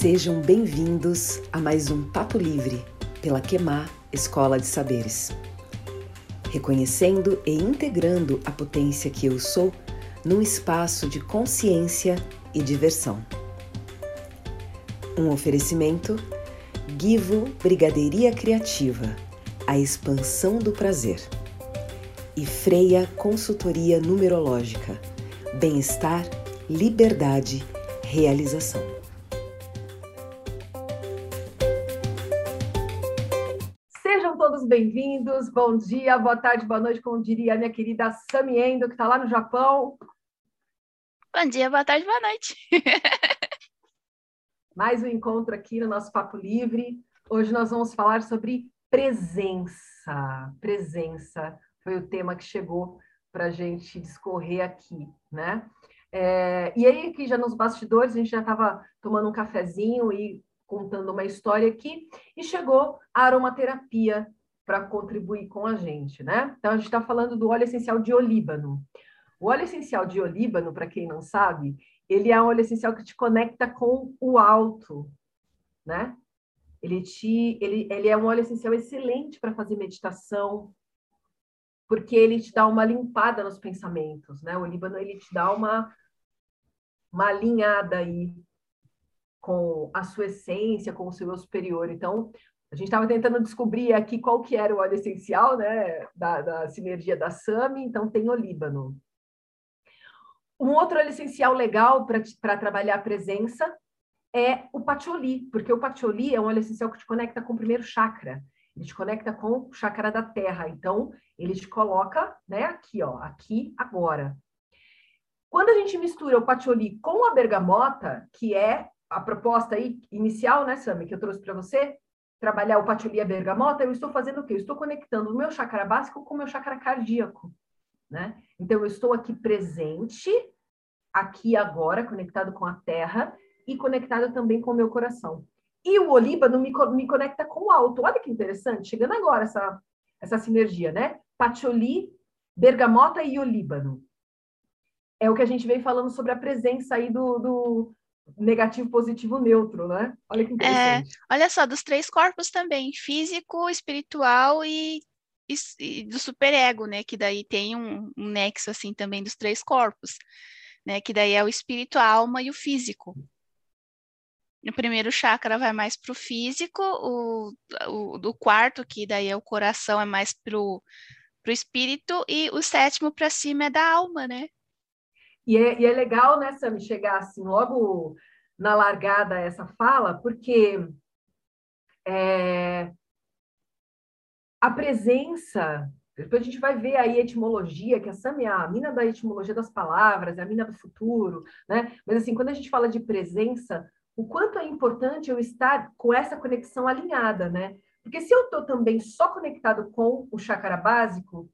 Sejam bem-vindos a mais um Papo Livre pela Quemar Escola de Saberes. Reconhecendo e integrando a potência que eu sou num espaço de consciência e diversão. Um oferecimento Givo Brigadeiria Criativa, a expansão do prazer. E Freia Consultoria Numerológica, bem-estar, liberdade, realização. Bem-vindos. Bom dia, boa tarde, boa noite, como diria a minha querida Samiendo, que está lá no Japão. Bom dia, boa tarde, boa noite. Mais um encontro aqui no nosso Papo Livre. Hoje nós vamos falar sobre presença. Presença foi o tema que chegou para a gente discorrer aqui, né? É, e aí, aqui já nos bastidores, a gente já estava tomando um cafezinho e contando uma história aqui, e chegou a aromaterapia para contribuir com a gente, né? Então, a gente está falando do óleo essencial de olíbano. O óleo essencial de olíbano, para quem não sabe, ele é um óleo essencial que te conecta com o alto, né? Ele, te, ele, ele é um óleo essencial excelente para fazer meditação, porque ele te dá uma limpada nos pensamentos, né? O Líbano, ele te dá uma, uma alinhada aí com a sua essência, com o seu eu superior. Então, a gente estava tentando descobrir aqui qual que era o óleo essencial, né? Da, da sinergia da SAMI, então tem o Líbano. Um outro óleo essencial legal para trabalhar a presença é o patchouli, porque o patchouli é um óleo essencial que te conecta com o primeiro chakra, ele te conecta com o chakra da terra, então ele te coloca, né, aqui, ó, aqui, agora. Quando a gente mistura o patchouli com a bergamota, que é a proposta aí inicial, né, Sami, que eu trouxe para você, trabalhar o patchouli e a bergamota, eu estou fazendo o quê? Eu estou conectando o meu chakra básico com o meu chakra cardíaco né? Então, eu estou aqui presente, aqui agora, conectado com a terra e conectado também com o meu coração. E o olíbano me, me conecta com o alto. Olha que interessante, chegando agora essa, essa sinergia, né? Patchouli, bergamota e olíbano. É o que a gente vem falando sobre a presença aí do, do negativo, positivo, neutro, né? Olha que é, interessante. É, olha só, dos três corpos também, físico, espiritual e e, do superego, né? Que daí tem um, um, nexo assim também dos três corpos, né? Que daí é o espírito, a alma e o físico. O primeiro chakra vai mais para o físico, o, o quarto, que daí é o coração, é mais para o espírito, e o sétimo para cima é da alma, né? E é, e é legal, né, Sam, chegar assim logo na largada essa fala, porque é, a presença, depois a gente vai ver aí a etimologia, que a Sam é a mina da etimologia das palavras, é a mina do futuro, né? Mas assim, quando a gente fala de presença, o quanto é importante eu estar com essa conexão alinhada, né? Porque se eu estou também só conectado com o chakra básico,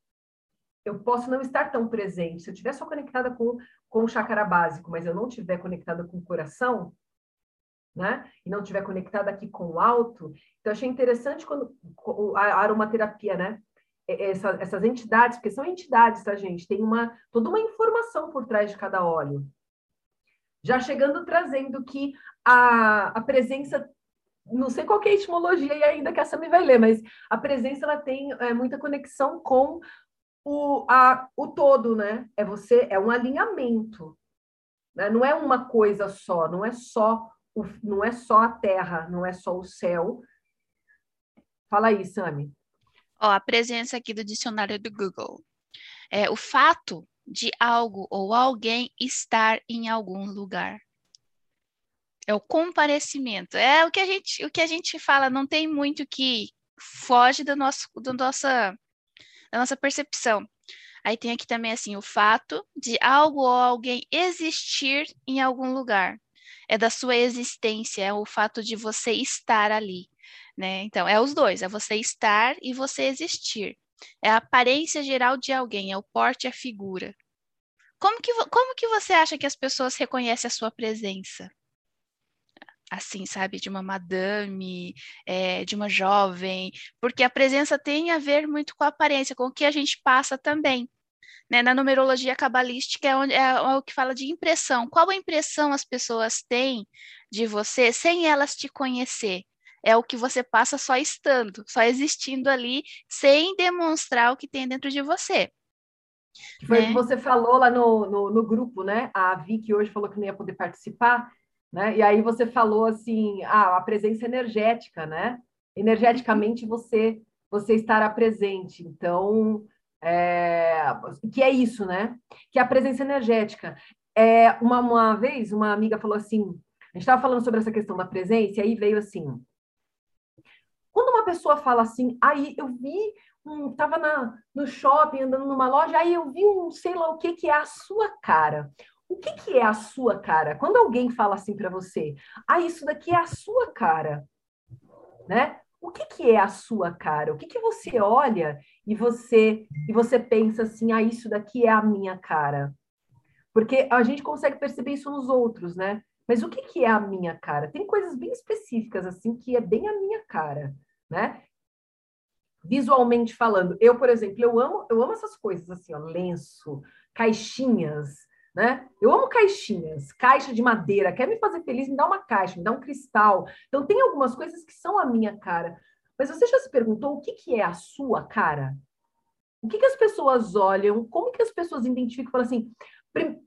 eu posso não estar tão presente. Se eu estiver só conectada com, com o chakra básico, mas eu não estiver conectada com o coração, né? E não estiver conectada aqui com o alto. Então, achei interessante quando a aromaterapia, né? Essa, essas entidades, porque são entidades, tá, gente? Tem uma toda uma informação por trás de cada óleo. Já chegando trazendo que a, a presença, não sei qual é a etimologia e ainda que essa me vai ler, mas a presença ela tem é, muita conexão com o, a, o todo, né? É você, é um alinhamento. Né? Não é uma coisa só, não é só o, não é só a terra, não é só o céu. Fala aí, Sami. Ó, a presença aqui do dicionário do Google. É o fato de algo ou alguém estar em algum lugar. É o comparecimento. É o que a gente, o que a gente fala, não tem muito que foge do nosso, do nossa, da nossa percepção. Aí tem aqui também assim o fato de algo ou alguém existir em algum lugar é da sua existência, é o fato de você estar ali, né? Então, é os dois, é você estar e você existir. É a aparência geral de alguém, é o porte, a figura. Como que, como que você acha que as pessoas reconhecem a sua presença? Assim, sabe, de uma madame, é, de uma jovem, porque a presença tem a ver muito com a aparência, com o que a gente passa também. Né? Na numerologia cabalística é, onde, é, é o que fala de impressão. Qual a impressão as pessoas têm de você sem elas te conhecer? É o que você passa só estando, só existindo ali, sem demonstrar o que tem dentro de você. Foi o que né? você falou lá no, no, no, grupo, né? A Vicky hoje falou que não ia poder participar, né? E aí você falou assim, ah, a presença energética, né? Energeticamente você você estará presente. Então, é, que é isso, né? Que é a presença energética. É, uma, uma vez, uma amiga falou assim: a gente estava falando sobre essa questão da presença, e aí veio assim. Quando uma pessoa fala assim, aí eu vi um, tava na, no shopping, andando numa loja, aí eu vi um, sei lá o que, que é a sua cara. O que, que é a sua cara? Quando alguém fala assim para você, ah, isso daqui é a sua cara, né? O que, que é a sua cara? O que, que você olha e você e você pensa assim, ah, isso daqui é a minha cara? Porque a gente consegue perceber isso nos outros, né? Mas o que, que é a minha cara? Tem coisas bem específicas assim que é bem a minha cara, né? Visualmente falando, eu, por exemplo, eu amo, eu amo essas coisas assim, ó, lenço, caixinhas, né? Eu amo caixinhas, caixa de madeira. Quer me fazer feliz? Me dá uma caixa, me dá um cristal. Então, tem algumas coisas que são a minha cara. Mas você já se perguntou o que, que é a sua cara? O que, que as pessoas olham? Como que as pessoas identificam? Falam assim,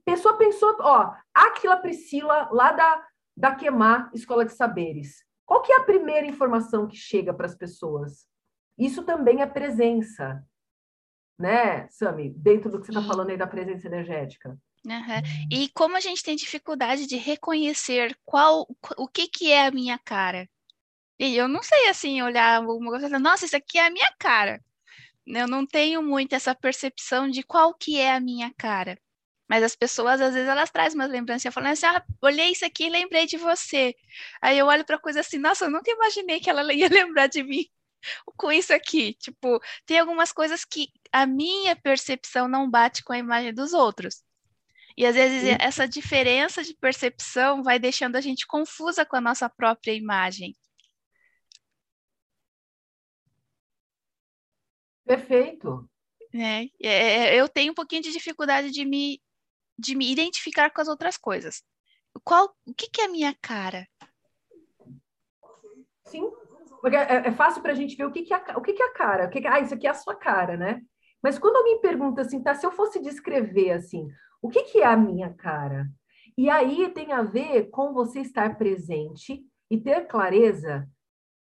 pessoa pensou, ó, aquela Priscila lá da, da Queimar Escola de Saberes. Qual que é a primeira informação que chega para as pessoas? Isso também é presença, né, Sami? Dentro do que você está falando aí da presença energética. Uhum. E como a gente tem dificuldade de reconhecer qual o que, que é a minha cara. E eu não sei assim olhar uma coisa, nossa, isso aqui é a minha cara. Eu não tenho muito essa percepção de qual que é a minha cara. Mas as pessoas, às vezes, elas trazem umas lembranças, falando assim, ah, olhei isso aqui e lembrei de você. Aí eu olho para coisa assim, nossa, eu nunca imaginei que ela ia lembrar de mim com isso aqui. Tipo, tem algumas coisas que a minha percepção não bate com a imagem dos outros. E às vezes Sim. essa diferença de percepção vai deixando a gente confusa com a nossa própria imagem. Perfeito. É, é, eu tenho um pouquinho de dificuldade de me, de me identificar com as outras coisas. Qual, o que, que é a minha cara? Sim, porque é, é fácil para a gente ver o que, que, é, o que, que é a cara. O que, que ah, isso aqui é a sua cara, né? Mas quando alguém pergunta assim, tá, se eu fosse descrever assim, o que, que é a minha cara? E aí tem a ver com você estar presente e ter clareza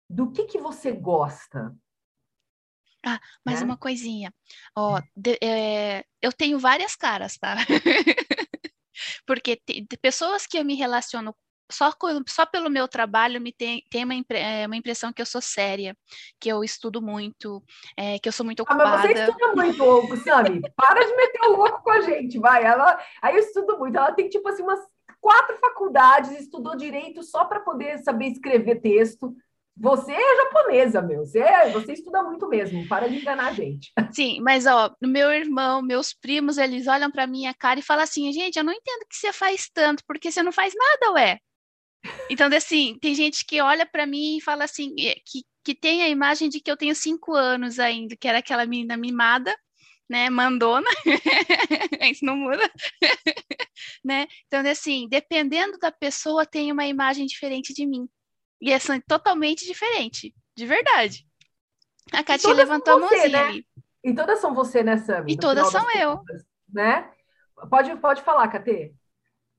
do que, que você gosta. Ah, mais né? uma coisinha. Ó, de, é, eu tenho várias caras, tá? Porque tem pessoas que eu me relaciono só, só pelo meu trabalho me tem, tem uma, é, uma impressão que eu sou séria, que eu estudo muito, é, que eu sou muito ocupada. Ah, mas você estuda muito, louco, Sami. Para de meter o louco com a gente, vai. Ela, aí eu estudo muito. Ela tem, tipo assim, umas quatro faculdades, estudou direito só para poder saber escrever texto. Você é japonesa, meu. Você, é, você estuda muito mesmo. Para de enganar a gente. Sim, mas ó, meu irmão, meus primos, eles olham para minha cara e falam assim: gente, eu não entendo que você faz tanto, porque você não faz nada, ué. Então, assim, tem gente que olha para mim e fala assim, eh, que, que tem a imagem de que eu tenho cinco anos ainda, que era aquela menina mimada, né, mandona, isso não muda, né? Então, assim, dependendo da pessoa, tem uma imagem diferente de mim. E essa é totalmente diferente, de verdade. A Katia levantou a mãozinha né? E todas são você, né, Sam? E todas são eu. Contas, né? Pode, pode falar, Katê.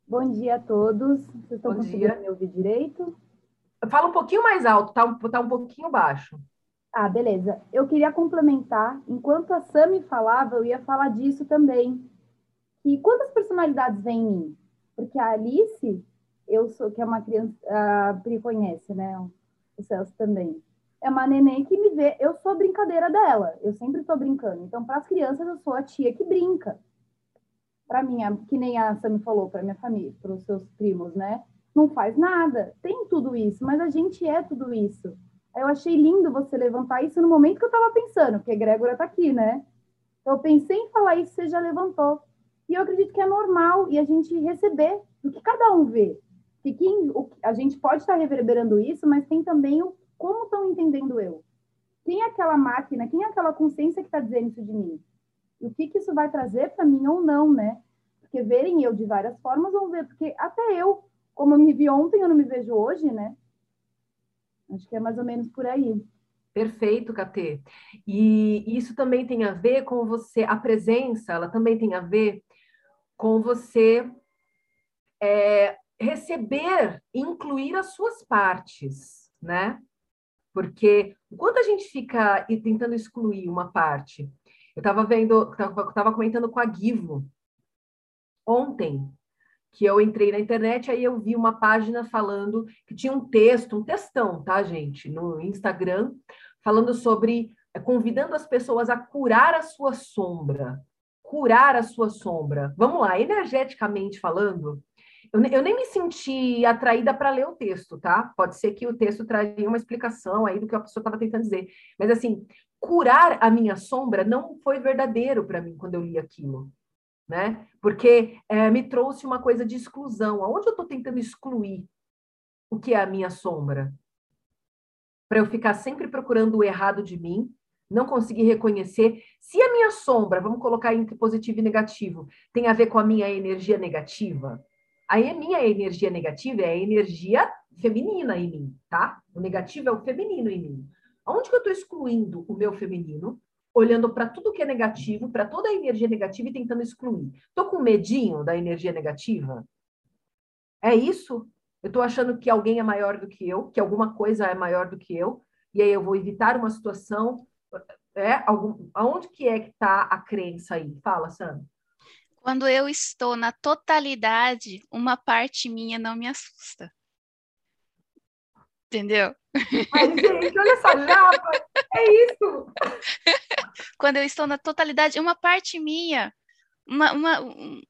Bom dia a todos. Vocês estão Bom conseguindo dia. me ouvir direito? Fala um pouquinho mais alto, tá, tá um pouquinho baixo. Ah, beleza. Eu queria complementar, enquanto a Sami falava, eu ia falar disso também. Que quantas personalidades vem em mim? Porque a Alice, eu sou, que é uma criança, a Pri conhece, né? O Celso também. É uma neném que me vê, eu sou a brincadeira dela, eu sempre estou brincando. Então, para as crianças, eu sou a tia que brinca para mim, que nem a Sam falou, para minha família, para os seus primos, né? Não faz nada. Tem tudo isso, mas a gente é tudo isso. Eu achei lindo você levantar isso no momento que eu estava pensando, porque a Grégora está aqui, né? Então, eu pensei em falar isso, você já levantou. E eu acredito que é normal e a gente receber do que cada um vê. Que quem, o, a gente pode estar reverberando isso, mas tem também o como estão entendendo eu. Quem é aquela máquina, quem é aquela consciência que está dizendo isso de mim? O que, que isso vai trazer para mim ou não, né? Porque verem eu de várias formas vão ver, porque até eu, como eu me vi ontem, eu não me vejo hoje, né? Acho que é mais ou menos por aí. Perfeito, Catê. E isso também tem a ver com você, a presença, ela também tem a ver com você é, receber, incluir as suas partes, né? Porque enquanto a gente fica tentando excluir uma parte, eu estava vendo, estava comentando com a Givo ontem, que eu entrei na internet, aí eu vi uma página falando que tinha um texto, um textão, tá, gente, no Instagram, falando sobre eh, convidando as pessoas a curar a sua sombra. Curar a sua sombra. Vamos lá, energeticamente falando, eu, eu nem me senti atraída para ler o texto, tá? Pode ser que o texto traria uma explicação aí do que a pessoa estava tentando dizer. Mas, assim, curar a minha sombra não foi verdadeiro para mim quando eu li aquilo. Né? Porque é, me trouxe uma coisa de exclusão. Aonde eu estou tentando excluir o que é a minha sombra? Para eu ficar sempre procurando o errado de mim, não conseguir reconhecer se a minha sombra, vamos colocar entre positivo e negativo, tem a ver com a minha energia negativa, Aí a minha energia negativa é a energia feminina em mim, tá? O negativo é o feminino em mim. Onde que eu estou excluindo o meu feminino? Olhando para tudo que é negativo, para toda a energia negativa e tentando excluir. Estou com medinho da energia negativa? É isso? Eu estou achando que alguém é maior do que eu, que alguma coisa é maior do que eu, e aí eu vou evitar uma situação. É, algum, aonde que é que está a crença aí? Fala, Sandra. Quando eu estou na totalidade, uma parte minha não me assusta. Entendeu? Ai, gente, olha essa japa! É isso! Quando eu estou na totalidade, uma parte minha, uma, uma,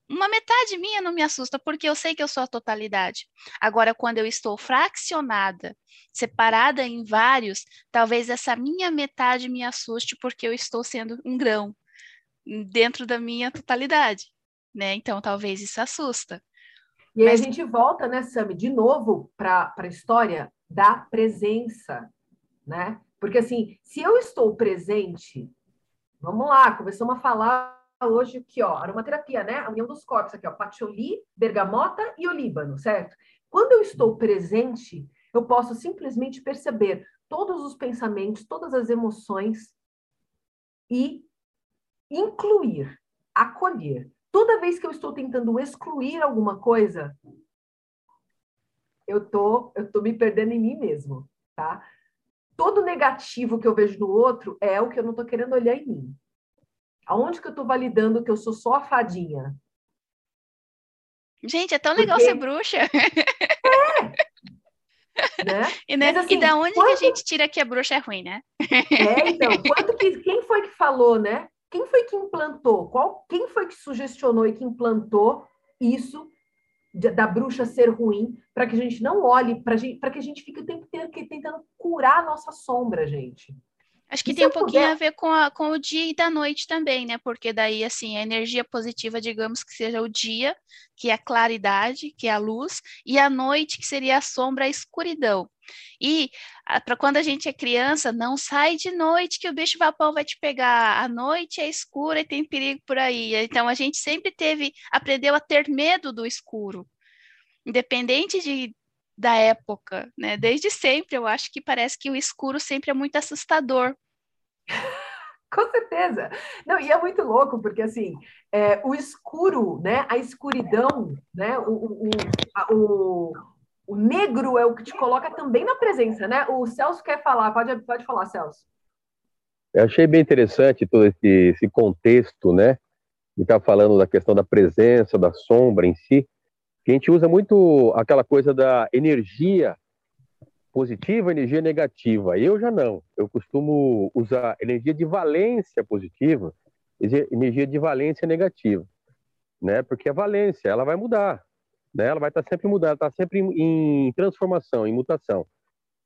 uma metade minha não me assusta, porque eu sei que eu sou a totalidade. Agora, quando eu estou fracionada, separada em vários, talvez essa minha metade me assuste, porque eu estou sendo um grão dentro da minha totalidade né? Então talvez isso assusta. E aí Mas... a gente volta, né, Sami, de novo para a história da presença, né? Porque assim, se eu estou presente, vamos lá, começamos a falar hoje aqui, ó, aromaterapia, né? A união dos corpos aqui, ó, patchouli, bergamota e olíbano, certo? Quando eu estou presente, eu posso simplesmente perceber todos os pensamentos, todas as emoções e incluir, acolher toda vez que eu estou tentando excluir alguma coisa, eu tô, eu tô me perdendo em mim mesmo, tá? Todo negativo que eu vejo no outro é o que eu não tô querendo olhar em mim. Aonde que eu tô validando que eu sou só a fadinha? Gente, é tão legal Porque... ser bruxa. É. Né? E, né? Assim, e da onde quanto... que a gente tira que a bruxa é ruim, né? É, então, quanto que, quem foi que falou, né? Quem foi que implantou? Qual, quem foi que sugestionou e que implantou isso de, da bruxa ser ruim para que a gente não olhe, para que a gente fique o tempo inteiro tentando curar a nossa sombra, gente? Acho que e tem um pouquinho puder... a ver com, a, com o dia e da noite também, né? Porque daí, assim, a energia positiva, digamos que seja o dia, que é a claridade, que é a luz, e a noite, que seria a sombra, a escuridão. E para quando a gente é criança, não sai de noite que o bicho vapão vai te pegar. A noite é escura e tem perigo por aí. Então a gente sempre teve, aprendeu a ter medo do escuro. Independente de, da época, né? Desde sempre, eu acho que parece que o escuro sempre é muito assustador. Com certeza. Não, e é muito louco, porque assim, é, o escuro, né? A escuridão, né? O, o, o, o, negro é o que te coloca também na presença, né? O Celso quer falar, pode, pode falar, Celso. Eu achei bem interessante todo esse, esse contexto, né? De estar tá falando da questão da presença, da sombra em si que a gente usa muito aquela coisa da energia positiva, energia negativa. Eu já não. Eu costumo usar energia de valência positiva, energia de valência negativa, né? Porque a valência ela vai mudar, né? Ela vai estar sempre mudando, está sempre em, em transformação, em mutação,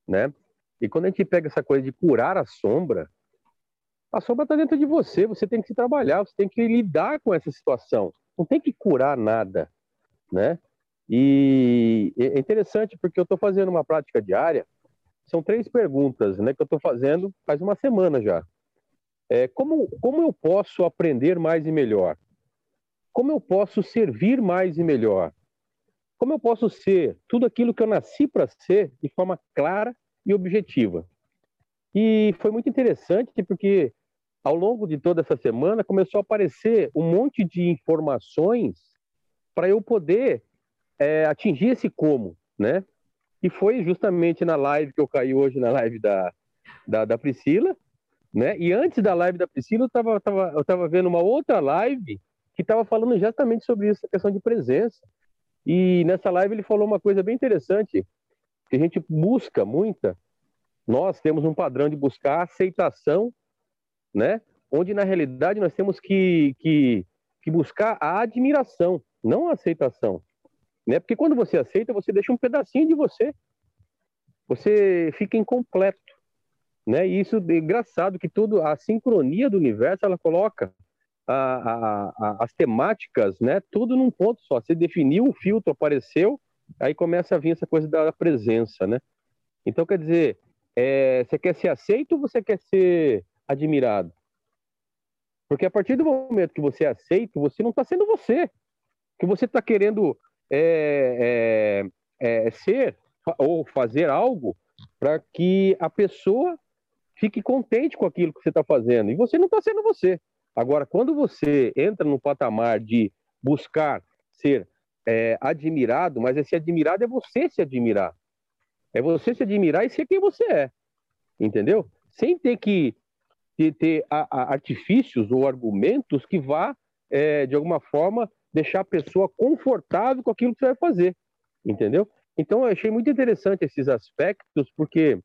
né? E quando a gente pega essa coisa de curar a sombra, a sombra está dentro de você. Você tem que se trabalhar, você tem que lidar com essa situação. Não tem que curar nada, né? E é interessante porque eu estou fazendo uma prática diária. São três perguntas, né, que eu estou fazendo faz uma semana já. é, como, como eu posso aprender mais e melhor? Como eu posso servir mais e melhor? Como eu posso ser tudo aquilo que eu nasci para ser de forma clara e objetiva? E foi muito interessante porque ao longo de toda essa semana começou a aparecer um monte de informações para eu poder é, atingir esse como, né? E foi justamente na live que eu caí hoje, na live da, da, da Priscila, né? E antes da live da Priscila, eu estava tava, eu tava vendo uma outra live que estava falando exatamente sobre isso, a questão de presença. E nessa live ele falou uma coisa bem interessante, que a gente busca muita, nós temos um padrão de buscar aceitação, né? Onde na realidade nós temos que, que, que buscar a admiração, não a aceitação. Né? Porque quando você aceita, você deixa um pedacinho de você. Você fica incompleto né? E isso é engraçado que tudo a sincronia do universo ela coloca a, a, as temáticas, né? Tudo num ponto só. Você definiu o filtro, apareceu, aí começa a vir essa coisa da presença, né? Então quer dizer, é, você quer ser aceito ou você quer ser admirado? Porque a partir do momento que você é aceito, você não está sendo você, que você está querendo é, é, é, ser ou fazer algo para que a pessoa fique contente com aquilo que você está fazendo. E você não está sendo você. Agora, quando você entra no patamar de buscar ser é, admirado, mas esse admirado é você se admirar. É você se admirar e ser quem você é. Entendeu? Sem ter que ter, ter a, a artifícios ou argumentos que vá, é, de alguma forma, deixar a pessoa confortável com aquilo que você vai fazer. Entendeu? Então, eu achei muito interessante esses aspectos, porque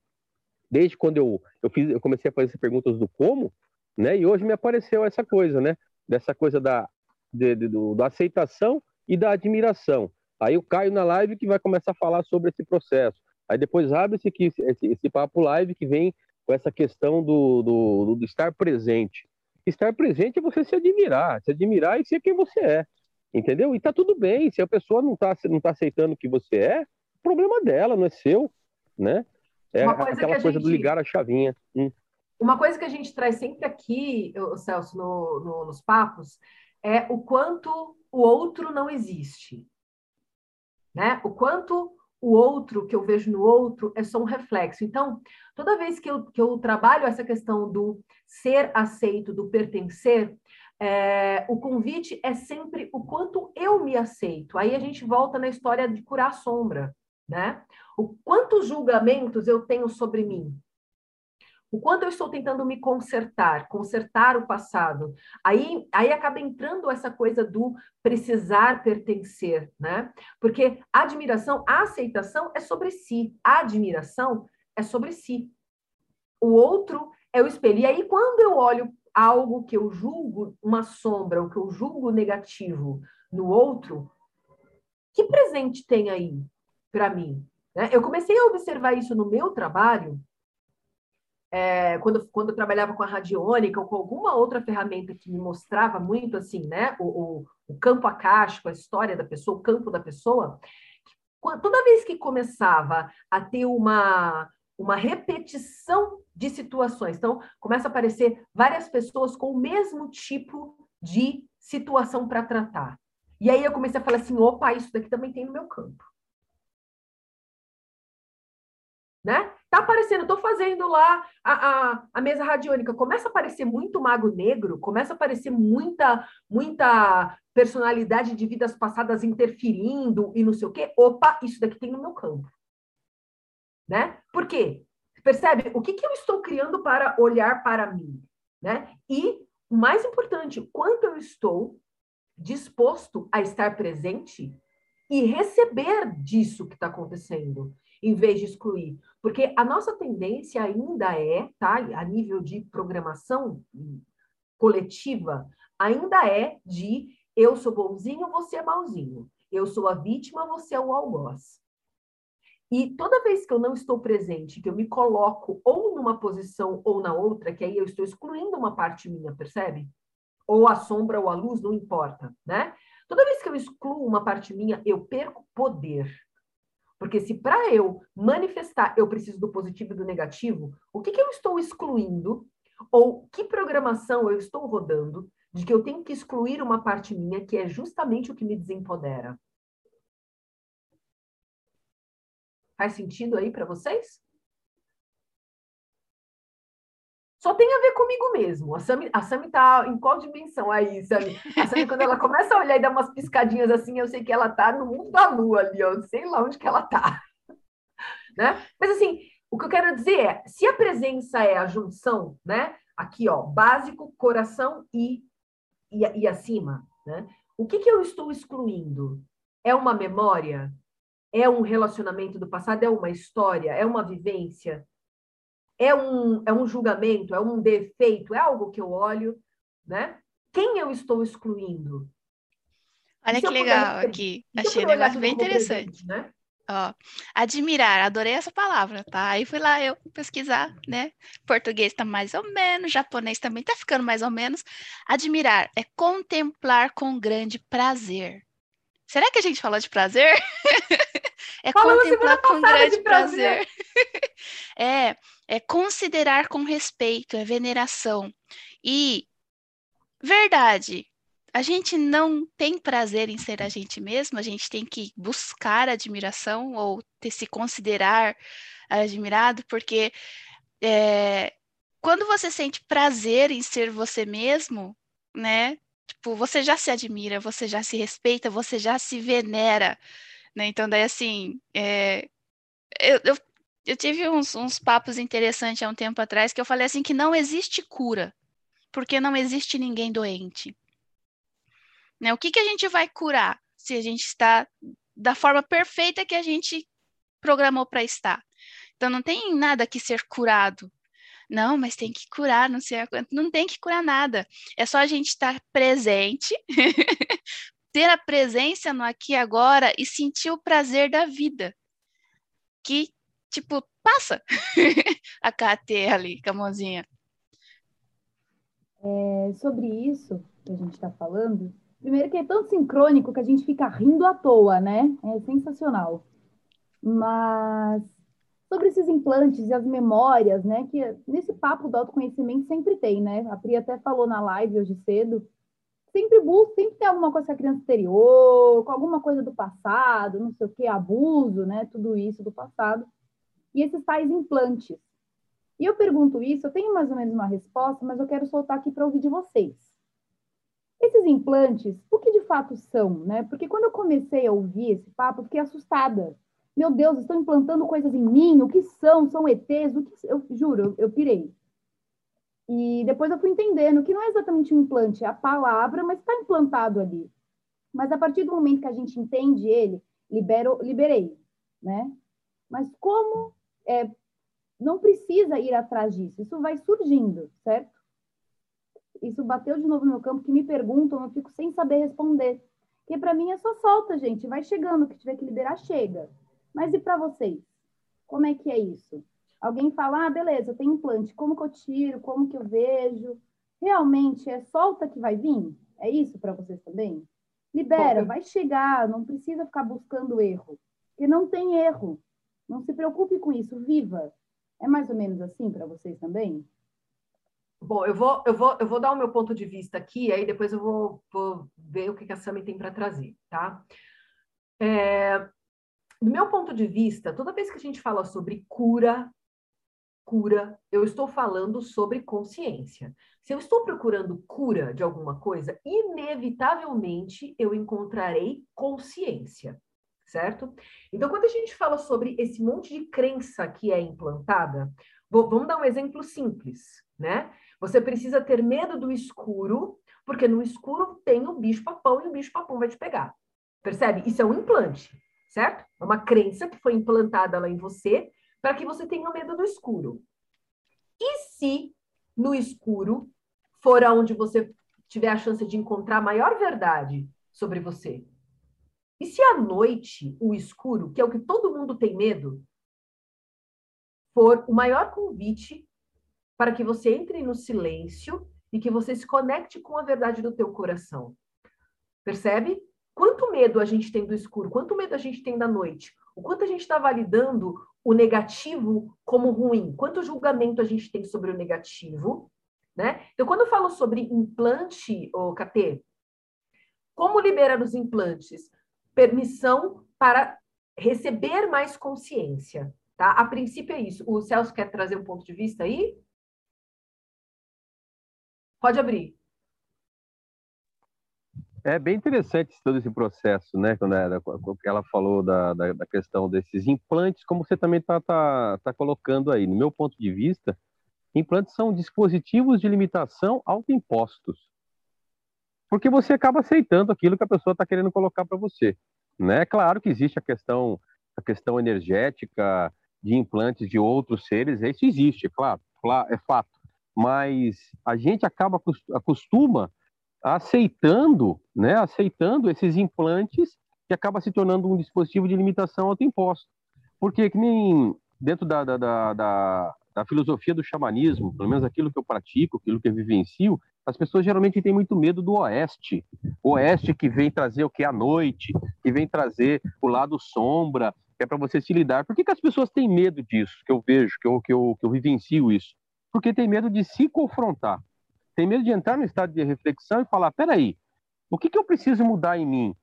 desde quando eu, eu, fiz, eu comecei a fazer perguntas do como, né? E hoje me apareceu essa coisa, né? Dessa coisa da, de, de, do, da aceitação e da admiração. Aí eu caio na live que vai começar a falar sobre esse processo. Aí depois abre-se esse, esse, esse papo live que vem com essa questão do, do, do, estar presente. Estar presente é você se admirar, se admirar e ser quem você é, entendeu? E tá tudo bem, se a pessoa não tá, não tá aceitando o que você é, problema dela, não é seu, né? É aquela coisa gente... do ligar a chavinha. Hum. Uma coisa que a gente traz sempre aqui, Celso, no, no, nos papos, é o quanto o outro não existe. Né? O quanto o outro que eu vejo no outro é só um reflexo. Então, toda vez que eu, que eu trabalho essa questão do ser aceito, do pertencer, é, o convite é sempre o quanto eu me aceito. Aí a gente volta na história de curar a sombra né? O quantos julgamentos eu tenho sobre mim? O quanto eu estou tentando me consertar, consertar o passado. Aí, aí acaba entrando essa coisa do precisar pertencer, né? Porque a admiração, a aceitação é sobre si, a admiração é sobre si. O outro é o espelho. E aí, quando eu olho algo que eu julgo uma sombra, o que eu julgo negativo no outro, que presente tem aí? para mim. Né? Eu comecei a observar isso no meu trabalho, é, quando, quando eu trabalhava com a radiônica ou com alguma outra ferramenta que me mostrava muito assim, né, o, o, o campo acástico, a história da pessoa, o campo da pessoa, toda vez que começava a ter uma, uma repetição de situações, então começa a aparecer várias pessoas com o mesmo tipo de situação para tratar. E aí eu comecei a falar assim, opa, isso daqui também tem no meu campo. né? Tá aparecendo, estou fazendo lá a, a, a, mesa radiônica, começa a aparecer muito mago negro, começa a aparecer muita, muita personalidade de vidas passadas interferindo e não sei o quê. Opa, isso daqui tem no meu campo. Né? Por quê? Percebe? O que, que eu estou criando para olhar para mim? Né? E, o mais importante, quanto eu estou disposto a estar presente e receber disso que está acontecendo em vez de excluir. Porque a nossa tendência ainda é, tá, a nível de programação coletiva, ainda é de eu sou bonzinho, você é malzinho. Eu sou a vítima, você é o algoz. E toda vez que eu não estou presente, que eu me coloco ou numa posição ou na outra, que aí eu estou excluindo uma parte minha, percebe? Ou a sombra ou a luz, não importa, né? Toda vez que eu excluo uma parte minha, eu perco poder. Porque se para eu manifestar eu preciso do positivo e do negativo, o que, que eu estou excluindo? Ou que programação eu estou rodando de que eu tenho que excluir uma parte minha que é justamente o que me desempodera? Faz sentido aí para vocês? Só tem a ver comigo mesmo. A Sami, a Sami tá em qual dimensão aí, Sami? A Sami, quando ela começa a olhar e dar umas piscadinhas assim, eu sei que ela tá no mundo da lua ali, ó. Sei lá onde que ela tá. Né? Mas assim, o que eu quero dizer é, se a presença é a junção, né? Aqui, ó, básico, coração e, e, e acima, né? O que, que eu estou excluindo? É uma memória? É um relacionamento do passado? É uma história? É uma vivência? É um, é um julgamento? É um defeito? É algo que eu olho, né? Quem eu estou excluindo? Olha que legal aqui. Achei um negócio bem interessante. Né? Ó, admirar, adorei essa palavra, tá? Aí fui lá eu pesquisar, né? Português tá mais ou menos, japonês também tá ficando mais ou menos. Admirar é contemplar com grande prazer. Será que a gente falou de prazer? é Falou contemplar com grande prazer. prazer. é, é considerar com respeito, é veneração. E verdade, a gente não tem prazer em ser a gente mesmo, a gente tem que buscar admiração ou ter, se considerar admirado, porque é, quando você sente prazer em ser você mesmo, né? Tipo, você já se admira, você já se respeita, você já se venera, né? Então, daí, assim, é, eu, eu, eu tive uns, uns papos interessantes há um tempo atrás que eu falei assim que não existe cura, porque não existe ninguém doente. Né? O que, que a gente vai curar se a gente está da forma perfeita que a gente programou para estar? Então não tem nada que ser curado. Não, mas tem que curar, não sei Não tem que curar nada. É só a gente estar presente, ter a presença no aqui e agora e sentir o prazer da vida. Que, tipo, passa a KT ali, com a mãozinha. É, sobre isso que a gente está falando, Primeiro que é tão sincrônico que a gente fica rindo à toa, né? É sensacional. Mas sobre esses implantes e as memórias, né? Que nesse papo do autoconhecimento sempre tem, né? A Pri até falou na live hoje cedo. Sempre busca, sempre tem alguma coisa com a criança anterior, com alguma coisa do passado, não sei o que, abuso, né? Tudo isso do passado. E esses tais implantes. E eu pergunto isso, eu tenho mais ou menos uma resposta, mas eu quero soltar aqui para ouvir de vocês. Esses implantes, o que de fato são, né? Porque quando eu comecei a ouvir esse papo, eu fiquei assustada. Meu Deus, estão implantando coisas em mim, o que são? São ETs? O que... Eu juro, eu, pirei. E depois eu fui entendendo que não é exatamente um implante, é a palavra, mas está implantado ali. Mas a partir do momento que a gente entende ele, libero, liberei, né? Mas como é, não precisa ir atrás disso, isso vai surgindo, certo? isso bateu de novo no meu campo, que me perguntam, eu fico sem saber responder. Porque para mim é só solta, gente, vai chegando, o que tiver que liberar, chega. Mas e para vocês? Como é que é isso? Alguém fala, ah, beleza, eu tenho implante, como que eu tiro, como que eu vejo? Realmente é solta que vai vir? É isso para vocês também? Libera, vai chegar, não precisa ficar buscando erro, porque não tem erro. Não se preocupe com isso, viva. É mais ou menos assim para vocês também? Bom, eu vou, eu, vou, eu vou dar o meu ponto de vista aqui, aí depois eu vou, vou ver o que a Sami tem para trazer, tá? É, do meu ponto de vista, toda vez que a gente fala sobre cura, cura, eu estou falando sobre consciência. Se eu estou procurando cura de alguma coisa, inevitavelmente eu encontrarei consciência, certo? Então, quando a gente fala sobre esse monte de crença que é implantada, vou, vamos dar um exemplo simples, né? Você precisa ter medo do escuro, porque no escuro tem o bicho-papão e o bicho-papão vai te pegar. Percebe? Isso é um implante, certo? É uma crença que foi implantada lá em você para que você tenha medo do escuro. E se no escuro for aonde você tiver a chance de encontrar a maior verdade sobre você? E se à noite o escuro, que é o que todo mundo tem medo, for o maior convite para que você entre no silêncio e que você se conecte com a verdade do teu coração. Percebe? Quanto medo a gente tem do escuro, quanto medo a gente tem da noite, o quanto a gente está validando o negativo como ruim, quanto julgamento a gente tem sobre o negativo, né? Então, quando eu falo sobre implante, o KT, como liberar os implantes? Permissão para receber mais consciência, tá? A princípio é isso. O Celso quer trazer um ponto de vista aí? Pode abrir. É bem interessante todo esse processo, né? Quando ela, ela falou da, da, da, questão desses implantes, como você também está tá, tá colocando aí. No meu ponto de vista, implantes são dispositivos de limitação autoimpostos. Porque você acaba aceitando aquilo que a pessoa está querendo colocar para você. Né? Claro que existe a questão, a questão energética de implantes de outros seres, isso existe, é claro, é fato. Mas a gente acaba acostuma aceitando, né, aceitando esses implantes que acaba se tornando um dispositivo de limitação autoimposta. Porque que nem dentro da, da, da, da, da filosofia do xamanismo, pelo menos aquilo que eu pratico, aquilo que eu vivencio, as pessoas geralmente têm muito medo do oeste. O oeste que vem trazer o que a noite, que vem trazer o lado sombra, que é para você se lidar. Por que, que as pessoas têm medo disso? Que eu vejo, que eu, que, eu, que eu vivencio isso. Porque tem medo de se confrontar. Tem medo de entrar no estado de reflexão e falar: peraí, o que, que eu preciso mudar em mim?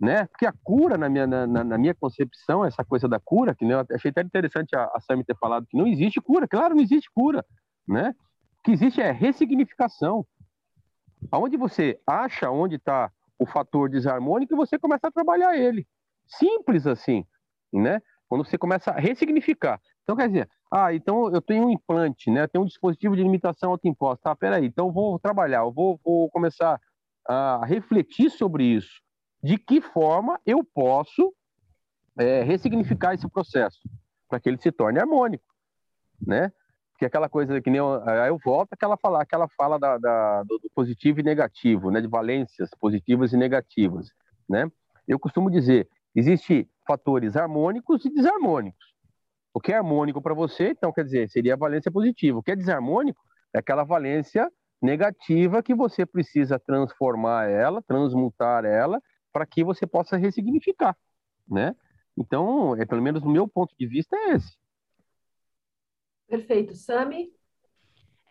Né? Porque a cura, na minha, na, na minha concepção, essa coisa da cura, que né, eu achei até interessante a, a ter falado que não existe cura. Claro, não existe cura. Né? O que existe é ressignificação. Aonde você acha onde está o fator desarmônico, você começa a trabalhar ele. Simples assim, né? Quando você começa a ressignificar. Então, quer dizer, ah, então eu tenho um implante, né? Eu tenho um dispositivo de limitação autoimposta. Tá, peraí, então vou trabalhar, eu vou, vou começar a refletir sobre isso. De que forma eu posso é, ressignificar esse processo para que ele se torne harmônico, né? que aquela coisa que nem eu, eu volto àquela fala, aquela fala da, da do, positivo e negativo, né, de valências positivas e negativas, né? Eu costumo dizer, existe fatores harmônicos e desarmônicos. O que é harmônico para você, então quer dizer, seria a valência positiva. O que é desarmônico é aquela valência negativa que você precisa transformar ela, transmutar ela, para que você possa ressignificar, né? Então, é, pelo menos no meu ponto de vista é esse. Perfeito. Sami?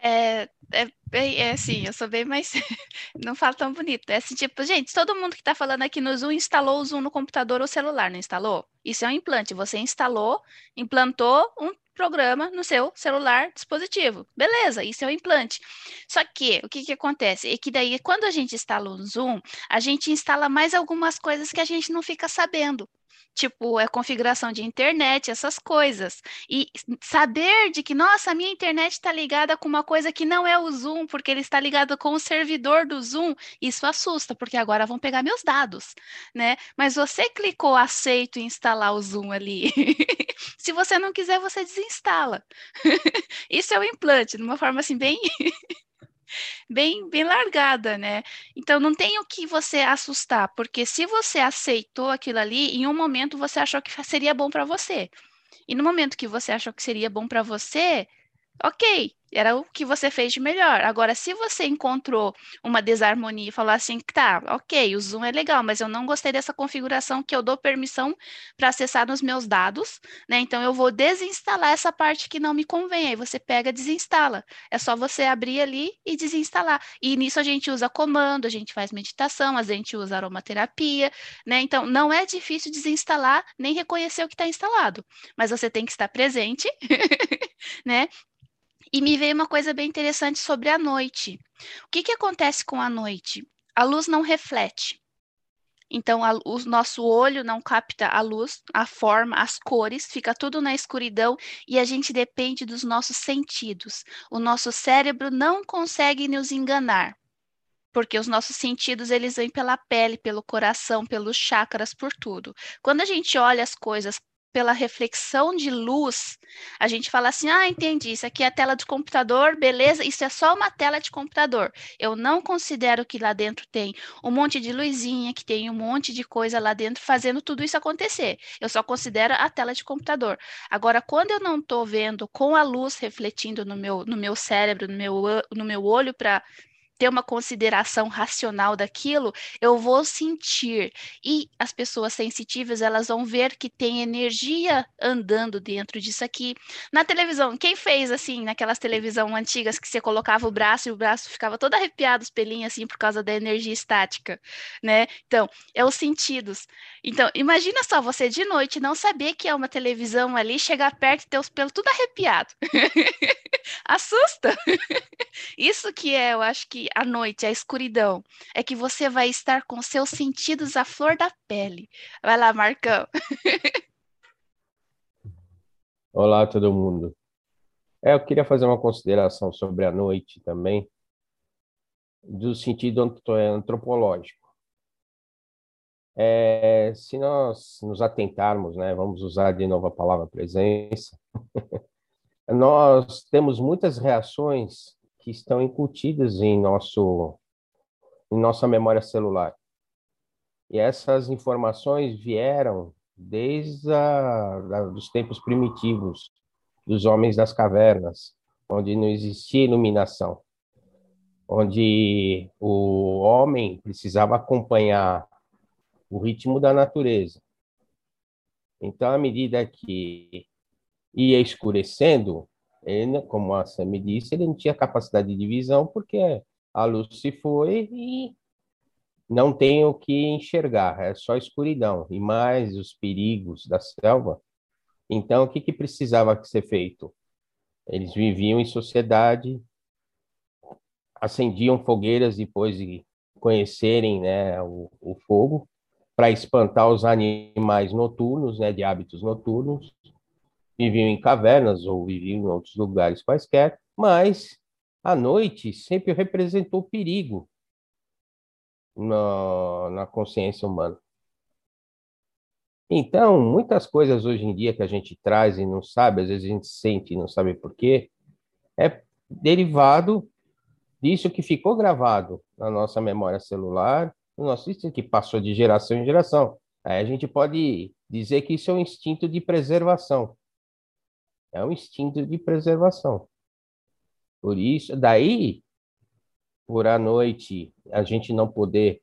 É, é, é, assim, eu sou bem mais. não falo tão bonito. É assim, tipo, gente, todo mundo que está falando aqui no Zoom instalou o Zoom no computador ou celular, não instalou? Isso é um implante. Você instalou, implantou um programa no seu celular dispositivo. Beleza, isso é um implante. Só que o que, que acontece? É que daí, quando a gente instala o Zoom, a gente instala mais algumas coisas que a gente não fica sabendo tipo, é configuração de internet, essas coisas. E saber de que, nossa, a minha internet está ligada com uma coisa que não é o Zoom, porque ele está ligado com o servidor do Zoom, isso assusta, porque agora vão pegar meus dados, né? Mas você clicou aceito e instalar o Zoom ali. Se você não quiser, você desinstala. isso é o implante, de uma forma assim, bem bem, bem largada, né? Então não tem o que você assustar, porque se você aceitou aquilo ali, em um momento você achou que seria bom para você. E no momento que você achou que seria bom para você, ok, era o que você fez de melhor. Agora, se você encontrou uma desarmonia e falou assim, tá, ok, o Zoom é legal, mas eu não gostei dessa configuração que eu dou permissão para acessar nos meus dados, né? Então eu vou desinstalar essa parte que não me convém. Aí você pega, desinstala. É só você abrir ali e desinstalar. E nisso a gente usa comando, a gente faz meditação, a gente usa aromaterapia, né? Então não é difícil desinstalar nem reconhecer o que está instalado, mas você tem que estar presente, né? E me veio uma coisa bem interessante sobre a noite. O que, que acontece com a noite? A luz não reflete. Então, a, o nosso olho não capta a luz, a forma, as cores, fica tudo na escuridão e a gente depende dos nossos sentidos. O nosso cérebro não consegue nos enganar, porque os nossos sentidos eles vêm pela pele, pelo coração, pelos chakras, por tudo. Quando a gente olha as coisas pela reflexão de luz, a gente fala assim: ah, entendi, isso aqui é a tela de computador, beleza, isso é só uma tela de computador. Eu não considero que lá dentro tem um monte de luzinha, que tem um monte de coisa lá dentro fazendo tudo isso acontecer. Eu só considero a tela de computador. Agora, quando eu não estou vendo com a luz refletindo no meu, no meu cérebro, no meu, no meu olho para ter uma consideração racional daquilo, eu vou sentir. E as pessoas sensitivas, elas vão ver que tem energia andando dentro disso aqui. Na televisão, quem fez assim, naquelas televisão antigas que você colocava o braço e o braço ficava todo arrepiado, os pelinhos assim, por causa da energia estática, né? Então, é os sentidos. Então, imagina só você de noite não saber que é uma televisão ali, chegar perto e ter os pelos tudo arrepiado. Assusta. Isso que é, eu acho que a noite, a escuridão, é que você vai estar com seus sentidos à flor da pele. Vai lá, Marcão. Olá, todo mundo. É, eu queria fazer uma consideração sobre a noite também, do sentido antropológico. É, se nós nos atentarmos, né, vamos usar de novo a palavra presença, nós temos muitas reações que estão incutidas em nosso em nossa memória celular. E essas informações vieram desde da, dos tempos primitivos, dos homens das cavernas, onde não existia iluminação, onde o homem precisava acompanhar o ritmo da natureza. Então, à medida que ia escurecendo, ele, como a Sam disse, ele não tinha capacidade de visão porque a luz se foi e não tem o que enxergar, é só escuridão e mais os perigos da selva. Então, o que, que precisava ser feito? Eles viviam em sociedade, acendiam fogueiras depois de conhecerem né, o, o fogo, para espantar os animais noturnos, né, de hábitos noturnos, viviam em cavernas ou viviam em outros lugares quaisquer, mas a noite sempre representou perigo na, na consciência humana. Então, muitas coisas hoje em dia que a gente traz e não sabe, às vezes a gente sente e não sabe por quê, é derivado disso que ficou gravado na nossa memória celular, no nosso instinto, que passou de geração em geração. Aí a gente pode dizer que isso é um instinto de preservação. É um instinto de preservação. Por isso, daí, por a noite, a gente não poder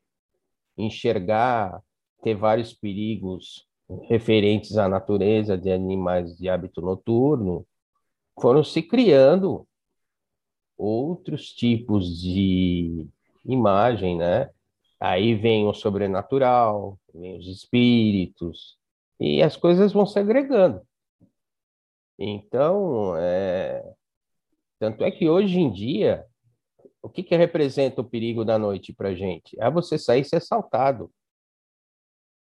enxergar, ter vários perigos referentes à natureza de animais de hábito noturno, foram se criando outros tipos de imagem, né? Aí vem o sobrenatural, vem os espíritos, e as coisas vão se agregando. Então, é... tanto é que hoje em dia, o que, que representa o perigo da noite para gente? É você sair e ser assaltado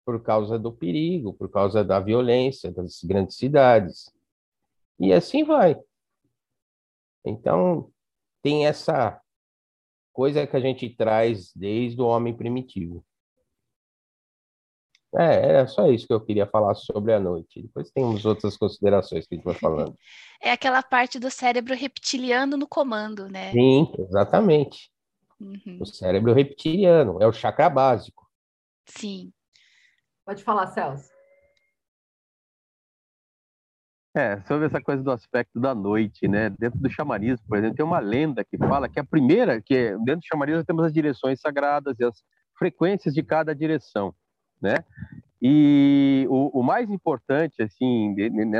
por causa do perigo, por causa da violência das grandes cidades. E assim vai. Então, tem essa coisa que a gente traz desde o homem primitivo. É, era só isso que eu queria falar sobre a noite. Depois temos outras considerações que a gente vai falando. É aquela parte do cérebro reptiliano no comando, né? Sim, exatamente. Uhum. O cérebro reptiliano é o chakra básico. Sim. Pode falar, Celso. É, sobre essa coisa do aspecto da noite, né? Dentro do xamanismo, por exemplo, tem uma lenda que fala que a primeira, que dentro do xamanismo temos as direções sagradas e as frequências de cada direção, né? E o, o mais importante, assim,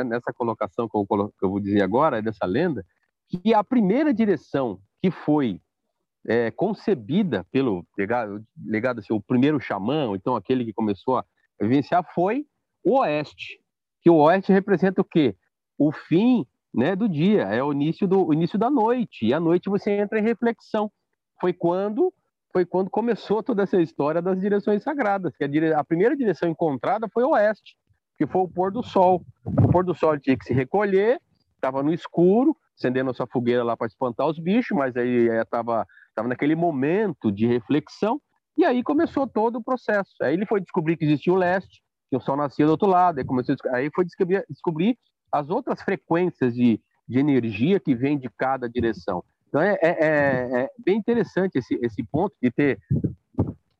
nessa colocação que eu, que eu, vou dizer agora, dessa lenda, que a primeira direção que foi é, concebida pelo legado, legado assim, o primeiro xamã, então aquele que começou a vivenciar, foi o oeste. Que o oeste representa o quê? o fim né, do dia, é o início, do, o início da noite. E à noite você entra em reflexão. Foi quando foi quando começou toda essa história das direções sagradas. Que a, dire... a primeira direção encontrada foi o oeste, que foi o pôr do sol. O pôr do sol tinha que se recolher, estava no escuro, acendendo a sua fogueira lá para espantar os bichos, mas aí estava tava naquele momento de reflexão, e aí começou todo o processo. Aí ele foi descobrir que existia o leste, que o sol nascia do outro lado, aí, começou aí foi descobrir, descobrir as outras frequências de, de energia que vem de cada direção. Então é, é, é, é bem interessante esse, esse ponto de ter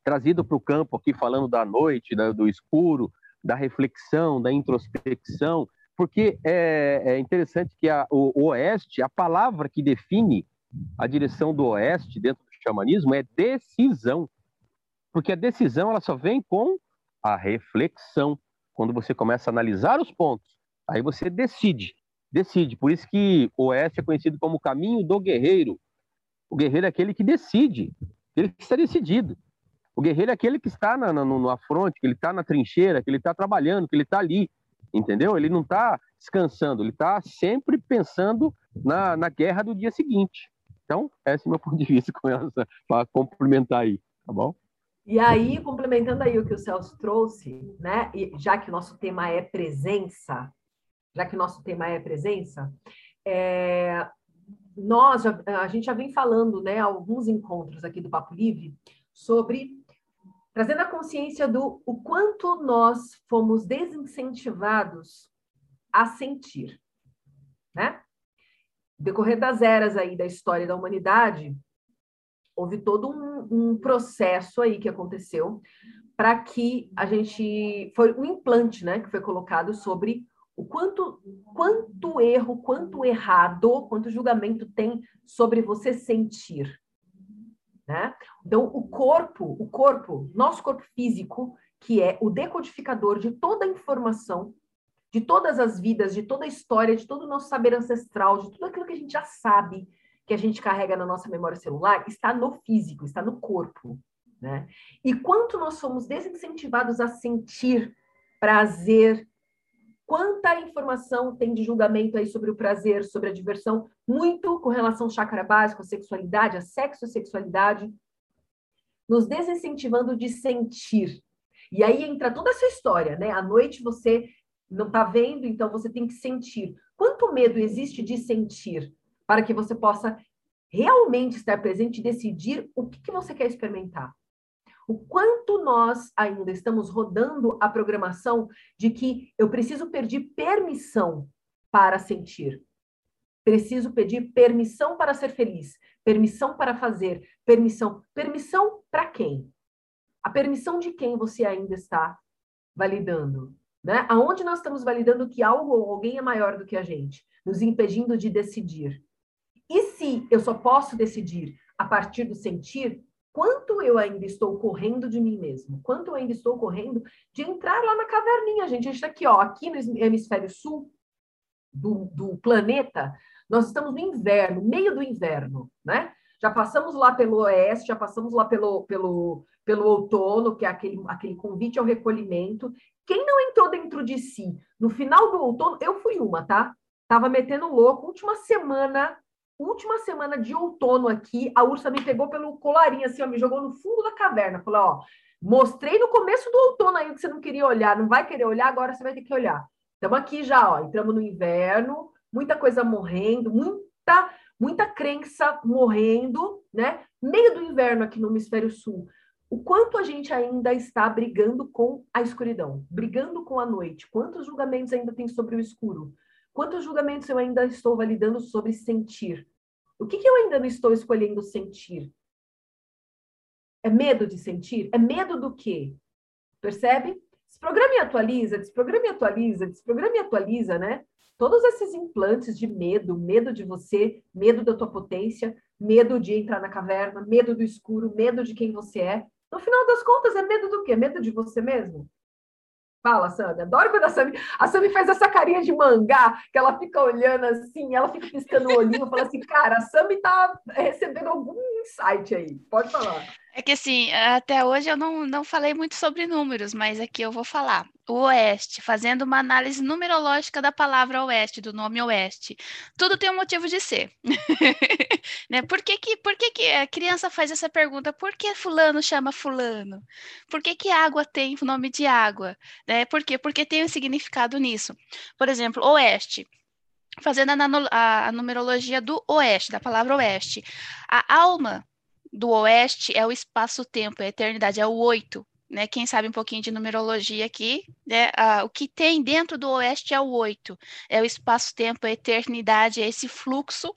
trazido para o campo aqui falando da noite, da, do escuro, da reflexão, da introspecção, porque é, é interessante que a, o, o, oeste, a palavra que define a direção do oeste dentro do xamanismo é decisão. Porque a decisão ela só vem com a reflexão. Quando você começa a analisar os pontos, aí você decide. Decide. Por isso que o Oeste é conhecido como o caminho do guerreiro. O guerreiro é aquele que decide, ele que está decidido. O guerreiro é aquele que está na, na, no afronte, que ele está na trincheira, que ele está trabalhando, que ele está ali, entendeu? Ele não está descansando, ele está sempre pensando na, na guerra do dia seguinte. Então, esse é o meu ponto de vista com essa, para complementar aí, tá bom? E aí, complementando aí o que o Celso trouxe, né? E já que o nosso tema é presença, já que nosso tema é presença, é, nós, a gente já vem falando, né, alguns encontros aqui do Papo Livre, sobre trazendo a consciência do o quanto nós fomos desincentivados a sentir, né? Decorrer das eras aí da história da humanidade, houve todo um, um processo aí que aconteceu para que a gente foi um implante, né, que foi colocado sobre o quanto quanto erro, quanto errado, quanto julgamento tem sobre você sentir, né? Então o corpo, o corpo, nosso corpo físico, que é o decodificador de toda a informação, de todas as vidas, de toda a história, de todo o nosso saber ancestral, de tudo aquilo que a gente já sabe, que a gente carrega na nossa memória celular, está no físico, está no corpo, né? E quanto nós somos desincentivados a sentir prazer, Quanta informação tem de julgamento aí sobre o prazer, sobre a diversão, muito com relação ao chakra básico, à sexualidade, à sexo-sexualidade, nos desincentivando de sentir. E aí entra toda essa história, né? À noite você não está vendo, então você tem que sentir. Quanto medo existe de sentir para que você possa realmente estar presente e decidir o que, que você quer experimentar? O quanto nós ainda estamos rodando a programação de que eu preciso pedir permissão para sentir. Preciso pedir permissão para ser feliz, permissão para fazer, permissão. Permissão para quem? A permissão de quem você ainda está validando? Né? Aonde nós estamos validando que algo ou alguém é maior do que a gente, nos impedindo de decidir? E se eu só posso decidir a partir do sentir, eu ainda estou correndo de mim mesmo, quanto eu ainda estou correndo de entrar lá na caverninha, gente. A gente está aqui, ó, aqui no hemisfério sul do, do planeta, nós estamos no inverno, meio do inverno, né? Já passamos lá pelo oeste, já passamos lá pelo, pelo, pelo outono, que é aquele, aquele convite ao recolhimento. Quem não entrou dentro de si no final do outono, eu fui uma, tá? Tava metendo louco, última semana última semana de outono aqui, a ursa me pegou pelo colarinho, assim, ó, me jogou no fundo da caverna. Falou, ó, mostrei no começo do outono aí que você não queria olhar, não vai querer olhar, agora você vai ter que olhar. Estamos aqui já, ó, entramos no inverno, muita coisa morrendo, muita, muita crença morrendo, né? Meio do inverno aqui no hemisfério sul. O quanto a gente ainda está brigando com a escuridão, brigando com a noite, quantos julgamentos ainda tem sobre o escuro, Quantos julgamentos eu ainda estou validando sobre sentir? O que, que eu ainda não estou escolhendo sentir? É medo de sentir? É medo do quê? Percebe? Desprograma e atualiza, desprograma e atualiza, desprograma e atualiza, né? Todos esses implantes de medo, medo de você, medo da tua potência, medo de entrar na caverna, medo do escuro, medo de quem você é. No final das contas, é medo do quê? Medo de você mesmo? Fala, Sami. Adoro quando a Sami, a Sami faz essa carinha de mangá, que ela fica olhando assim, ela fica piscando o olhinho, fala assim, cara, a Sami tá recebendo algum insight aí. Pode falar. É que assim, até hoje eu não, não falei muito sobre números, mas aqui eu vou falar. Oeste, fazendo uma análise numerológica da palavra Oeste, do nome Oeste. Tudo tem um motivo de ser. né? Por, que, que, por que, que a criança faz essa pergunta? Por que fulano chama fulano? Por que, que água tem o nome de água? Né? Por quê? Porque tem um significado nisso. Por exemplo, Oeste fazendo a, a, a, numerologia do oeste, da palavra oeste. A alma do oeste é o espaço-tempo, é a eternidade, é o oito. Né? Quem sabe um pouquinho de numerologia aqui, né? O que tem dentro do oeste é o oito, é o espaço-tempo, a eternidade, é esse fluxo.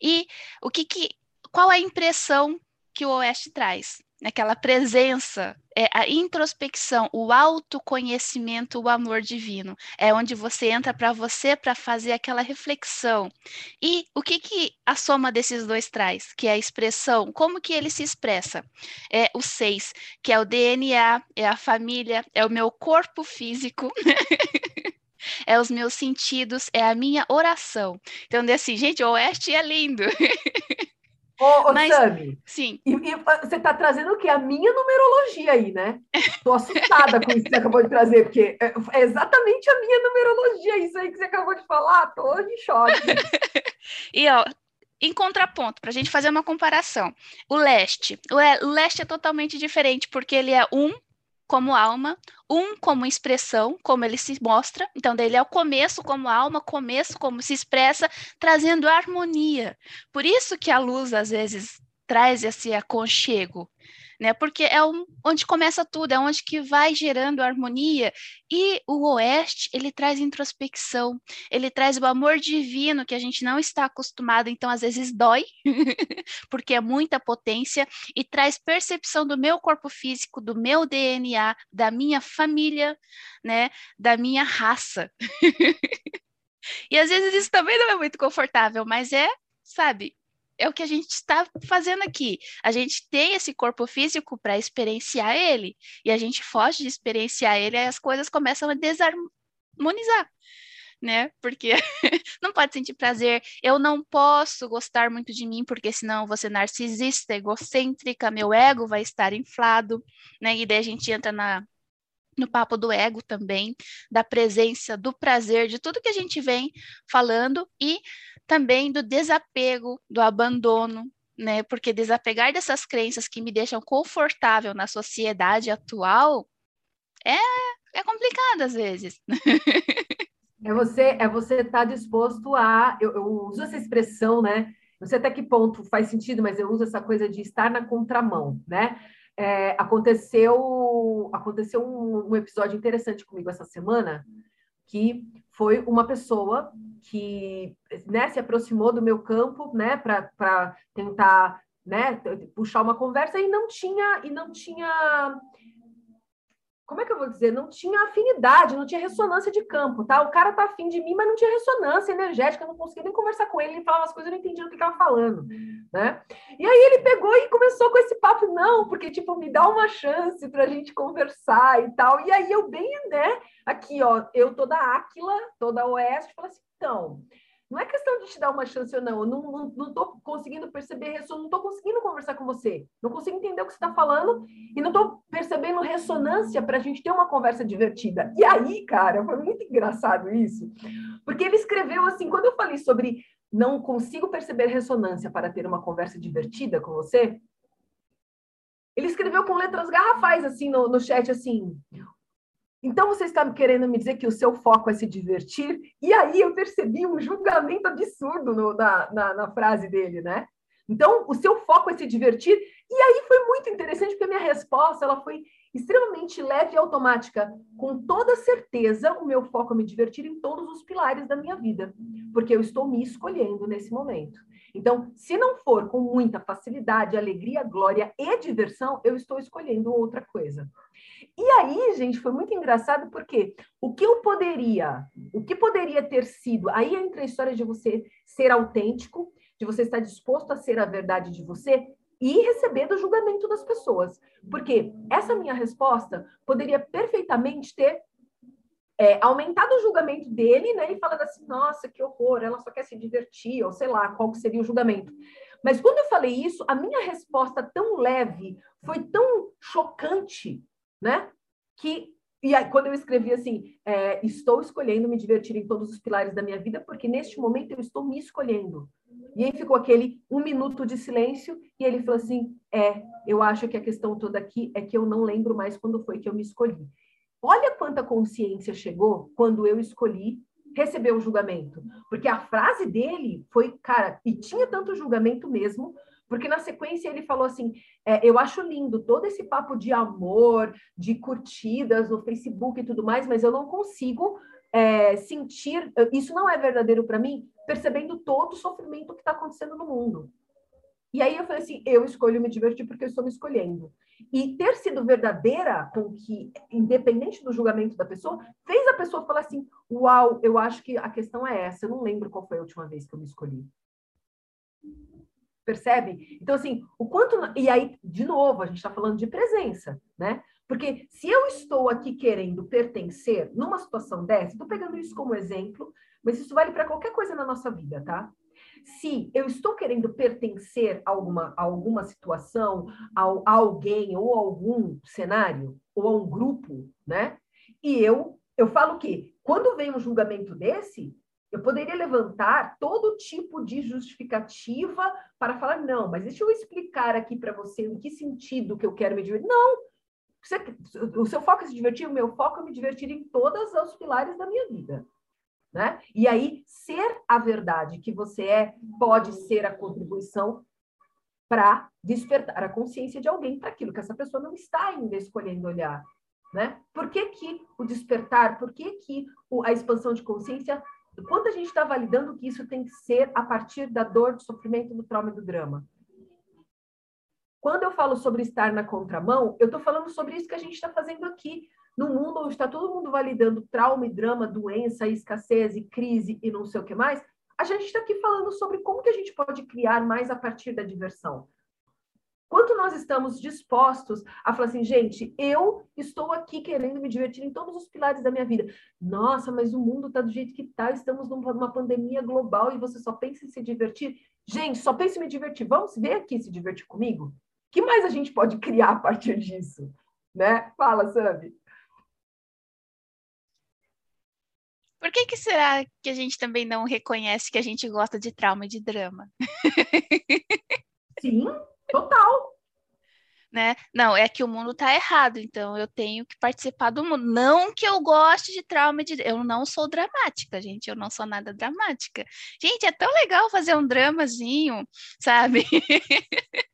E o que, que qual a impressão que o oeste traz? Aquela presença, é a introspecção, o autoconhecimento, o amor divino. É onde você entra para você para fazer aquela reflexão. E o que que a soma desses dois traz? Que é a expressão, como que ele se expressa? É o seis, que é o DNA, é a família, é o meu corpo físico. é os meus sentidos, é a minha oração. Então, assim, gente, o Oeste é lindo. Ô, ô Mas, Sami, sim. E, e você está trazendo o quê? A minha numerologia aí, né? Estou assustada com isso que você acabou de trazer, porque é, é exatamente a minha numerologia, isso aí que você acabou de falar, tô em choque. e ó, em contraponto, para a gente fazer uma comparação, o leste. O leste é totalmente diferente, porque ele é um como alma, um como expressão, como ele se mostra. Então, dele é o começo como alma, começo como se expressa, trazendo harmonia. Por isso que a luz às vezes traz esse aconchego, né? Porque é onde começa tudo, é onde que vai gerando harmonia. E o Oeste, ele traz introspecção, ele traz o amor divino que a gente não está acostumado, então às vezes dói, porque é muita potência, e traz percepção do meu corpo físico, do meu DNA, da minha família, né? Da minha raça. e às vezes isso também não é muito confortável, mas é, sabe, é o que a gente está fazendo aqui. A gente tem esse corpo físico para experienciar ele, e a gente foge de experienciar ele, e as coisas começam a desarmonizar. Né? Porque não pode sentir prazer, eu não posso gostar muito de mim, porque senão ser narcisista, egocêntrica, meu ego vai estar inflado, né? E daí a gente entra na, no papo do ego também, da presença, do prazer, de tudo que a gente vem falando e também do desapego, do abandono, né? Porque desapegar dessas crenças que me deixam confortável na sociedade atual é, é complicado às vezes. É você é você estar tá disposto a. Eu, eu uso essa expressão, né? Não sei até que ponto faz sentido, mas eu uso essa coisa de estar na contramão, né? É, aconteceu aconteceu um, um, episódio interessante comigo essa semana que foi uma pessoa que né, se aproximou do meu campo né, para tentar né, puxar uma conversa e não tinha e não tinha como é que eu vou dizer? Não tinha afinidade, não tinha ressonância de campo, tá? O cara tá afim de mim, mas não tinha ressonância energética, eu não conseguia nem conversar com ele, ele falava umas coisas, eu não entendia o que ele tava falando, né? E aí ele pegou e começou com esse papo, não, porque, tipo, me dá uma chance pra gente conversar e tal. E aí eu bem, né, aqui, ó, eu toda Áquila, toda Oeste, falei assim, então, não é questão de te dar uma chance ou não. Eu não, não, não tô conseguindo perceber, não estou conseguindo conversar com você. Não consigo entender o que você está falando e não estou percebendo ressonância para a gente ter uma conversa divertida. E aí, cara, foi muito engraçado isso, porque ele escreveu assim, quando eu falei sobre não consigo perceber ressonância para ter uma conversa divertida com você, ele escreveu com letras garrafais assim no, no chat assim: então você está querendo me dizer que o seu foco é se divertir? E aí eu percebi um julgamento absurdo no, na, na, na, frase dele, né? Então o seu foco é se divertir. E aí foi muito interessante porque a minha resposta ela foi extremamente leve e automática. Com toda certeza, o meu foco é me divertir em todos os pilares da minha vida, porque eu estou me escolhendo nesse momento. Então, se não for com muita facilidade, alegria, glória e diversão, eu estou escolhendo outra coisa. E aí, gente, foi muito engraçado porque o que eu poderia, o que poderia ter sido, aí entra a história de você ser autêntico, de você estar disposto a ser a verdade de você e receber do julgamento das pessoas. Porque essa minha resposta poderia perfeitamente ter é, aumentado o julgamento dele, né? E falando assim, nossa, que horror, ela só quer se divertir, ou sei lá, qual seria o julgamento. Mas quando eu falei isso, a minha resposta tão leve foi tão chocante, né? Que e aí, quando eu escrevi assim, é, estou escolhendo me divertir em todos os pilares da minha vida, porque neste momento eu estou me escolhendo. E aí ficou aquele um minuto de silêncio, e ele falou assim: é, eu acho que a questão toda aqui é que eu não lembro mais quando foi que eu me escolhi. Olha quanta consciência chegou quando eu escolhi receber o julgamento. Porque a frase dele foi, cara, e tinha tanto julgamento mesmo, porque na sequência ele falou assim: é, eu acho lindo todo esse papo de amor, de curtidas no Facebook e tudo mais, mas eu não consigo é, sentir, isso não é verdadeiro para mim, percebendo todo o sofrimento que está acontecendo no mundo. E aí eu falei assim, eu escolho me divertir porque eu estou me escolhendo. E ter sido verdadeira com que, independente do julgamento da pessoa, fez a pessoa falar assim: Uau, eu acho que a questão é essa. Eu não lembro qual foi a última vez que eu me escolhi. Percebe? Então, assim, o quanto. E aí, de novo, a gente está falando de presença, né? Porque se eu estou aqui querendo pertencer numa situação dessa, estou pegando isso como exemplo, mas isso vale para qualquer coisa na nossa vida, tá? se eu estou querendo pertencer a alguma, a alguma situação, a, a alguém ou a algum cenário, ou a um grupo, né? E eu, eu falo que quando vem um julgamento desse, eu poderia levantar todo tipo de justificativa para falar, não, mas deixa eu explicar aqui para você em que sentido que eu quero me divertir. Não, você, o seu foco é se divertir, o meu foco é me divertir em todos os pilares da minha vida. Né? E aí, ser a verdade que você é pode ser a contribuição para despertar a consciência de alguém para aquilo que essa pessoa não está ainda escolhendo olhar. Né? Por que, que o despertar, por que, que a expansão de consciência, quando a gente está validando que isso tem que ser a partir da dor, do sofrimento, do trauma e do drama? Quando eu falo sobre estar na contramão, eu estou falando sobre isso que a gente está fazendo aqui no mundo onde está todo mundo validando trauma e drama, doença, escassez e crise e não sei o que mais, a gente está aqui falando sobre como que a gente pode criar mais a partir da diversão. Quanto nós estamos dispostos a falar assim, gente, eu estou aqui querendo me divertir em todos os pilares da minha vida. Nossa, mas o mundo está do jeito que está, estamos numa pandemia global e você só pensa em se divertir. Gente, só pensa em me divertir. Vamos ver aqui se divertir comigo? O que mais a gente pode criar a partir disso? Né? Fala, Sabe. Por que, que será que a gente também não reconhece que a gente gosta de trauma e de drama? Sim, total. Né? Não, é que o mundo está errado, então eu tenho que participar do mundo. Não que eu goste de trauma, de... eu não sou dramática, gente, eu não sou nada dramática. Gente, é tão legal fazer um dramazinho, sabe?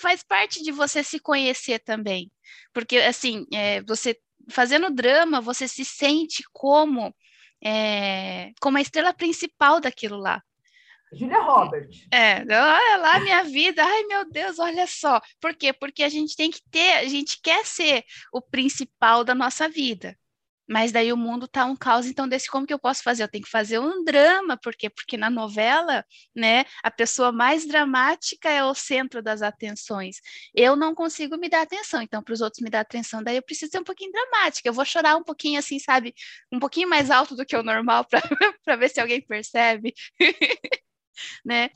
Faz parte de você se conhecer também, porque assim, é, você fazendo drama, você se sente como é, como a estrela principal daquilo lá. Julia Roberts. É, olha lá minha vida, ai meu Deus, olha só. Por quê? Porque a gente tem que ter, a gente quer ser o principal da nossa vida. Mas daí o mundo tá um caos, então desse como que eu posso fazer? Eu tenho que fazer um drama, por quê? Porque na novela, né, a pessoa mais dramática é o centro das atenções. Eu não consigo me dar atenção, então para os outros me dar atenção, daí eu preciso ser um pouquinho dramática. Eu vou chorar um pouquinho assim, sabe? Um pouquinho mais alto do que o normal para ver se alguém percebe. né?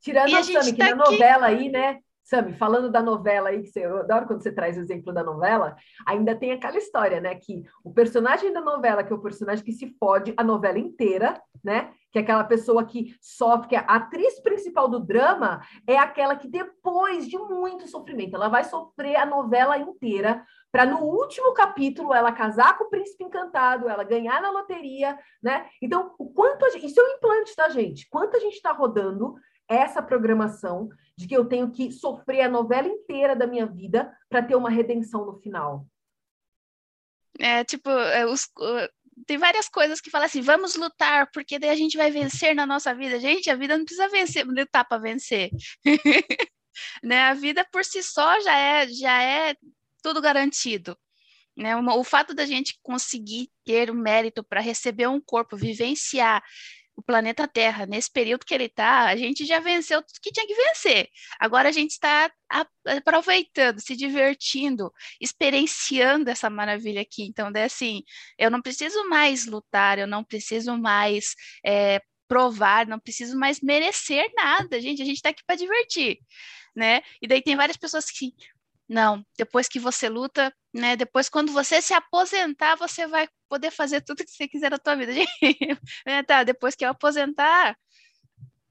Tirando e a, a que tá na aqui... novela aí, né? Sami, falando da novela aí, que você, eu adoro quando você traz o exemplo da novela, ainda tem aquela história, né? Que o personagem da novela, que é o personagem que se fode a novela inteira, né? Que é aquela pessoa que sofre, que é a atriz principal do drama, é aquela que depois de muito sofrimento, ela vai sofrer a novela inteira para no último capítulo ela casar com o príncipe encantado, ela ganhar na loteria, né? Então, o quanto a gente, isso é um implante, tá, gente? Quanto a gente está rodando essa programação de que eu tenho que sofrer a novela inteira da minha vida para ter uma redenção no final. É, tipo, é, os, tem várias coisas que falam assim, vamos lutar, porque daí a gente vai vencer na nossa vida. Gente, a vida não precisa vencer, lutar para vencer. né? A vida por si só já é, já é tudo garantido. Né? O fato da gente conseguir ter o mérito para receber um corpo, vivenciar o planeta Terra, nesse período que ele está, a gente já venceu tudo que tinha que vencer. Agora a gente está aproveitando, se divertindo, experienciando essa maravilha aqui. Então, é assim, eu não preciso mais lutar, eu não preciso mais é, provar, não preciso mais merecer nada, gente. A gente está aqui para divertir, né? E daí tem várias pessoas que não, depois que você luta, né? Depois, quando você se aposentar, você vai poder fazer tudo que você quiser na tua vida. é, tá, depois que eu aposentar,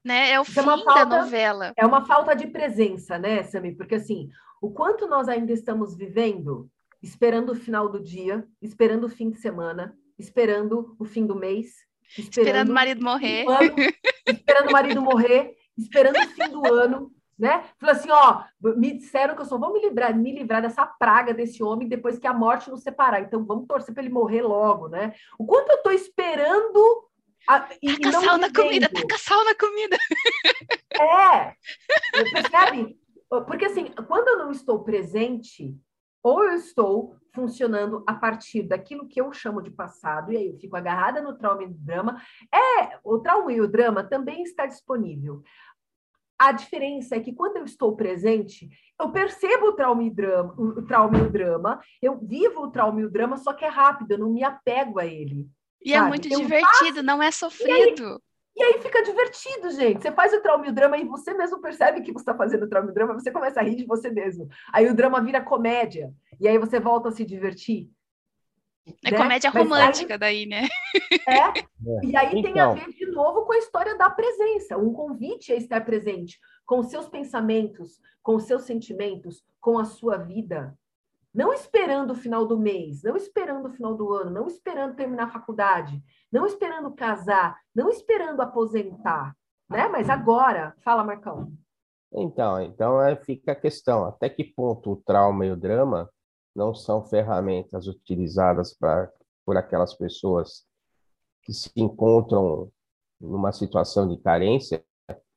né? É o Isso é fim é falta, da novela. É uma falta de presença, né, Sami? Porque assim, o quanto nós ainda estamos vivendo, esperando o final do dia, esperando o fim de semana, esperando o fim do mês, esperando, esperando o marido morrer, ano, esperando o marido morrer, esperando o fim do ano né? Falou assim, ó, me disseram que eu só vou me livrar, me livrar dessa praga desse homem depois que a morte nos separar. Então vamos torcer para ele morrer logo, né? O quanto eu estou esperando A, e, taca sal na comida, taca sal na comida. É, percebe? Porque assim, quando eu não estou presente, ou eu estou funcionando a partir daquilo que eu chamo de passado, e aí eu fico agarrada no trauma e no drama. É, o trauma e o drama também está disponível. A diferença é que quando eu estou presente, eu percebo o trauma e, drama, o trauma e o drama, eu vivo o trauma e o drama, só que é rápido, eu não me apego a ele. E é sabe? é muito eu divertido, faço, não é sofrido. E aí fica divertido, gente. Você faz o trauma e o drama e você mesmo percebe que você está fazendo o trauma e o drama, você começa a rir de você mesmo. Aí o drama vira comédia. E aí você volta a se divertir. É né? comédia Mas romântica aí, daí, né? É. é. E aí então. tem a ver de novo com a história da presença. Um convite a estar presente com seus pensamentos, com seus sentimentos, com a sua vida. Não esperando o final do mês, não esperando o final do ano, não esperando terminar a faculdade, não esperando casar, não esperando aposentar, né? Mas agora, fala, Marcão. Então, então é, fica a questão, até que ponto o trauma e o drama não são ferramentas utilizadas pra, por aquelas pessoas que se encontram numa situação de carência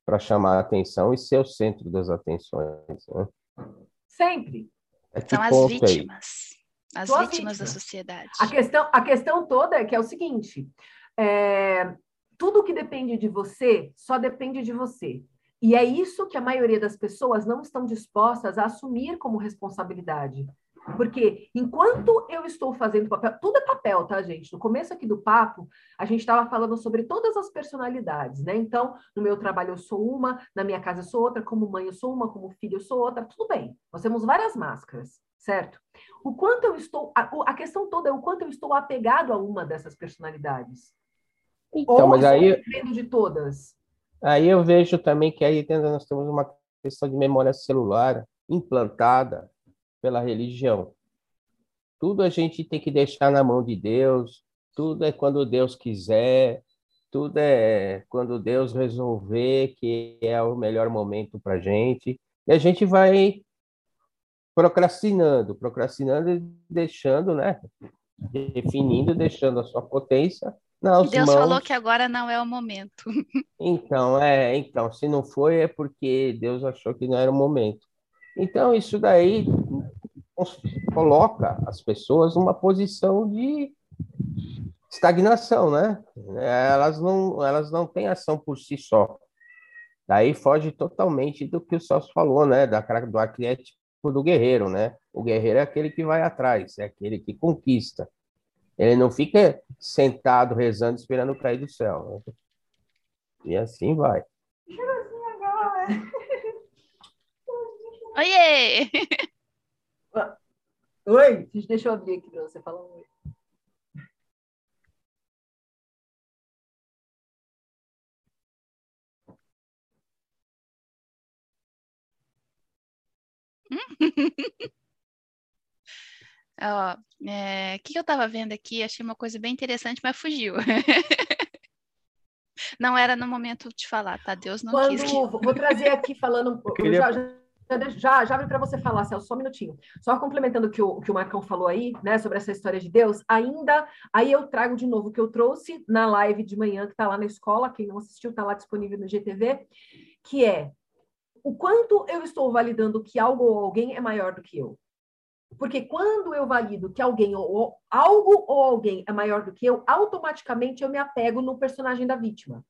para chamar a atenção e ser o centro das atenções. Né? Sempre. É são as vítimas. As vítimas, vítimas da sociedade. A questão, a questão toda é que é o seguinte: é, tudo que depende de você só depende de você. E é isso que a maioria das pessoas não estão dispostas a assumir como responsabilidade. Porque enquanto eu estou fazendo papel, tudo é papel, tá, gente? No começo aqui do papo, a gente estava falando sobre todas as personalidades, né? Então, no meu trabalho eu sou uma, na minha casa eu sou outra, como mãe eu sou uma, como filho eu sou outra, tudo bem. Nós temos várias máscaras, certo? O quanto eu estou, a, a questão toda é o quanto eu estou apegado a uma dessas personalidades. Então, Ou mas aí de todas. Aí eu vejo também que aí nós temos uma questão de memória celular implantada pela religião. Tudo a gente tem que deixar na mão de Deus, tudo é quando Deus quiser, tudo é quando Deus resolver que é o melhor momento para a gente. E a gente vai procrastinando, procrastinando e deixando, né? Definindo, deixando a sua potência nas Deus mãos. falou que agora não é o momento. Então, é, então, se não foi é porque Deus achou que não era o momento. Então, isso daí coloca as pessoas numa posição de estagnação, né? Elas não, elas não têm ação por si só. Daí foge totalmente do que o Celso falou, né? Da, do arquétipo do guerreiro, né? O guerreiro é aquele que vai atrás, é aquele que conquista. Ele não fica sentado rezando esperando cair do céu. Né? E assim vai. Oiê! Oi! Deixa eu abrir aqui para você falar um oi. Ó, é, o que eu estava vendo aqui? Achei uma coisa bem interessante, mas fugiu. não era no momento de falar, tá? Deus não Quando, quis. Que... Vou trazer aqui falando um pouco. Queria... Já, já, já, para você falar, Celso, só um minutinho. Só complementando o que o, que o Marcão falou aí, né, sobre essa história de Deus, ainda, aí eu trago de novo o que eu trouxe na live de manhã, que está lá na escola, quem não assistiu, está lá disponível no GTV, que é o quanto eu estou validando que algo ou alguém é maior do que eu. Porque quando eu valido que alguém ou algo ou alguém é maior do que eu, automaticamente eu me apego no personagem da vítima,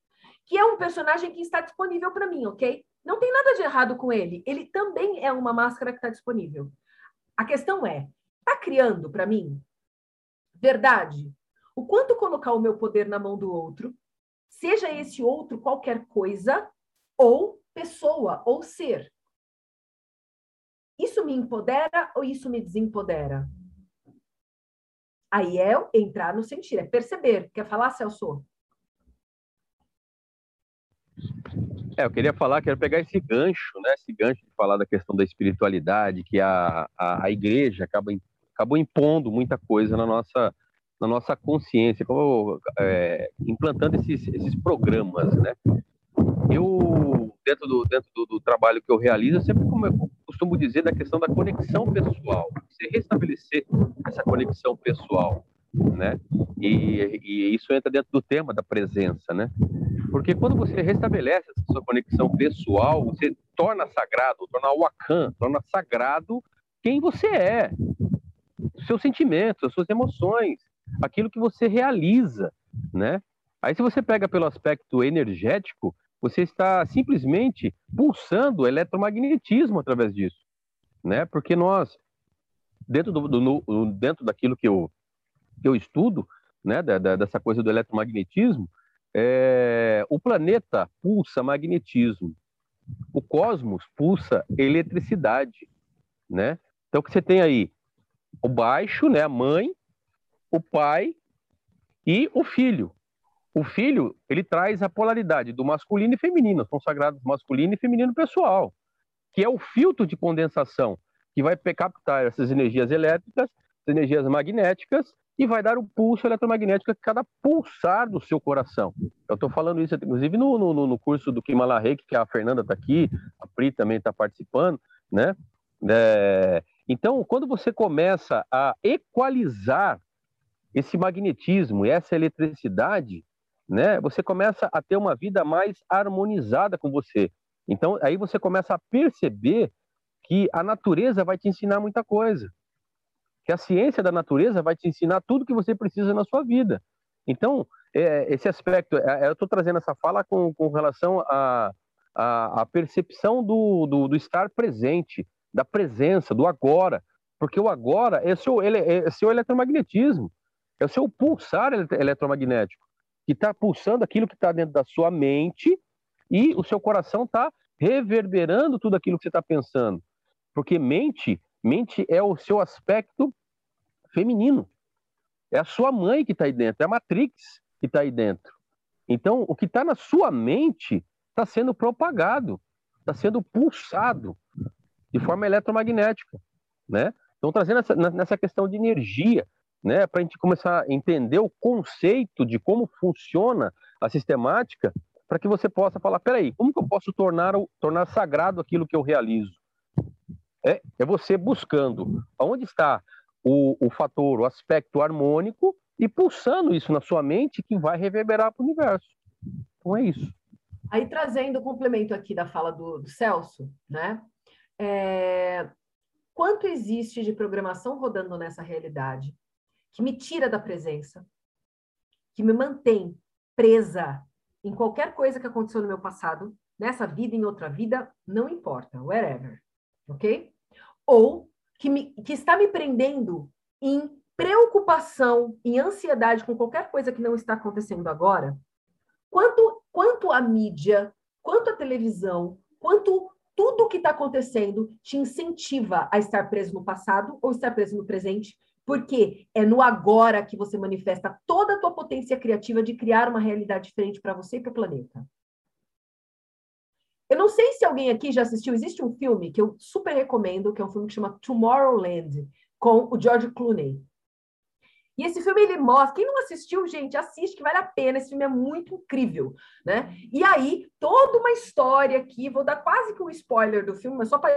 que é um personagem que está disponível para mim, ok? Não tem nada de errado com ele. Ele também é uma máscara que está disponível. A questão é, está criando para mim verdade? O quanto colocar o meu poder na mão do outro, seja esse outro qualquer coisa, ou pessoa, ou ser. Isso me empodera ou isso me desempodera? Aí é entrar no sentir, é perceber. Quer falar, Celso? É, eu queria falar, quero pegar esse gancho, né? Esse gancho de falar da questão da espiritualidade, que a, a, a igreja acaba, acabou impondo muita coisa na nossa, na nossa consciência, como, é, implantando esses, esses programas, né? Eu, dentro, do, dentro do, do, trabalho que eu realizo, eu sempre como eu costumo dizer da questão da conexão pessoal, você restabelecer essa conexão pessoal. né? E, e, isso entra dentro do tema da presença, né? Porque quando você restabelece essa sua conexão pessoal, você torna sagrado, torna Wakan, torna sagrado quem você é, seus sentimentos, as suas emoções, aquilo que você realiza, né? Aí se você pega pelo aspecto energético, você está simplesmente pulsando eletromagnetismo através disso, né? Porque nós dentro do, do dentro daquilo que eu que eu estudo, né, da, da, dessa coisa do eletromagnetismo, é, o planeta pulsa magnetismo, o cosmos pulsa eletricidade, né? Então que você tem aí o baixo, né, a mãe, o pai e o filho. O filho, ele traz a polaridade do masculino e feminino, são sagrados masculino e feminino pessoal, que é o filtro de condensação que vai captar essas energias elétricas, energias magnéticas e vai dar o pulso eletromagnético a cada pulsar do seu coração. Eu estou falando isso, inclusive, no, no, no curso do Kimala Reiki, que a Fernanda está aqui, a Pri também está participando, né? É, então, quando você começa a equalizar esse magnetismo e essa eletricidade, né, você começa a ter uma vida mais harmonizada com você. Então, aí você começa a perceber que a natureza vai te ensinar muita coisa que a ciência da natureza vai te ensinar tudo que você precisa na sua vida. Então, é, esse aspecto, é, eu estou trazendo essa fala com, com relação à a, a, a, percepção do, do, do, estar presente, da presença, do agora, porque o agora é seu, ele, é seu eletromagnetismo, é o seu pulsar eletromagnético, que está pulsando aquilo que está dentro da sua mente e o seu coração está reverberando tudo aquilo que você está pensando. Porque mente Mente é o seu aspecto feminino. É a sua mãe que está aí dentro, é a Matrix que está aí dentro. Então, o que está na sua mente está sendo propagado, está sendo pulsado de forma eletromagnética, né? Então, trazendo essa, nessa questão de energia, né, para a gente começar a entender o conceito de como funciona a sistemática, para que você possa falar, peraí, como que eu posso tornar, tornar sagrado aquilo que eu realizo? É, é você buscando onde está o, o fator, o aspecto harmônico e pulsando isso na sua mente que vai reverberar para o universo. Então é isso. Aí trazendo o complemento aqui da fala do, do Celso, né? É... Quanto existe de programação rodando nessa realidade que me tira da presença, que me mantém presa em qualquer coisa que aconteceu no meu passado, nessa vida, em outra vida, não importa, wherever, ok? Ou que, me, que está me prendendo em preocupação, em ansiedade com qualquer coisa que não está acontecendo agora, quanto, quanto a mídia, quanto a televisão, quanto tudo o que está acontecendo te incentiva a estar preso no passado ou estar preso no presente, porque é no agora que você manifesta toda a tua potência criativa de criar uma realidade diferente para você e para o planeta. Eu não sei se alguém aqui já assistiu, existe um filme que eu super recomendo, que é um filme que chama Tomorrowland, com o George Clooney. E esse filme ele mostra, quem não assistiu, gente, assiste que vale a pena, esse filme é muito incrível, né? E aí, toda uma história aqui, vou dar quase que um spoiler do filme, mas só para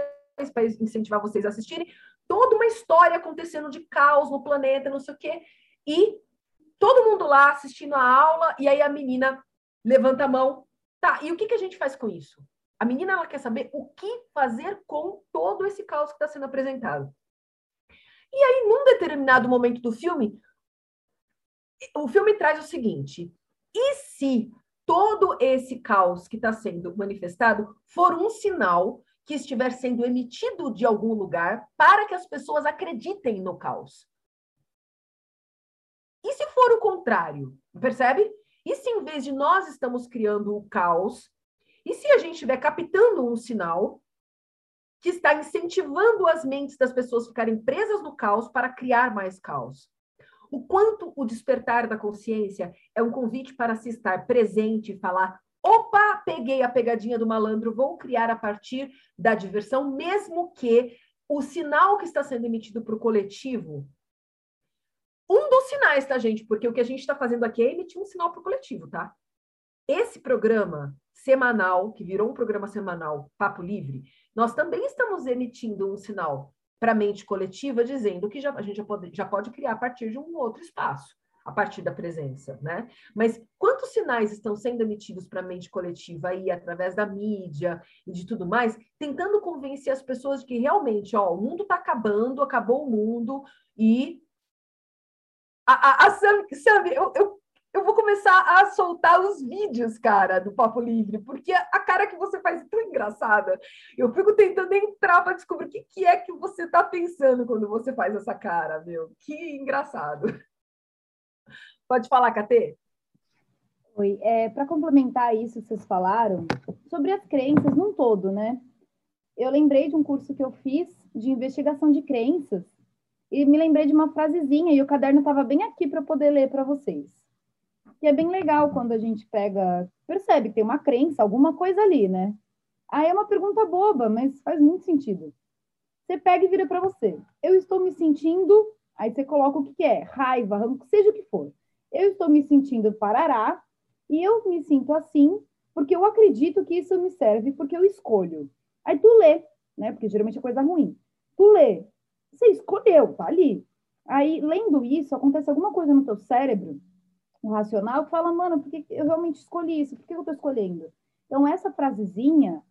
incentivar vocês a assistirem, toda uma história acontecendo de caos no planeta, não sei o quê, e todo mundo lá assistindo a aula, e aí a menina levanta a mão, tá, e o que, que a gente faz com isso? A menina ela quer saber o que fazer com todo esse caos que está sendo apresentado. E aí, num determinado momento do filme, o filme traz o seguinte: e se todo esse caos que está sendo manifestado for um sinal que estiver sendo emitido de algum lugar para que as pessoas acreditem no caos? E se for o contrário? Percebe? E se em vez de nós estamos criando o caos, e se a gente estiver captando um sinal que está incentivando as mentes das pessoas ficarem presas no caos para criar mais caos? O quanto o despertar da consciência é um convite para se estar presente e falar: opa, peguei a pegadinha do malandro, vou criar a partir da diversão, mesmo que o sinal que está sendo emitido para o coletivo. Um dos sinais, tá, gente? Porque o que a gente está fazendo aqui é emitir um sinal para o coletivo, tá? Esse programa semanal, que virou um programa semanal Papo Livre, nós também estamos emitindo um sinal para a mente coletiva, dizendo que já, a gente já pode, já pode criar a partir de um outro espaço, a partir da presença, né? Mas quantos sinais estão sendo emitidos para a mente coletiva aí, através da mídia e de tudo mais, tentando convencer as pessoas de que realmente, ó, o mundo está acabando, acabou o mundo, e a, a, a Sam, Sam eu, eu eu vou começar a soltar os vídeos, cara, do Papo Livre, porque a cara que você faz é tão engraçada. Eu fico tentando entrar para descobrir o que, que é que você está pensando quando você faz essa cara, meu. Que engraçado. Pode falar, Catê? Oi, é, para complementar isso que vocês falaram, sobre as crenças num todo, né? Eu lembrei de um curso que eu fiz de investigação de crenças e me lembrei de uma frasezinha e o caderno estava bem aqui para poder ler para vocês. E é bem legal quando a gente pega, percebe que tem uma crença, alguma coisa ali, né? Aí é uma pergunta boba, mas faz muito sentido. Você pega e vira para você. Eu estou me sentindo, aí você coloca o que, que é, raiva, seja o que for. Eu estou me sentindo parará e eu me sinto assim porque eu acredito que isso me serve porque eu escolho. Aí tu lê, né? Porque geralmente é coisa ruim. Tu lê. Você escolheu, tá ali. Aí, lendo isso, acontece alguma coisa no teu cérebro um racional que fala, mano, por que eu realmente escolhi isso? Por que eu estou escolhendo? Então, essa frasezinha,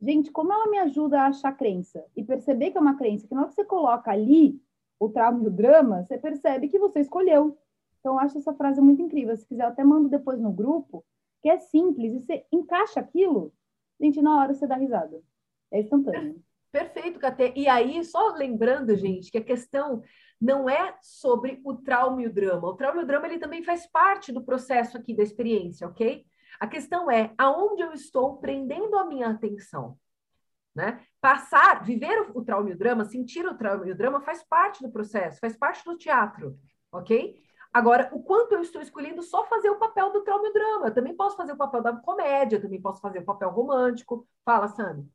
gente, como ela me ajuda a achar crença e perceber que é uma crença, que na hora que você coloca ali o trauma e o drama, você percebe que você escolheu. Então, eu acho essa frase muito incrível. Se quiser, eu até mando depois no grupo, que é simples, e você encaixa aquilo, gente, na hora você dá risada. É instantâneo. Perfeito, Catê. E aí, só lembrando, gente, que a questão não é sobre o trauma e o drama. O trauma e o drama ele também faz parte do processo aqui da experiência, ok? A questão é aonde eu estou prendendo a minha atenção. Né? Passar, viver o, o trauma e o drama, sentir o trauma e o drama faz parte do processo, faz parte do teatro, ok? Agora, o quanto eu estou escolhendo só fazer o papel do trauma e o drama. Eu também posso fazer o papel da comédia, também posso fazer o papel romântico. Fala, Sami.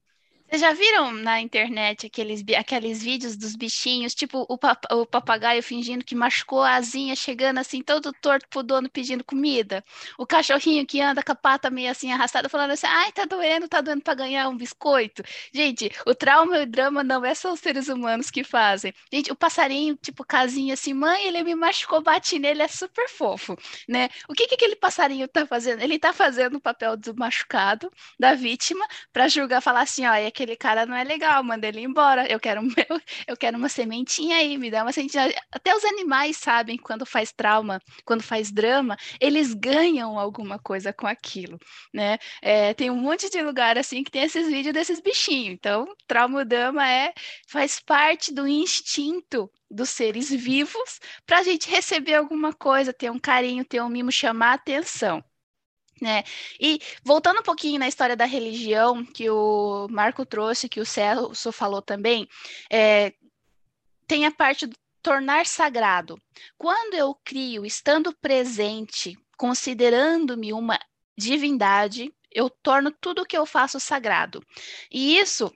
Vocês já viram na internet aqueles, aqueles vídeos dos bichinhos, tipo o, pap o papagaio fingindo que machucou a asinha, chegando assim, todo torto pro dono pedindo comida? O cachorrinho que anda com a pata meio assim arrastada, falando assim, ai, tá doendo, tá doendo para ganhar um biscoito. Gente, o trauma e o drama não é só os seres humanos que fazem. Gente, o passarinho, tipo, casinha assim, mãe, ele me machucou, bate nele, é super fofo, né? O que que aquele passarinho tá fazendo? Ele tá fazendo o papel do machucado, da vítima, para julgar, falar assim, ó, é aquele cara não é legal, manda ele embora. Eu quero meu, eu quero uma sementinha aí, me dá uma sementinha. Até os animais sabem quando faz trauma, quando faz drama, eles ganham alguma coisa com aquilo, né? É, tem um monte de lugar assim que tem esses vídeos desses bichinhos. Então, trauma drama é faz parte do instinto dos seres vivos para a gente receber alguma coisa, ter um carinho, ter um mimo, chamar a atenção. Né? E voltando um pouquinho na história da religião, que o Marco trouxe, que o Celso falou também, é, tem a parte do tornar sagrado. Quando eu crio, estando presente, considerando-me uma divindade, eu torno tudo o que eu faço sagrado. E isso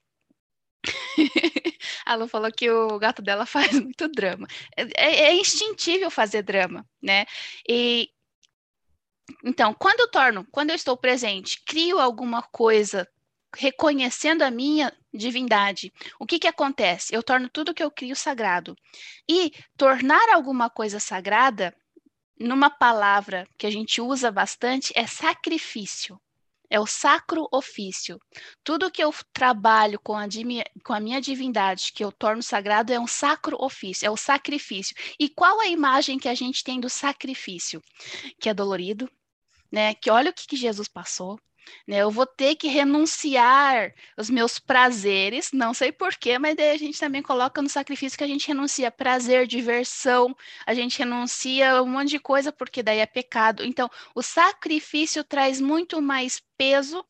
a Lu falou que o gato dela faz muito drama. É, é, é, instintível fazer drama, né? E então, quando eu torno, quando eu estou presente, crio alguma coisa reconhecendo a minha divindade, o que que acontece? Eu torno tudo que eu crio sagrado. E tornar alguma coisa sagrada, numa palavra que a gente usa bastante, é sacrifício. É o sacro ofício. Tudo que eu trabalho com a, com a minha divindade, que eu torno sagrado, é um sacro ofício, é o sacrifício. E qual a imagem que a gente tem do sacrifício? Que é dolorido, né? Que olha o que, que Jesus passou, né? Eu vou ter que renunciar os meus prazeres, não sei porquê, mas daí a gente também coloca no sacrifício que a gente renuncia prazer, diversão, a gente renuncia um monte de coisa porque daí é pecado. Então, o sacrifício traz muito mais peso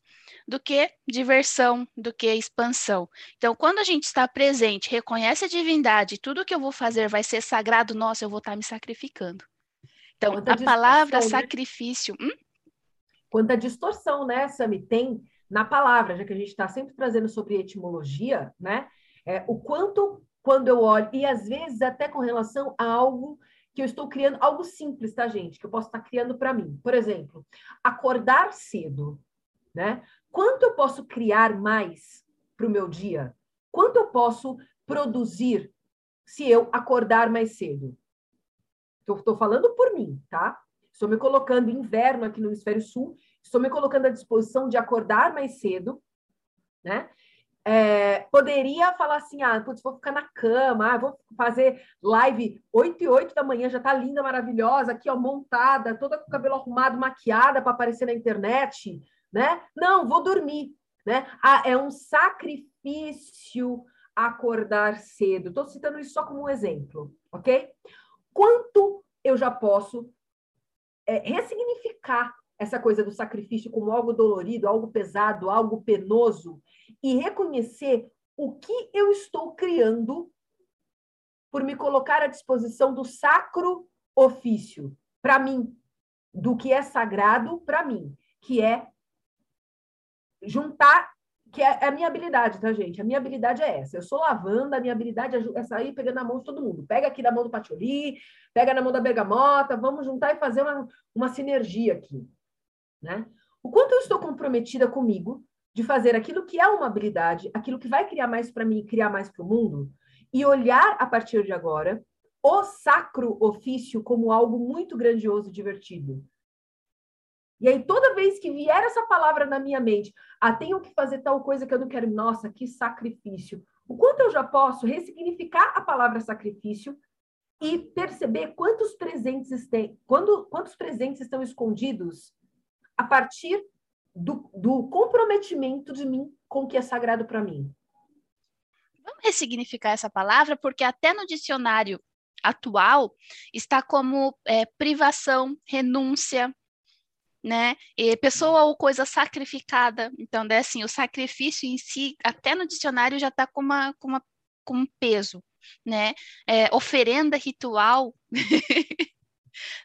do que diversão, do que expansão. Então, quando a gente está presente, reconhece a divindade, tudo que eu vou fazer vai ser sagrado, nossa, eu vou estar me sacrificando. Então, a palavra né? sacrifício. Hum? Quanta distorção, né, Sami, tem na palavra, já que a gente está sempre trazendo sobre etimologia, né? É, o quanto, quando eu olho, e às vezes até com relação a algo que eu estou criando, algo simples, tá, gente? Que eu posso estar criando para mim. Por exemplo, acordar cedo, né? Quanto eu posso criar mais para o meu dia? quanto eu posso produzir se eu acordar mais cedo? Estou falando por mim, tá? Estou me colocando inverno aqui no hemisfério sul, estou me colocando à disposição de acordar mais cedo, né? É, poderia falar assim, ah, putz, vou ficar na cama, ah, vou fazer live 8 e 8 da manhã, já tá linda, maravilhosa, aqui, ó, montada, toda com o cabelo arrumado, maquiada para aparecer na internet, né? Não, vou dormir, né? Ah, é um sacrifício acordar cedo. Estou citando isso só como um exemplo, ok? Quanto eu já posso é, ressignificar essa coisa do sacrifício como algo dolorido, algo pesado, algo penoso, e reconhecer o que eu estou criando por me colocar à disposição do sacro ofício para mim, do que é sagrado para mim, que é juntar, que é a minha habilidade, tá, gente? A minha habilidade é essa. Eu sou lavanda, a minha habilidade é sair pegando na mão de todo mundo. Pega aqui na mão do Patioli, pega na mão da bergamota, vamos juntar e fazer uma, uma sinergia aqui, né? O quanto eu estou comprometida comigo de fazer aquilo que é uma habilidade, aquilo que vai criar mais para mim criar mais para o mundo, e olhar a partir de agora o sacro ofício como algo muito grandioso e divertido. E aí, toda vez que vier essa palavra na minha mente, ah, tenho que fazer tal coisa que eu não quero, nossa, que sacrifício. O quanto eu já posso ressignificar a palavra sacrifício e perceber quantos presentes tem, quando, quantos presentes estão escondidos a partir do, do comprometimento de mim com o que é sagrado para mim. Vamos ressignificar essa palavra, porque até no dicionário atual está como é, privação, renúncia, né? E pessoa ou coisa sacrificada. Então, é assim, o sacrifício em si, até no dicionário já está com, uma, com, uma, com um peso, né? É, oferenda ritual.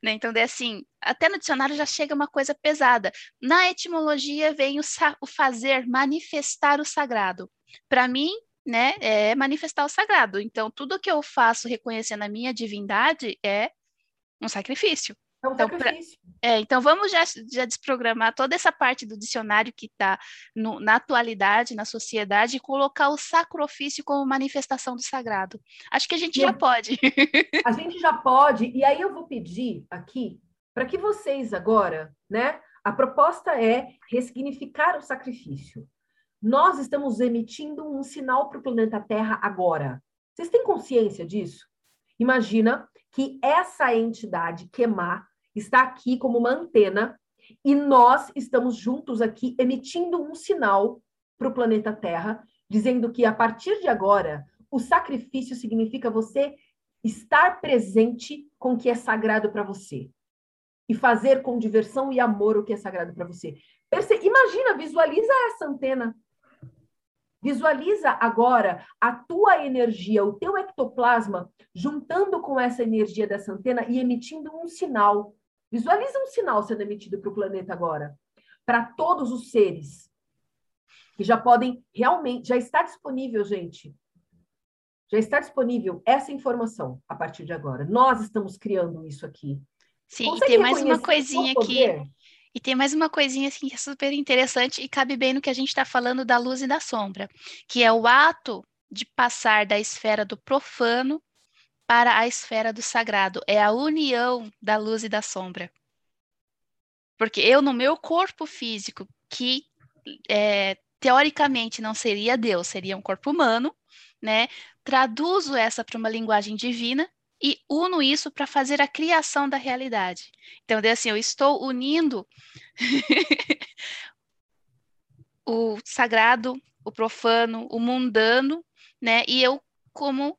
né? Então, é assim, até no dicionário já chega uma coisa pesada. Na etimologia vem o, o fazer, manifestar o sagrado. Para mim, né, é manifestar o sagrado. Então, tudo que eu faço reconhecendo a minha divindade é um sacrifício. É um então, sacrifício. Pra, é, então, vamos já, já desprogramar toda essa parte do dicionário que está na atualidade, na sociedade, e colocar o sacro-ofício como manifestação do sagrado. Acho que a gente já pode. A gente já pode, e aí eu vou pedir aqui para que vocês agora, né? A proposta é ressignificar o sacrifício. Nós estamos emitindo um sinal para o planeta Terra agora. Vocês têm consciência disso? Imagina que essa entidade, Queimar, está aqui como uma antena e nós estamos juntos aqui emitindo um sinal para o planeta Terra, dizendo que a partir de agora o sacrifício significa você estar presente com o que é sagrado para você e fazer com diversão e amor o que é sagrado para você. Perce Imagina, visualiza essa antena. Visualiza agora a tua energia, o teu ectoplasma, juntando com essa energia dessa antena e emitindo um sinal Visualiza um sinal sendo emitido para o planeta agora, para todos os seres que já podem realmente, já está disponível, gente. Já está disponível essa informação a partir de agora. Nós estamos criando isso aqui. Sim, Consegue e tem mais uma coisinha aqui. E tem mais uma coisinha assim que é super interessante e cabe bem no que a gente está falando da luz e da sombra, que é o ato de passar da esfera do profano para a esfera do sagrado, é a união da luz e da sombra. Porque eu, no meu corpo físico, que é, teoricamente não seria Deus, seria um corpo humano, né? Traduzo essa para uma linguagem divina e uno isso para fazer a criação da realidade. Então, assim, eu estou unindo o sagrado, o profano, o mundano, né? E eu, como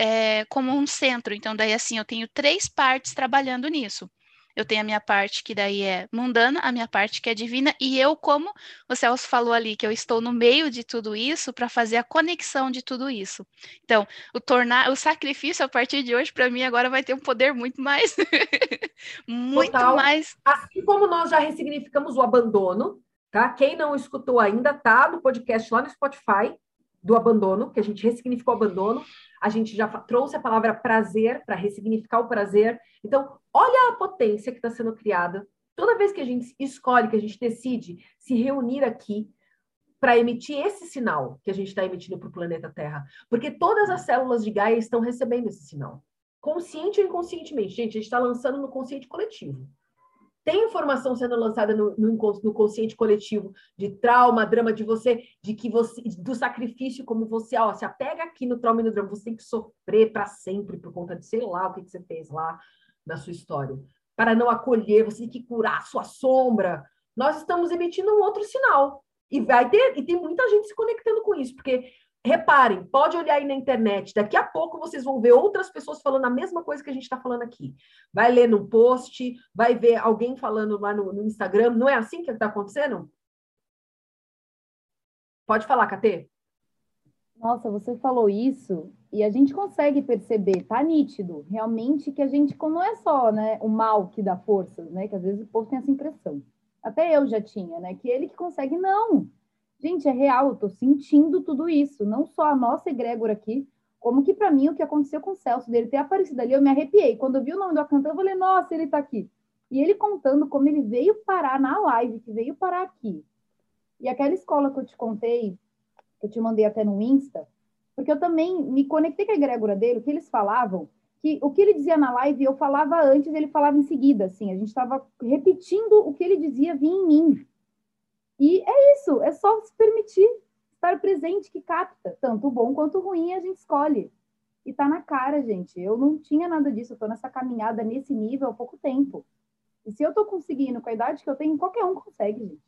é, como um centro. Então, daí assim, eu tenho três partes trabalhando nisso. Eu tenho a minha parte que daí é mundana, a minha parte que é divina, e eu, como o Celso falou ali, que eu estou no meio de tudo isso para fazer a conexão de tudo isso. Então, o tornar, o sacrifício a partir de hoje, para mim, agora vai ter um poder muito mais. muito Total. mais. Assim como nós já ressignificamos o abandono, tá? Quem não escutou ainda, tá no podcast lá no Spotify do abandono, que a gente ressignificou o abandono a gente já trouxe a palavra prazer para ressignificar o prazer. Então, olha a potência que está sendo criada. Toda vez que a gente escolhe, que a gente decide se reunir aqui, para emitir esse sinal que a gente está emitindo para o planeta Terra. Porque todas as células de Gaia estão recebendo esse sinal. Consciente ou inconscientemente. Gente, a gente está lançando no consciente coletivo. Tem informação sendo lançada no, no, no, consciente coletivo de trauma, drama de você, de que você, do sacrifício, como você, ó, se apega aqui no trauma e no drama, você tem que sofrer para sempre por conta de sei lá o que, que você fez lá na sua história. Para não acolher, você tem que curar a sua sombra. Nós estamos emitindo um outro sinal. E vai ter, e tem muita gente se conectando com isso, porque reparem, pode olhar aí na internet, daqui a pouco vocês vão ver outras pessoas falando a mesma coisa que a gente está falando aqui. Vai ler no post, vai ver alguém falando lá no, no Instagram, não é assim que está acontecendo? Pode falar, Catê. Nossa, você falou isso e a gente consegue perceber, tá nítido, realmente que a gente não é só, né, o mal que dá forças, né, que às vezes o povo tem essa impressão até eu já tinha, né? Que ele que consegue, não. Gente, é real, eu tô sentindo tudo isso, não só a nossa egrégora aqui, como que para mim o que aconteceu com o Celso, dele ter aparecido ali, eu me arrepiei. Quando eu vi o nome do Acantan, eu falei, nossa, ele tá aqui. E ele contando como ele veio parar na live, que veio parar aqui. E aquela escola que eu te contei, que eu te mandei até no Insta, porque eu também me conectei com a egrégora dele, o que eles falavam, que o que ele dizia na live eu falava antes, ele falava em seguida, assim, a gente estava repetindo o que ele dizia vinha em mim. E é isso, é só se permitir estar presente que capta, tanto o bom quanto o ruim a gente escolhe. E tá na cara, gente. Eu não tinha nada disso, eu tô nessa caminhada nesse nível há pouco tempo. E se eu tô conseguindo com a idade que eu tenho, qualquer um consegue, gente.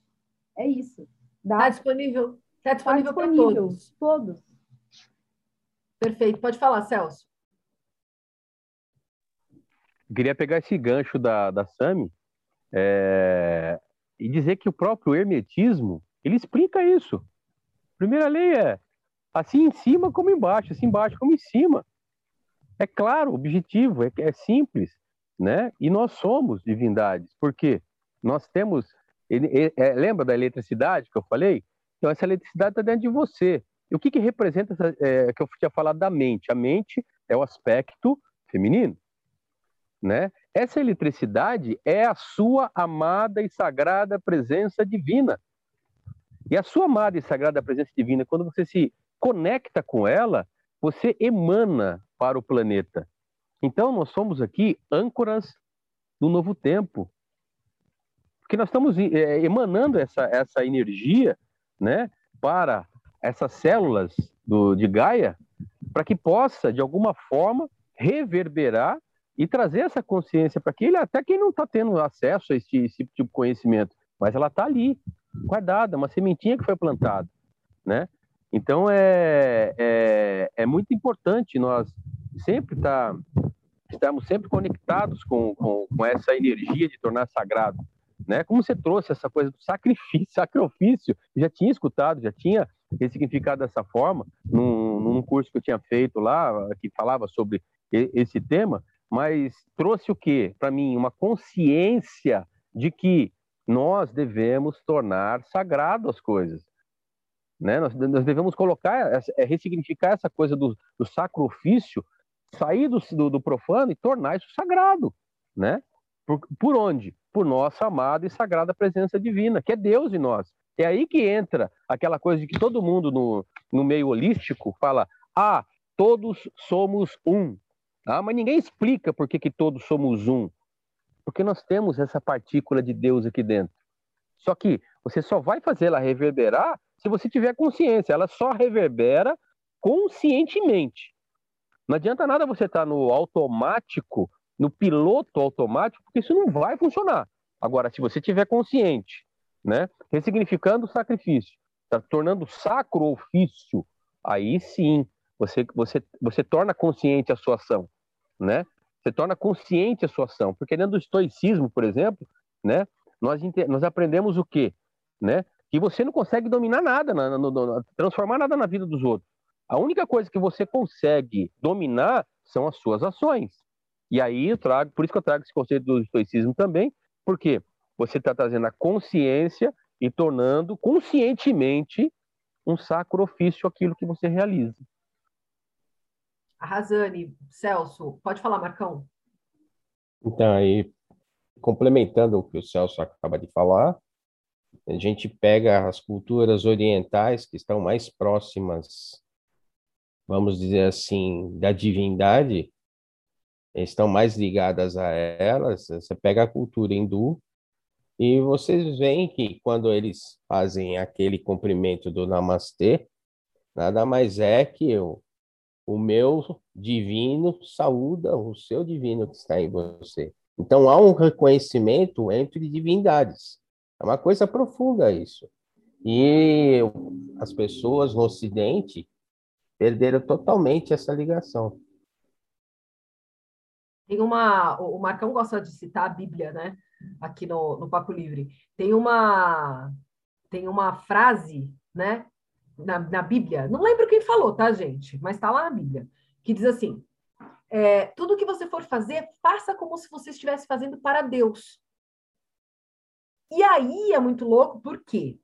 É isso. Dá. Tá disponível. Tá disponível, tá disponível para todos. Todos. Perfeito. Pode falar, Celso queria pegar esse gancho da, da Sami é, e dizer que o próprio hermetismo ele explica isso. A primeira lei é assim em cima como embaixo, assim embaixo como em cima. É claro, objetivo, é, é simples, né? E nós somos divindades, porque nós temos. É, lembra da eletricidade que eu falei? Então, essa eletricidade está dentro de você. E o que, que representa essa, é, que eu tinha falado da mente? A mente é o aspecto feminino né? Essa eletricidade é a sua amada e sagrada presença divina. E a sua amada e sagrada presença divina, quando você se conecta com ela, você emana para o planeta. Então, nós somos aqui âncoras do novo tempo. Porque nós estamos é, emanando essa, essa energia né, para essas células do, de Gaia, para que possa, de alguma forma, reverberar e trazer essa consciência para aquele, até quem não está tendo acesso a esse, esse tipo de conhecimento, mas ela está ali, guardada, uma sementinha que foi plantada, né? Então é, é, é muito importante nós sempre tá, estarmos sempre conectados com, com, com, essa energia de tornar sagrado, né? Como você trouxe essa coisa do sacrifício, sacrifício, já tinha escutado, já tinha ressignificado dessa forma num, num curso que eu tinha feito lá que falava sobre esse tema, mas trouxe o quê? Para mim, uma consciência de que nós devemos tornar sagrado as coisas. Né? Nós, nós devemos colocar, é, ressignificar essa coisa do, do sair do, do, do, profano e tornar isso sagrado. Né? Por, por onde? Por nossa amada e sagrada presença divina, que é Deus em nós. É aí que entra aquela coisa de que todo mundo no, no meio holístico fala: ah, todos somos um. Ah, mas ninguém explica por que, que todos somos um. Porque nós temos essa partícula de Deus aqui dentro. Só que você só vai fazer ela reverberar se você tiver consciência. Ela só reverbera conscientemente. Não adianta nada você estar tá no automático, no piloto automático, porque isso não vai funcionar. Agora, se você tiver consciente, né, ressignificando o sacrifício, tá tornando sacro ofício, aí sim você, você, você torna consciente a sua ação, né? Você torna consciente a sua ação. Porque dentro do estoicismo, por exemplo, né? Nós, nós aprendemos o quê? Né? Que você não consegue dominar nada, na, no, no, transformar nada na vida dos outros. A única coisa que você consegue dominar são as suas ações. E aí eu trago, por isso que eu trago esse conceito do estoicismo também, porque você está trazendo a consciência e tornando conscientemente um sacro ofício aquilo que você realiza. A Razane, Celso, pode falar, Marcão. Então, aí, complementando o que o Celso acaba de falar, A gente pega as culturas orientais que estão mais próximas, vamos dizer assim, da divindade, estão mais ligadas a elas. Você pega a cultura hindu e vocês veem que quando eles fazem aquele cumprimento do Namastê, nada mais é que o, o meu divino saúda o seu divino que está em você. Então há um reconhecimento entre divindades. É uma coisa profunda isso. E as pessoas no Ocidente perderam totalmente essa ligação. Tem uma. O Marcão gosta de citar a Bíblia, né? Aqui no, no Papo Livre. Tem uma, tem uma frase, né? Na, na Bíblia, não lembro quem falou, tá, gente? Mas está lá na Bíblia, que diz assim: é, tudo que você for fazer, faça como se você estivesse fazendo para Deus. E aí é muito louco, porque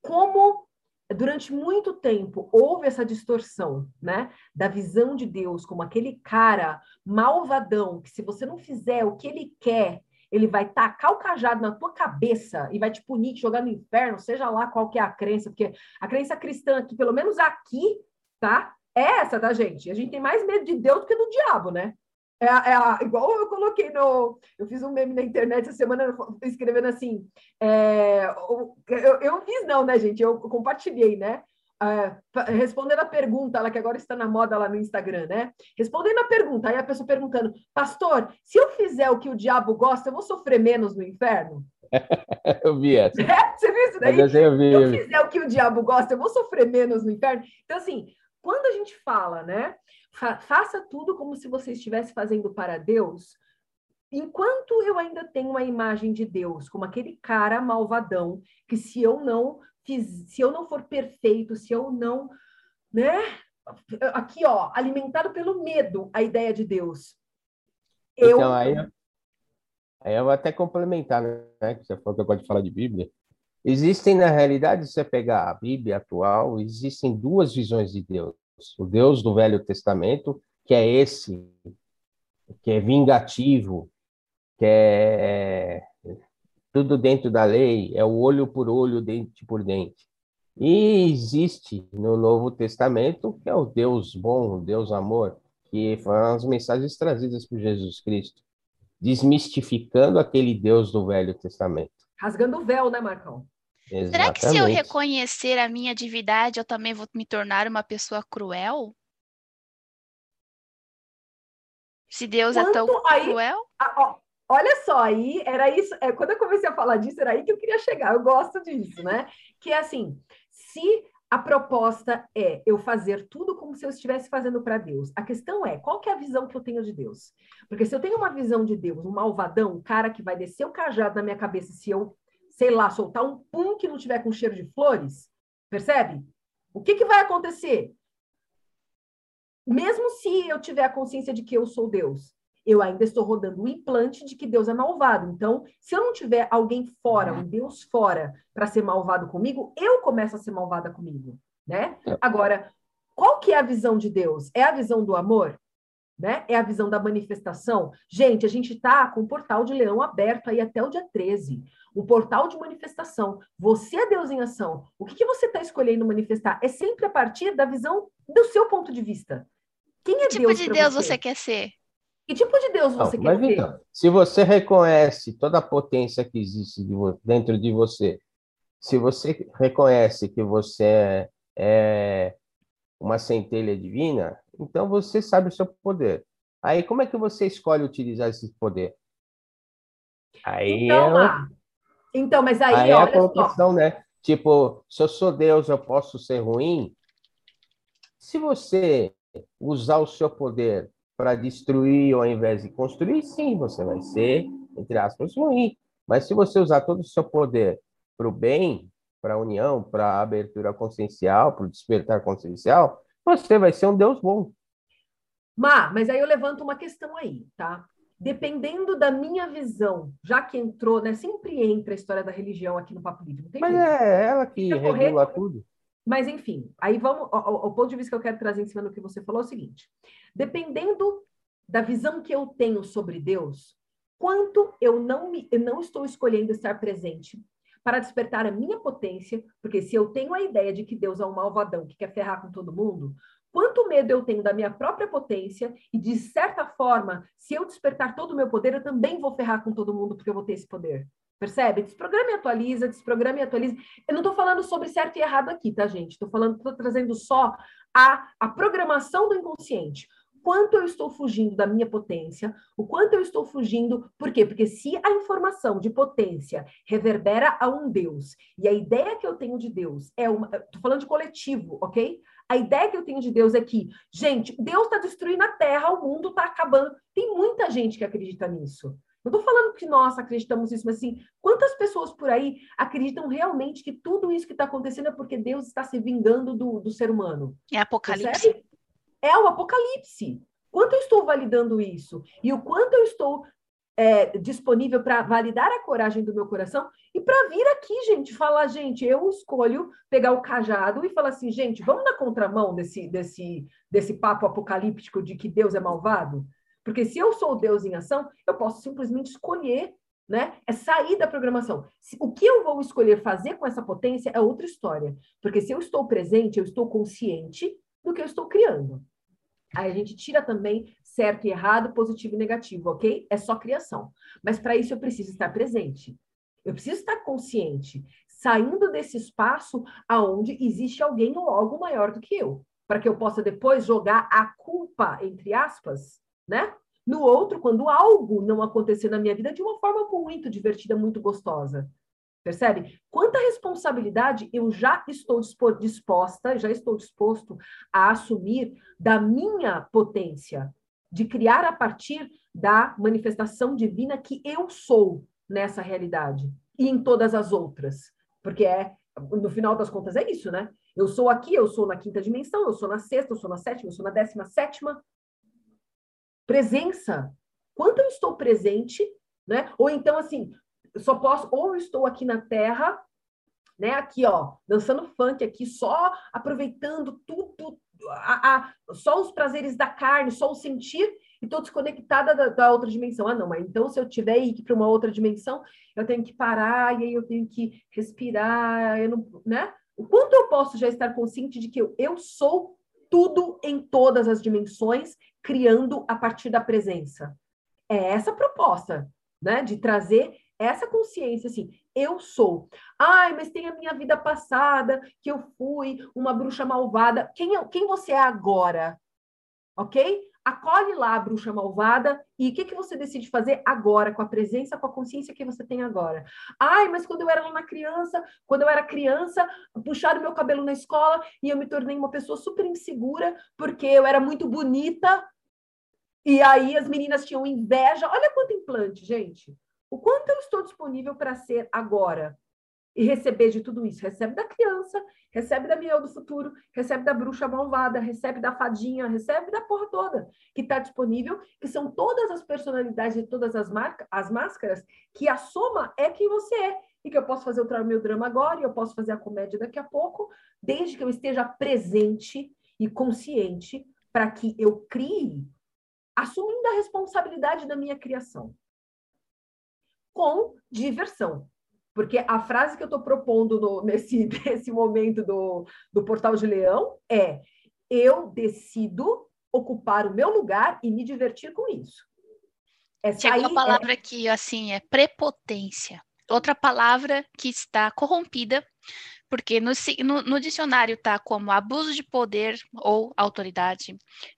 como durante muito tempo houve essa distorção, né, da visão de Deus como aquele cara malvadão que se você não fizer o que ele quer, ele vai tacar o cajado na tua cabeça e vai te punir, te jogar no inferno, seja lá qual que é a crença, porque a crença cristã aqui, pelo menos aqui, tá? É essa, tá, gente? A gente tem mais medo de Deus do que do diabo, né? É, é igual eu coloquei no. Eu fiz um meme na internet essa semana escrevendo assim. É, eu, eu fiz, não, né, gente? Eu compartilhei, né? Uh, respondendo a pergunta, ela que agora está na moda lá no Instagram, né? Respondendo a pergunta, aí a pessoa perguntando, pastor, se eu fizer o que o diabo gosta, eu vou sofrer menos no inferno? eu vi essa. É? Você viu isso daí? Eu, eu vi, se eu fizer o que o diabo gosta, eu vou sofrer menos no inferno? Então, assim, quando a gente fala, né? Fa faça tudo como se você estivesse fazendo para Deus. Enquanto eu ainda tenho uma imagem de Deus como aquele cara malvadão que se eu não fiz, se eu não for perfeito, se eu não, né? Aqui, ó, alimentado pelo medo, a ideia de Deus. Eu... Então, aí, aí eu vou até complementar, né? Que você falou que eu gosto de falar de Bíblia. Existem, na realidade, se você pegar a Bíblia atual, existem duas visões de Deus. O Deus do Velho Testamento, que é esse, que é vingativo, que é tudo dentro da lei, é o olho por olho, dente por dente. E existe no Novo Testamento, que é o Deus bom, o Deus amor, que foram as mensagens trazidas por Jesus Cristo, desmistificando aquele Deus do Velho Testamento. Rasgando o véu, né, Marcão? Exatamente. Será que se eu reconhecer a minha divindade, eu também vou me tornar uma pessoa cruel? Se Deus Quanto é tão aí, cruel? A, olha só, aí era isso. É, quando eu comecei a falar disso, era aí que eu queria chegar. Eu gosto disso, né? Que é assim: se a proposta é eu fazer tudo como se eu estivesse fazendo para Deus. A questão é, qual que é a visão que eu tenho de Deus? Porque se eu tenho uma visão de Deus, um malvadão, um cara que vai descer o cajado na minha cabeça se eu sei lá, soltar um pum que não tiver com cheiro de flores, percebe? O que, que vai acontecer? Mesmo se eu tiver a consciência de que eu sou Deus, eu ainda estou rodando o implante de que Deus é malvado. Então, se eu não tiver alguém fora, um Deus fora, para ser malvado comigo, eu começo a ser malvada comigo, né? É. Agora, qual que é a visão de Deus? É a visão do amor? Né? É a visão da manifestação? Gente, a gente está com o portal de leão aberto aí até o dia 13 um portal de manifestação. Você é Deus em ação. O que, que você está escolhendo manifestar? É sempre a partir da visão do seu ponto de vista. Quem é que tipo Deus de Deus você? você? quer ser? Que tipo de Deus você Não, quer ser? Então, se você reconhece toda a potência que existe dentro de você, se você reconhece que você é, é uma centelha divina, então você sabe o seu poder. Aí, como é que você escolhe utilizar esse poder? Aí então, é... Então, mas aí, aí é a colocação, né? Tipo, se eu sou Deus, eu posso ser ruim? Se você usar o seu poder para destruir ao invés de construir, sim, você vai ser, entre aspas, ruim. Mas se você usar todo o seu poder para o bem, para a união, para a abertura consciencial, para o despertar consciencial, você vai ser um Deus bom. Má, mas aí eu levanto uma questão aí, tá? dependendo da minha visão, já que entrou, né? Sempre entra a história da religião aqui no Papo Livre. Mas jeito. é ela que regula tudo. Mas, enfim, aí vamos. O, o, ponto de vista que eu quero trazer em cima do que você falou é o seguinte: dependendo da visão que eu tenho sobre Deus, quanto eu não, me, eu não estou escolhendo estar presente para despertar a minha potência, porque se eu tenho a ideia de que Deus é um malvadão que quer ferrar com todo mundo, quanto medo eu tenho da minha própria potência e de certa forma, se eu despertar todo o meu poder, eu também vou ferrar com todo mundo porque eu vou ter esse poder. Percebe? Desprograma e atualiza, desprograma e atualiza. Eu não estou falando sobre certo e errado aqui, tá, gente? Estou falando, estou trazendo só a, a programação do inconsciente quanto eu estou fugindo da minha potência, o quanto eu estou fugindo. Por quê? Porque se a informação de potência reverbera a um Deus, e a ideia que eu tenho de Deus é uma. Estou falando de coletivo, ok? A ideia que eu tenho de Deus é que, gente, Deus está destruindo a terra, o mundo está acabando. Tem muita gente que acredita nisso. Não estou falando que nós acreditamos nisso, mas assim, quantas pessoas por aí acreditam realmente que tudo isso que está acontecendo é porque Deus está se vingando do, do ser humano? É apocalipse. Percebe? é o apocalipse. Quanto eu estou validando isso? E o quanto eu estou é, disponível para validar a coragem do meu coração e para vir aqui, gente, falar, gente, eu escolho pegar o cajado e falar assim, gente, vamos na contramão desse, desse, desse papo apocalíptico de que Deus é malvado? Porque se eu sou Deus em ação, eu posso simplesmente escolher, né? É sair da programação. O que eu vou escolher fazer com essa potência é outra história. Porque se eu estou presente, eu estou consciente do que eu estou criando. Aí a gente tira também certo e errado, positivo e negativo, ok? É só criação. Mas para isso eu preciso estar presente. Eu preciso estar consciente, saindo desse espaço aonde existe alguém ou algo maior do que eu, para que eu possa depois jogar a culpa, entre aspas, né? No outro, quando algo não acontecer na minha vida de uma forma muito divertida, muito gostosa. Percebe? Quanta responsabilidade eu já estou disposta, já estou disposto a assumir da minha potência, de criar a partir da manifestação divina que eu sou nessa realidade e em todas as outras. Porque é, no final das contas, é isso, né? Eu sou aqui, eu sou na quinta dimensão, eu sou na sexta, eu sou na sétima, eu sou na décima sétima. Presença. Quanto eu estou presente, né? Ou então, assim, só posso, ou eu estou aqui na Terra, né, aqui, ó, dançando funk aqui, só aproveitando tudo, a, a, só os prazeres da carne, só o sentir, e estou desconectada da, da, outra dimensão. Ah, não, mas então se eu tiver ir para uma outra dimensão, eu tenho que parar, e aí eu tenho que respirar, eu não, né? O quanto eu posso já estar consciente de que eu, eu sou tudo em todas as dimensões, criando a partir da presença. É essa a proposta, né? De trazer essa consciência, assim, eu sou. Ai, mas tem a minha vida passada, que eu fui uma bruxa malvada. Quem, é, quem você é agora? Ok? Acolhe lá a bruxa malvada e o que, que você decide fazer agora, com a presença, com a consciência que você tem agora. Ai, mas quando eu era uma criança, quando eu era criança, puxaram meu cabelo na escola e eu me tornei uma pessoa super insegura porque eu era muito bonita e aí as meninas tinham inveja. Olha quanto implante, gente. O quanto eu estou disponível para ser agora e receber de tudo isso? Recebe da criança, recebe da minha do futuro, recebe da bruxa malvada, recebe da fadinha, recebe da porra toda que está disponível, que são todas as personalidades e todas as, marcas, as máscaras, que a soma é quem você é. E que eu posso fazer o meu drama agora, e eu posso fazer a comédia daqui a pouco, desde que eu esteja presente e consciente para que eu crie, assumindo a responsabilidade da minha criação com diversão. Porque a frase que eu estou propondo no, nesse, nesse momento do, do Portal de Leão é: eu decido ocupar o meu lugar e me divertir com isso. Essa Chegou a palavra é... que, assim, é prepotência. Outra palavra que está corrompida porque no, no, no dicionário está como abuso de poder ou autoridade,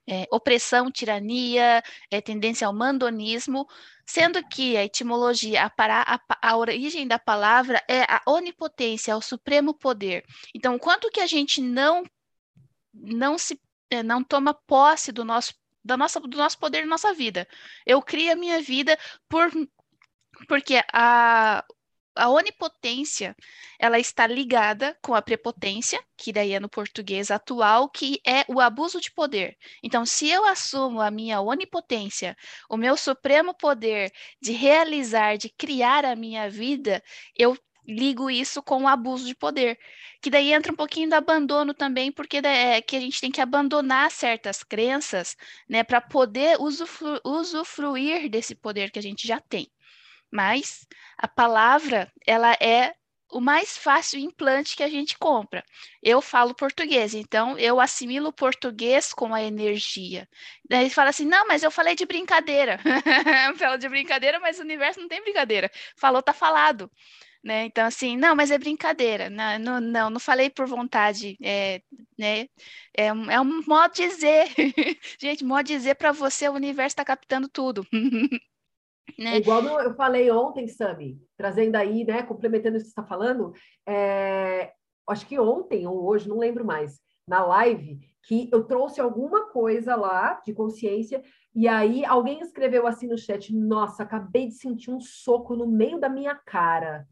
é, opressão, tirania, é, tendência ao mandonismo, sendo que a etimologia, a, a, a origem da palavra é a onipotência, é o supremo poder. Então, quanto que a gente não não se é, não toma posse do nosso da nossa, do nosso poder na nossa vida. Eu crio a minha vida por porque a, a onipotência ela está ligada com a prepotência, que daí é no português atual, que é o abuso de poder. Então, se eu assumo a minha onipotência, o meu supremo poder de realizar, de criar a minha vida, eu ligo isso com o abuso de poder, que daí entra um pouquinho do abandono também, porque é que a gente tem que abandonar certas crenças, né, para poder usufru usufruir desse poder que a gente já tem. Mas a palavra, ela é o mais fácil implante que a gente compra. Eu falo português, então eu assimilo o português com a energia. Daí fala assim: não, mas eu falei de brincadeira. Fala de brincadeira, mas o universo não tem brincadeira. Falou, tá falado. Né? Então, assim, não, mas é brincadeira. Não, não, não, falei por vontade. É, né? é, é um modo de dizer. gente, modo de dizer para você, o universo está captando tudo. Né? É igual no, eu falei ontem, Sami, trazendo aí, né, complementando o que você está falando, é, acho que ontem ou hoje, não lembro mais, na live, que eu trouxe alguma coisa lá de consciência, e aí alguém escreveu assim no chat: Nossa, acabei de sentir um soco no meio da minha cara,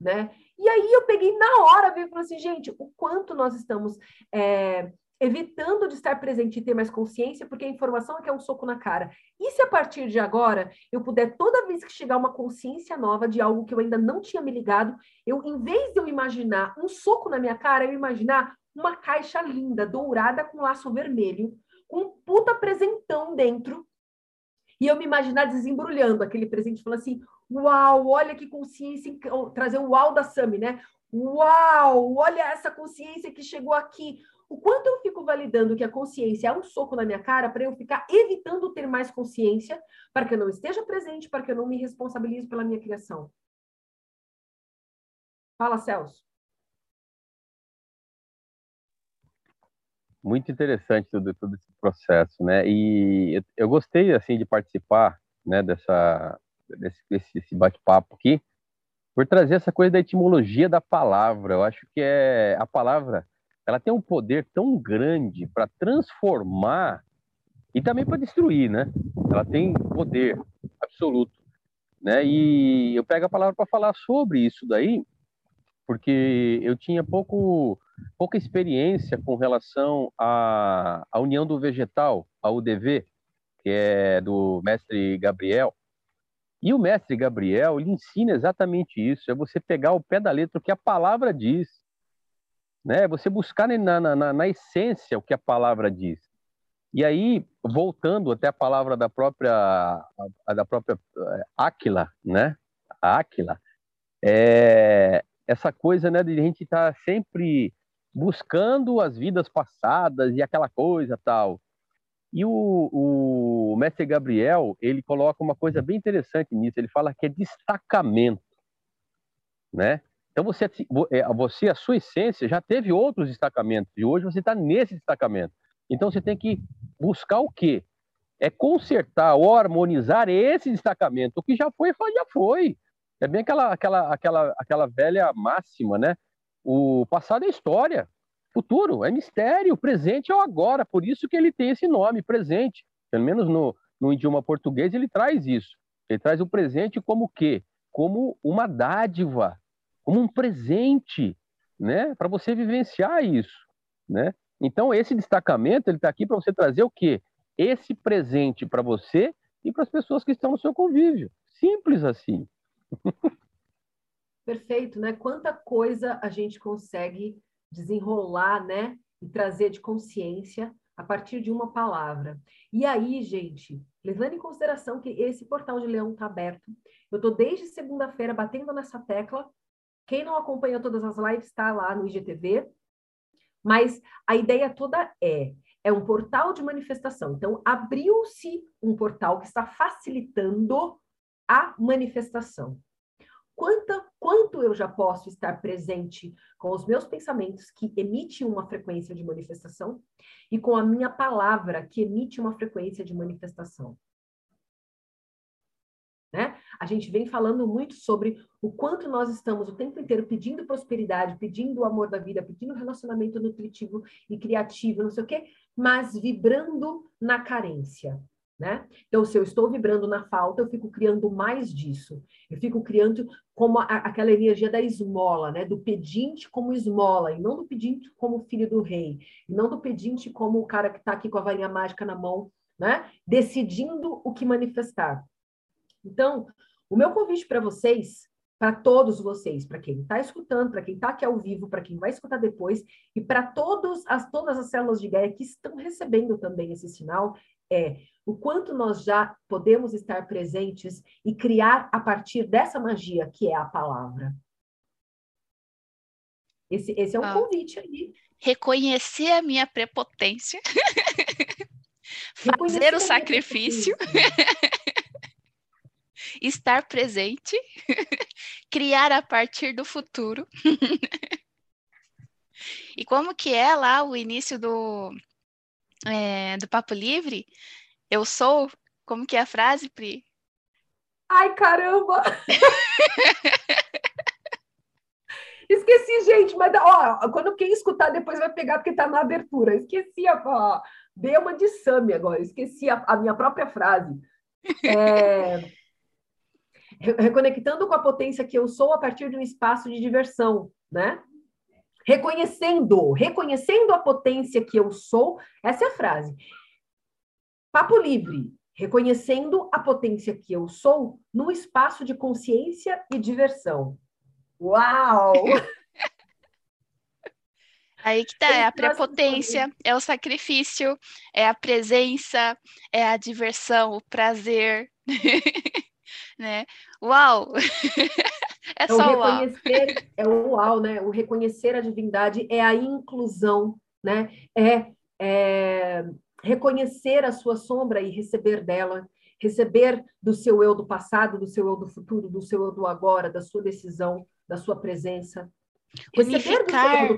né? E aí eu peguei na hora, e falei assim, gente, o quanto nós estamos é, evitando de estar presente e ter mais consciência, porque a informação é que é um soco na cara. E se a partir de agora eu puder, toda vez que chegar uma consciência nova de algo que eu ainda não tinha me ligado, eu, em vez de eu imaginar um soco na minha cara, eu imaginar uma caixa linda, dourada, com laço vermelho, com um puta presentão dentro, e eu me imaginar desembrulhando aquele presente, falando assim: Uau, olha que consciência, trazer o uau da Sami, né? Uau, olha essa consciência que chegou aqui o quanto eu fico validando que a consciência é um soco na minha cara para eu ficar evitando ter mais consciência, para que eu não esteja presente, para que eu não me responsabilize pela minha criação. Fala, Celso. Muito interessante todo, todo esse processo, né? E eu, eu gostei assim de participar, né, dessa desse, desse bate-papo aqui, por trazer essa coisa da etimologia da palavra. Eu acho que é a palavra ela tem um poder tão grande para transformar e também para destruir, né? Ela tem poder absoluto, né? E eu pego a palavra para falar sobre isso daí, porque eu tinha pouco pouca experiência com relação à, à união do vegetal, a UDV, que é do mestre Gabriel. E o mestre Gabriel, ele ensina exatamente isso, é você pegar o pé da letra o que a palavra diz né? Você buscar na, na, na essência o que a palavra diz. E aí, voltando até a palavra da própria, da própria eh, Aquila, né? A Aquila, é essa coisa, né, de a gente estar tá sempre buscando as vidas passadas e aquela coisa tal. E o, o mestre Gabriel, ele coloca uma coisa bem interessante nisso, ele fala que é destacamento, né? Então você, é, você, a sua essência, já teve outros destacamentos e hoje você está nesse destacamento. Então você tem que buscar o quê? É consertar ou harmonizar esse destacamento. O que já foi, já foi. É bem aquela, aquela, aquela, aquela velha máxima, né? O passado é história, futuro é mistério, presente é o agora. Por isso que ele tem esse nome, presente. Pelo menos no, no idioma português ele traz isso. Ele traz o presente como o quê? Como uma dádiva, como um presente, né, para você vivenciar isso, né? Então esse destacamento ele está aqui para você trazer o quê? Esse presente para você e para as pessoas que estão no seu convívio. Simples assim. Perfeito, né? Quanta coisa a gente consegue desenrolar, né? E trazer de consciência a partir de uma palavra. E aí, gente, levando em consideração que esse portal de Leão está aberto, eu estou desde segunda-feira batendo nessa tecla quem não acompanha todas as lives está lá no IGTV. Mas a ideia toda é é um portal de manifestação. Então, abriu-se um portal que está facilitando a manifestação. Quanto, quanto eu já posso estar presente com os meus pensamentos, que emitem uma frequência de manifestação, e com a minha palavra, que emite uma frequência de manifestação? A gente vem falando muito sobre o quanto nós estamos o tempo inteiro pedindo prosperidade, pedindo o amor da vida, pedindo relacionamento nutritivo e criativo, não sei o quê, mas vibrando na carência. Né? Então, se eu estou vibrando na falta, eu fico criando mais disso. Eu fico criando como a, aquela energia da esmola, né? Do pedinte como esmola, e não do pedinte como filho do rei, e não do pedinte como o cara que está aqui com a varinha mágica na mão, né? Decidindo o que manifestar. Então, o meu convite para vocês, para todos vocês, para quem está escutando, para quem está aqui ao vivo, para quem vai escutar depois, e para todos as, todas as células de Gaia que estão recebendo também esse sinal, é o quanto nós já podemos estar presentes e criar a partir dessa magia que é a palavra. Esse, esse é um Ah. convite aí. Reconhecer a minha prepotência. Fazer o sacrifício. estar presente, criar a partir do futuro. e como que é lá o início do, é, do Papo Livre? Eu sou, como que é a frase, Pri? Ai, caramba! Esqueci, gente, mas ó, quando quem escutar depois vai pegar porque tá na abertura. Esqueci a ó, dei uma de Sami agora, esqueci a, a minha própria frase. É, reconectando com a potência que eu sou a partir de um espaço de diversão, né? Reconhecendo, reconhecendo a potência que eu sou, essa é a frase. Papo livre, reconhecendo a potência que eu sou num espaço de consciência e diversão. Uau! Aí que tá, é a prepotência, é o sacrifício, é a presença, é a diversão, o prazer, né? Uau! É É o só uau. reconhecer, é o uau, né? O reconhecer a divindade é a inclusão, né? É, é reconhecer a sua sombra e receber dela, receber do seu eu do passado, do seu eu do futuro, do seu eu do agora, da sua decisão, da sua presença. Unificar.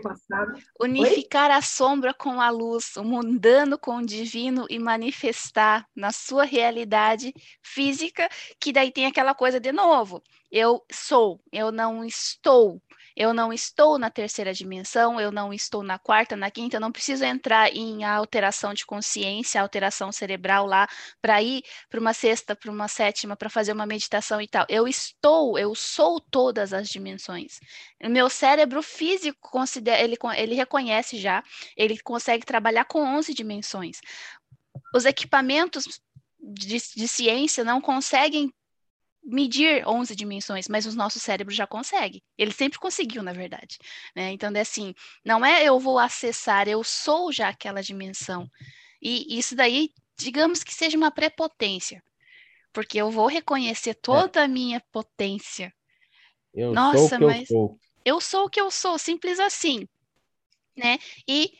Unificar a sombra com a luz, o mundano com o divino e manifestar na sua realidade física, que daí tem aquela coisa de novo. Eu sou, eu não estou. Eu não estou na terceira dimensão, eu não estou na quarta, na quinta, eu não preciso entrar em alteração de consciência, alteração cerebral lá, para ir para uma sexta, para uma sétima, para fazer uma meditação e tal. Eu estou, eu sou todas as dimensões. Meu cérebro físico considera, ele, ele reconhece já, ele consegue trabalhar com 11 dimensões. Os equipamentos de, de ciência não conseguem medir 11 dimensões, mas os nossos cérebros já conseguem. Ele sempre conseguiu, na verdade. Né? Então, é assim, não é eu vou acessar, eu sou já aquela dimensão. E isso daí, digamos que seja uma prepotência, porque eu vou reconhecer toda a minha potência Eu Nossa, sou o que mas- eu sou. eu sou o que eu sou, simples assim, né? E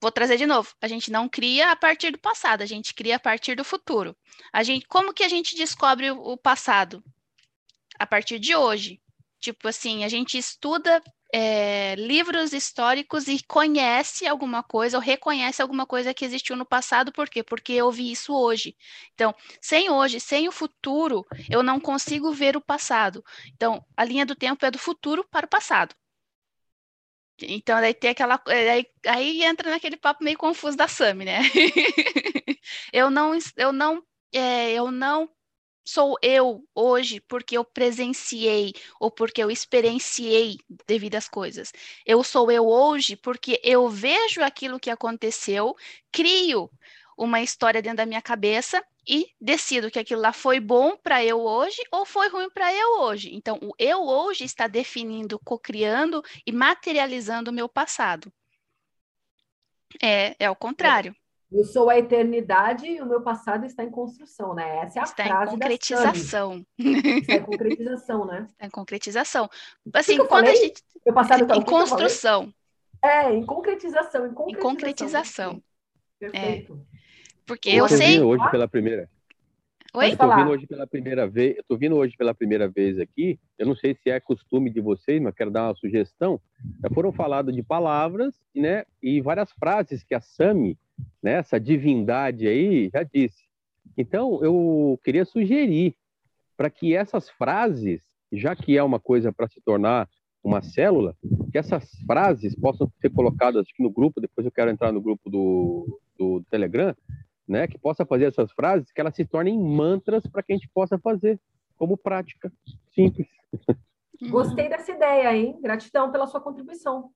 vou trazer de novo, a gente não cria a partir do passado, a gente cria a partir do futuro. A gente, como que a gente descobre o, passado? A partir de hoje. Tipo assim, a gente estuda é, livros históricos e conhece alguma coisa ou reconhece alguma coisa que existiu no passado, por quê? Porque eu vi isso hoje. Então, sem hoje, sem o futuro, eu não consigo ver o passado. Então, a linha do tempo é do futuro para o passado. Então, daí tem aquela. eh, Aí, aí entra naquele papo meio confuso da Sami, né? eu não, eu não, eh, eu não sou eu hoje porque eu presenciei ou porque eu experienciei devido às coisas. Eu sou eu hoje porque eu vejo aquilo que aconteceu, crio uma história dentro da minha cabeça e decido que aquilo lá foi bom para eu hoje ou foi ruim para eu hoje. Então, o eu hoje está definindo, cocriando e materializando o meu passado. É, é o contrário, Eu sou a eternidade e o meu passado está em construção, né? Essa é a está em frase da Sami. concretização. Está em concretização, né? Está em concretização. Assim, que eu quando a gente. Meu passado está Em construção. É, em concretização, em concretização. Em concretização. Perfeito. Porque Eu eu sei. vindo hoje pela primeira. Oi? Eu tô vindo hoje pela primeira vez. Eu tô vindo hoje pela primeira vez aqui. Eu não sei se é costume de vocês, mas quero dar uma sugestão. Já foram faladas de palavras, né? E várias frases que a Sami, né? Essa divindade aí, já disse. Então, eu queria sugerir para que essas frases, já que é uma coisa para se tornar uma célula, que essas frases possam ser colocadas aqui no grupo. Depois eu quero entrar no grupo do, do Telegram né, que possa fazer essas frases, que elas se tornem mantras para que a gente possa fazer como prática simples. Gostei dessa ideia, hein? Gratidão pela sua contribuição.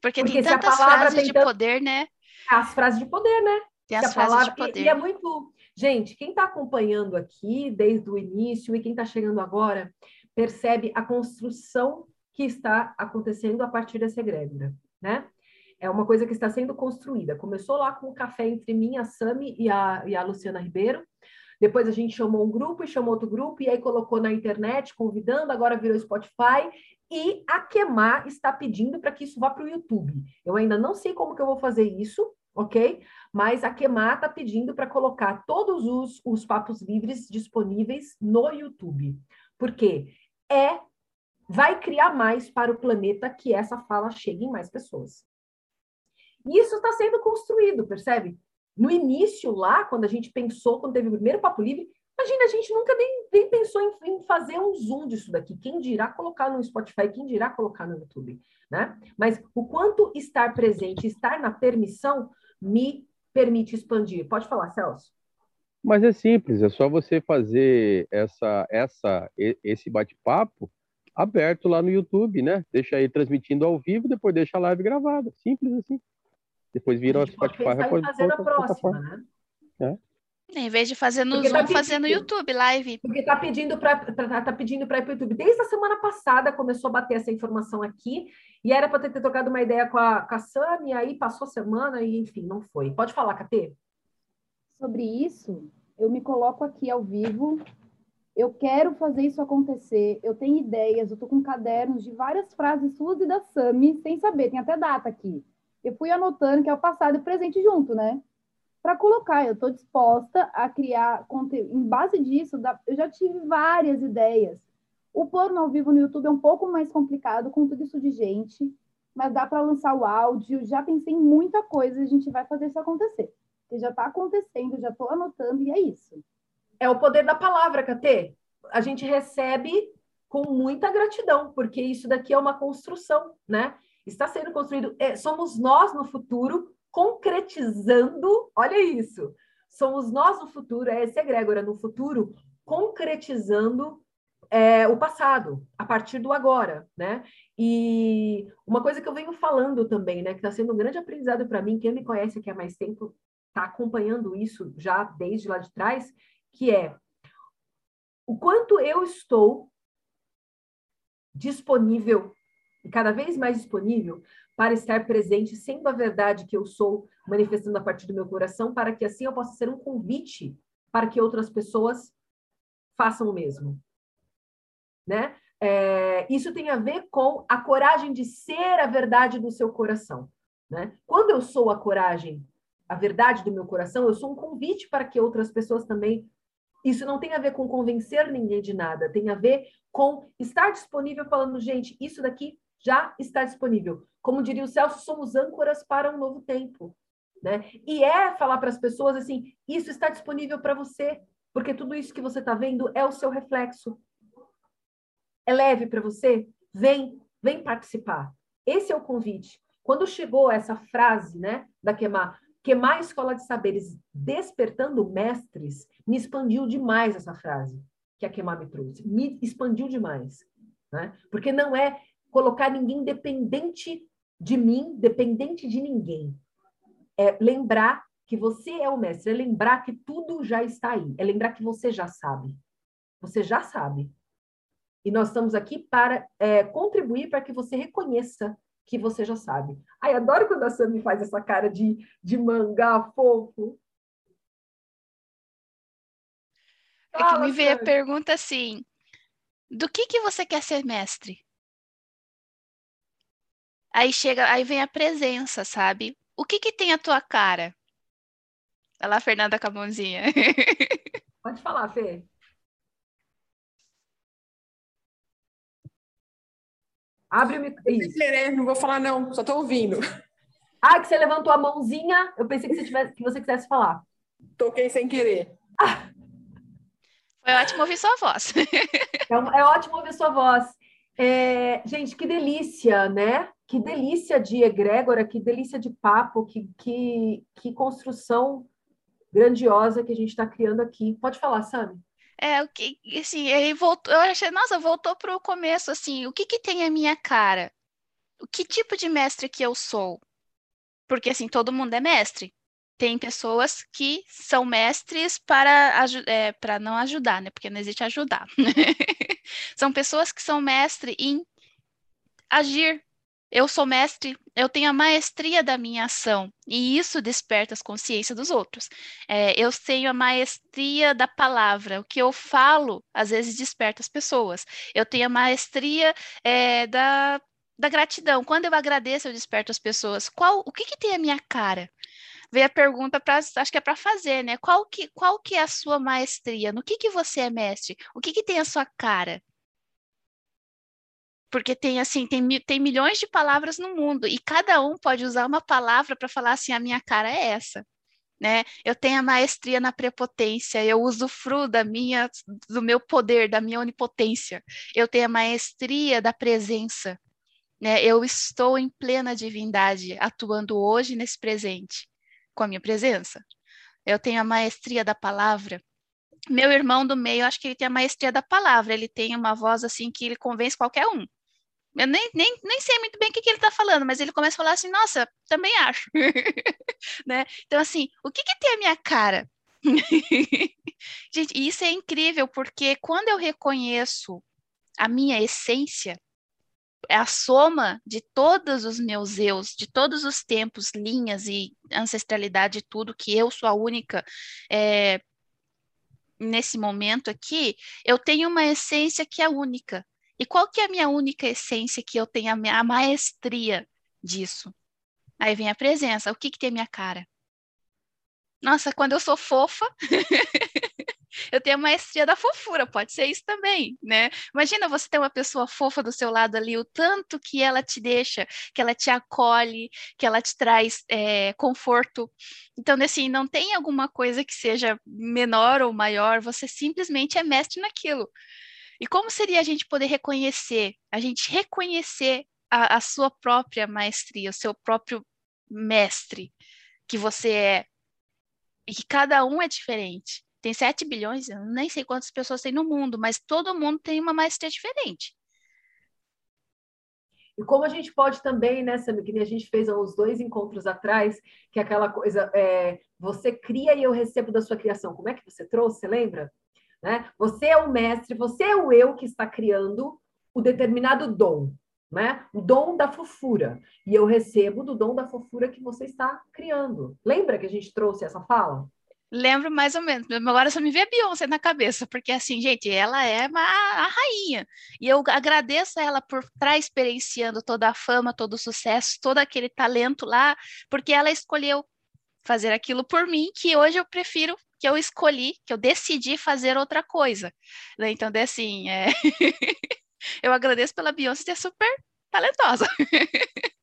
Porque, Porque tem tantas palavra frases tem de tanto- poder, né? As frases de poder, né? Tem Se as frases palavra- de e- poder. E, é muito. Gente, quem está acompanhando aqui desde o início e quem está chegando agora, percebe a construção que está acontecendo a partir dessa egrégora, né? É uma coisa que está sendo construída. Começou lá com o café entre mim, a Sami e a, e a Luciana Ribeiro. Depois a gente chamou um grupo e chamou outro grupo, e aí colocou na internet, convidando, agora virou Spotify. E a Queimar está pedindo para que isso vá para o YouTube. Eu ainda não sei como que eu vou fazer isso, ok? Mas a Queimar está pedindo para colocar todos os, os papos livres disponíveis no YouTube. Porque é vai criar mais para o planeta que essa fala chegue em mais pessoas. E isso está sendo construído, percebe? No início, lá, quando a gente pensou, quando teve o primeiro Papo Livre, imagina, a gente nunca nem, nem pensou em, em, fazer um zoom disso daqui. Quem dirá colocar no Spotify, quem dirá colocar no YouTube, né? Mas o quanto estar presente, estar na permissão, me permite expandir. Pode falar, Celso. Mas é simples, é só você fazer essa, essa, esse bate-papo aberto lá no YouTube, né? Deixa aí transmitindo ao vivo, depois deixa a live gravada. Simples assim. Depois vira o Spotify. Depois fazer a próxima, né? É. Em vez de fazer no Zoom, tá fazer no YouTube live. Porque tá pedindo para tá pedindo para ir para o YouTube. Desde a semana passada começou a bater essa informação aqui e era para ter, ter trocado uma ideia com a, com a Sam, e aí passou a semana e enfim, não foi. Pode falar, Catê? Sobre isso, eu me coloco aqui ao vivo. Eu quero fazer isso acontecer. Eu tenho ideias, eu tô com cadernos de várias frases suas e da Sami, sem saber, tem até data aqui. Eu fui anotando que é o passado e o presente junto, né? para colocar. Eu estou disposta a criar conteúdo. Em base disso, eu já tive várias ideias. O plano ao vivo no YouTube é um pouco mais complicado com tudo isso de gente, mas dá para lançar o áudio. Já pensei em muita coisa, a gente vai fazer isso acontecer. Porque já está acontecendo, já estou anotando e é isso. É o poder da palavra, Catê. A gente recebe com muita gratidão, porque isso daqui é uma construção, né? Está sendo construído. É, somos nós no futuro concretizando, olha isso, somos nós no futuro, é esse egrégora no futuro, concretizando é, o passado, a partir do agora, né? E uma coisa que eu venho falando também, né, que está sendo um grande aprendizado para mim, quem me conhece aqui há mais tempo está acompanhando isso já desde lá de trás, que é o quanto eu estou disponível e cada vez mais disponível para estar presente, sendo a verdade que eu sou, manifestando a partir do meu coração, para que assim eu possa ser um convite para que outras pessoas façam o mesmo. Né? É, isso tem a ver com a coragem de ser a verdade do seu coração. Né? Quando eu sou a coragem, a verdade do meu coração, eu sou um convite para que outras pessoas também. Isso não tem a ver com convencer ninguém de nada, tem a ver com estar disponível falando, gente, isso daqui já está disponível. Como diria o Celso, somos âncoras para um novo tempo. Né? E é falar para as pessoas assim: isso está disponível para você, porque tudo isso que você está vendo é o seu reflexo. É leve para você? Vem, vem participar. Esse é o convite. Quando chegou essa frase né, da Queimar, Queimar a Escola de Saberes despertando mestres, me expandiu demais essa frase que a Queimar me trouxe. Me expandiu demais. Né? Porque não é colocar ninguém dependente de mim, dependente de ninguém. É lembrar que você é o mestre, é lembrar que tudo já está aí, é lembrar que você já sabe. Você já sabe. E nós estamos aqui para é, contribuir para que você reconheça que você já sabe. Ai, adoro quando a Sam faz essa cara de, de mangá fofo. É que me veio a pergunta assim: do que, que você quer ser mestre? Aí chega, aí vem a presença, sabe? O que que tem a tua cara? Olha lá a Fernanda com a mãozinha. Pode falar, Fê. Abre o microfone. Não vou falar, não, só tô ouvindo. Ah, que você levantou a mãozinha. Eu pensei que você, tivesse, que você quisesse falar. Toquei sem querer. Ah. Foi ótimo ouvir sua voz. É, é ótimo ouvir sua voz. É, gente, que delícia, né? Que delícia de egrégora, que delícia de papo, que, que, que construção grandiosa que a gente está criando aqui. Pode falar, Sami. É, o que, assim, ele voltou, eu achei, nossa, voltou para o começo, assim, o que que tem a minha cara? O que tipo de mestre que eu sou? Porque, assim, todo mundo é mestre. Tem pessoas que são mestres para, é, para não ajudar, né? Porque não existe ajudar. são pessoas que são mestre em agir, eu sou mestre, eu tenho a maestria da minha ação, e isso desperta as consciências dos outros. É, eu tenho a maestria da palavra, o que eu falo, às vezes, desperta as pessoas. Eu tenho a maestria é, da, da gratidão. Quando eu agradeço, eu desperto as pessoas. Qual, o que, que tem a minha cara? Veio a pergunta para, acho que é para fazer, né? Qual que, qual que é a sua maestria? No que, que você é mestre? O que, que tem a sua cara? Porque tem assim, tem, tem milhões de palavras no mundo e cada um pode usar uma palavra para falar assim, a minha cara é essa. Né? Eu tenho a maestria na prepotência, eu usufruo da minha, do meu poder, da minha onipotência. Eu tenho a maestria da presença, né? Eu estou em plena divindade, atuando hoje nesse presente, com a minha presença. Eu tenho a maestria da palavra. Meu irmão do meio, acho que ele tem a maestria da palavra. Ele tem uma voz assim que ele convence qualquer um. Eu nem, nem, nem sei muito bem o que, que ele está falando, mas ele começa a falar assim, nossa, também acho. né? Então, assim, o que, que tem a minha cara? Gente, isso é incrível, porque quando eu reconheço a minha essência, é a soma de todos os meus eus, de todos os tempos, linhas e ancestralidade, tudo, que eu sou a única é, nesse momento aqui, eu tenho uma essência que é única. E qual que é a minha única essência que eu tenho a, minha, a maestria disso? Aí vem a presença. O que, que tem a minha cara? Nossa, quando eu sou fofa, eu tenho a maestria da fofura, pode ser isso também, né? Imagina você ter uma pessoa fofa do seu lado ali, o tanto que ela te deixa, que ela te acolhe, que ela te traz é, conforto. Então, assim, não tem alguma coisa que seja menor ou maior, você simplesmente é mestre naquilo. E como seria a gente poder reconhecer, a gente reconhecer a, a sua própria maestria, o seu próprio mestre que você é, e que cada um é diferente. Tem 7 bilhões, eu nem sei quantas pessoas tem no mundo, mas todo mundo tem uma maestria diferente. E como a gente pode também, né, Sammy, que a gente fez uns dois encontros atrás, que é aquela coisa, é, você cria e eu recebo da sua criação. Como é que você trouxe, lembra? Né? Você é o mestre, você é o eu que está criando o determinado dom, né? O dom da fofura. E eu recebo do dom da fofura que você está criando. Lembra que a gente trouxe essa fala? Lembro mais ou menos. Agora só me vê a Beyoncé na cabeça, porque assim, gente, ela é a rainha. E eu agradeço a ela por estar experienciando toda a fama, todo o sucesso, todo aquele talento lá, porque ela escolheu fazer aquilo por mim, que hoje eu prefiro que eu escolhi, que eu decidi fazer outra coisa. Né? Então, assim, é... eu agradeço pela Beyoncé ser super talentosa.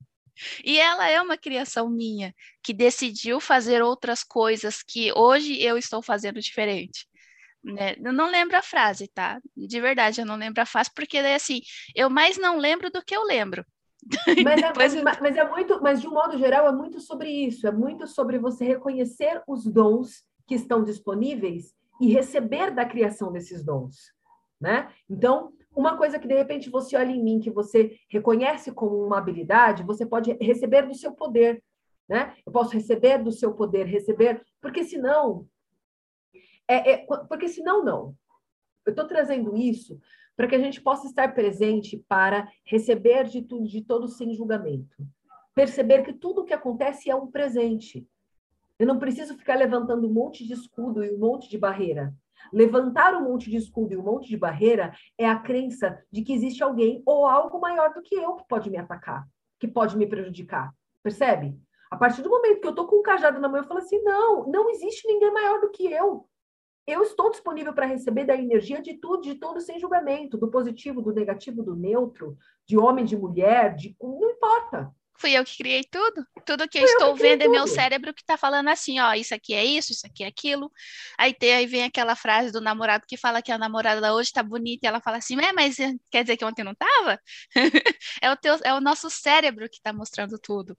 e ela é uma criação minha, que decidiu fazer outras coisas que hoje eu estou fazendo diferente. Né? Eu não lembro a frase, tá? De verdade, eu não lembro a frase, porque daí assim, eu mais não lembro do que eu lembro. Mas, é, mas, mas, é, muito, mas de um modo geral é muito sobre isso, é muito sobre você reconhecer os dons que estão disponíveis e receber da criação desses dons, né? Então, uma coisa que de repente você olha em mim, que você reconhece como uma habilidade, você pode receber do seu poder, né? Eu posso receber do seu poder, receber, porque senão, é, é porque senão não. Eu estou trazendo isso para que a gente possa estar presente para receber de tudo, de todo sem julgamento, perceber que tudo o que acontece é um presente. Eu não preciso ficar levantando um monte de escudo e um monte de barreira. Levantar um monte de escudo e um monte de barreira é a crença de que existe alguém ou algo maior do que eu que pode me atacar, que pode me prejudicar. Percebe? A partir do momento que eu tô com um cajado na mão, eu falo assim: não, não existe ninguém maior do que eu. Eu estou disponível para receber da energia de tudo, de todo, sem julgamento, do positivo, do negativo, do neutro, de homem, de mulher, de não importa. Fui eu que criei tudo. Tudo que eu Fui estou eu que vendo é meu cérebro que está falando assim, ó, isso aqui é isso, isso aqui é aquilo. Aí, tem, aí vem aquela frase do namorado que fala que a namorada hoje está bonita e ela fala assim, é, mas quer dizer que ontem não estava? é, o teu, é o nosso cérebro que está mostrando tudo.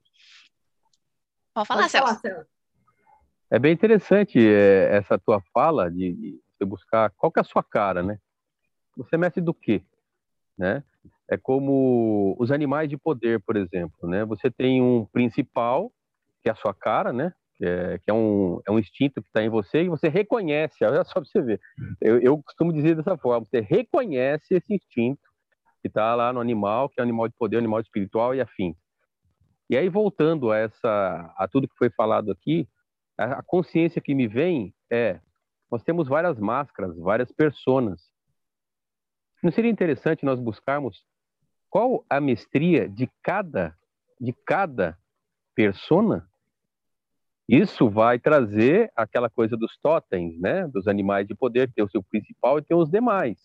Pode falar, Pode Celso. Falar, É bem interessante é, essa tua fala de, de você buscar qual que é a sua cara, né? Você mexe do quê, né? É como os animais de poder, por exemplo, né? Você tem um principal, que é a sua cara, né? Que é, que é um, é um instinto que está em você e você reconhece, olha só para você ver. Eu, eu costumo dizer dessa forma, você reconhece esse instinto que está lá no animal, que é animal de poder, animal espiritual e afim. E aí, voltando a, essa, a tudo que foi falado aqui, a, a consciência que me vem é: nós temos várias máscaras, várias personas. Não seria interessante nós buscarmos qual a mestria de cada de cada persona? Isso vai trazer aquela coisa dos totens, né? Dos animais de poder, tem o seu principal e tem os demais,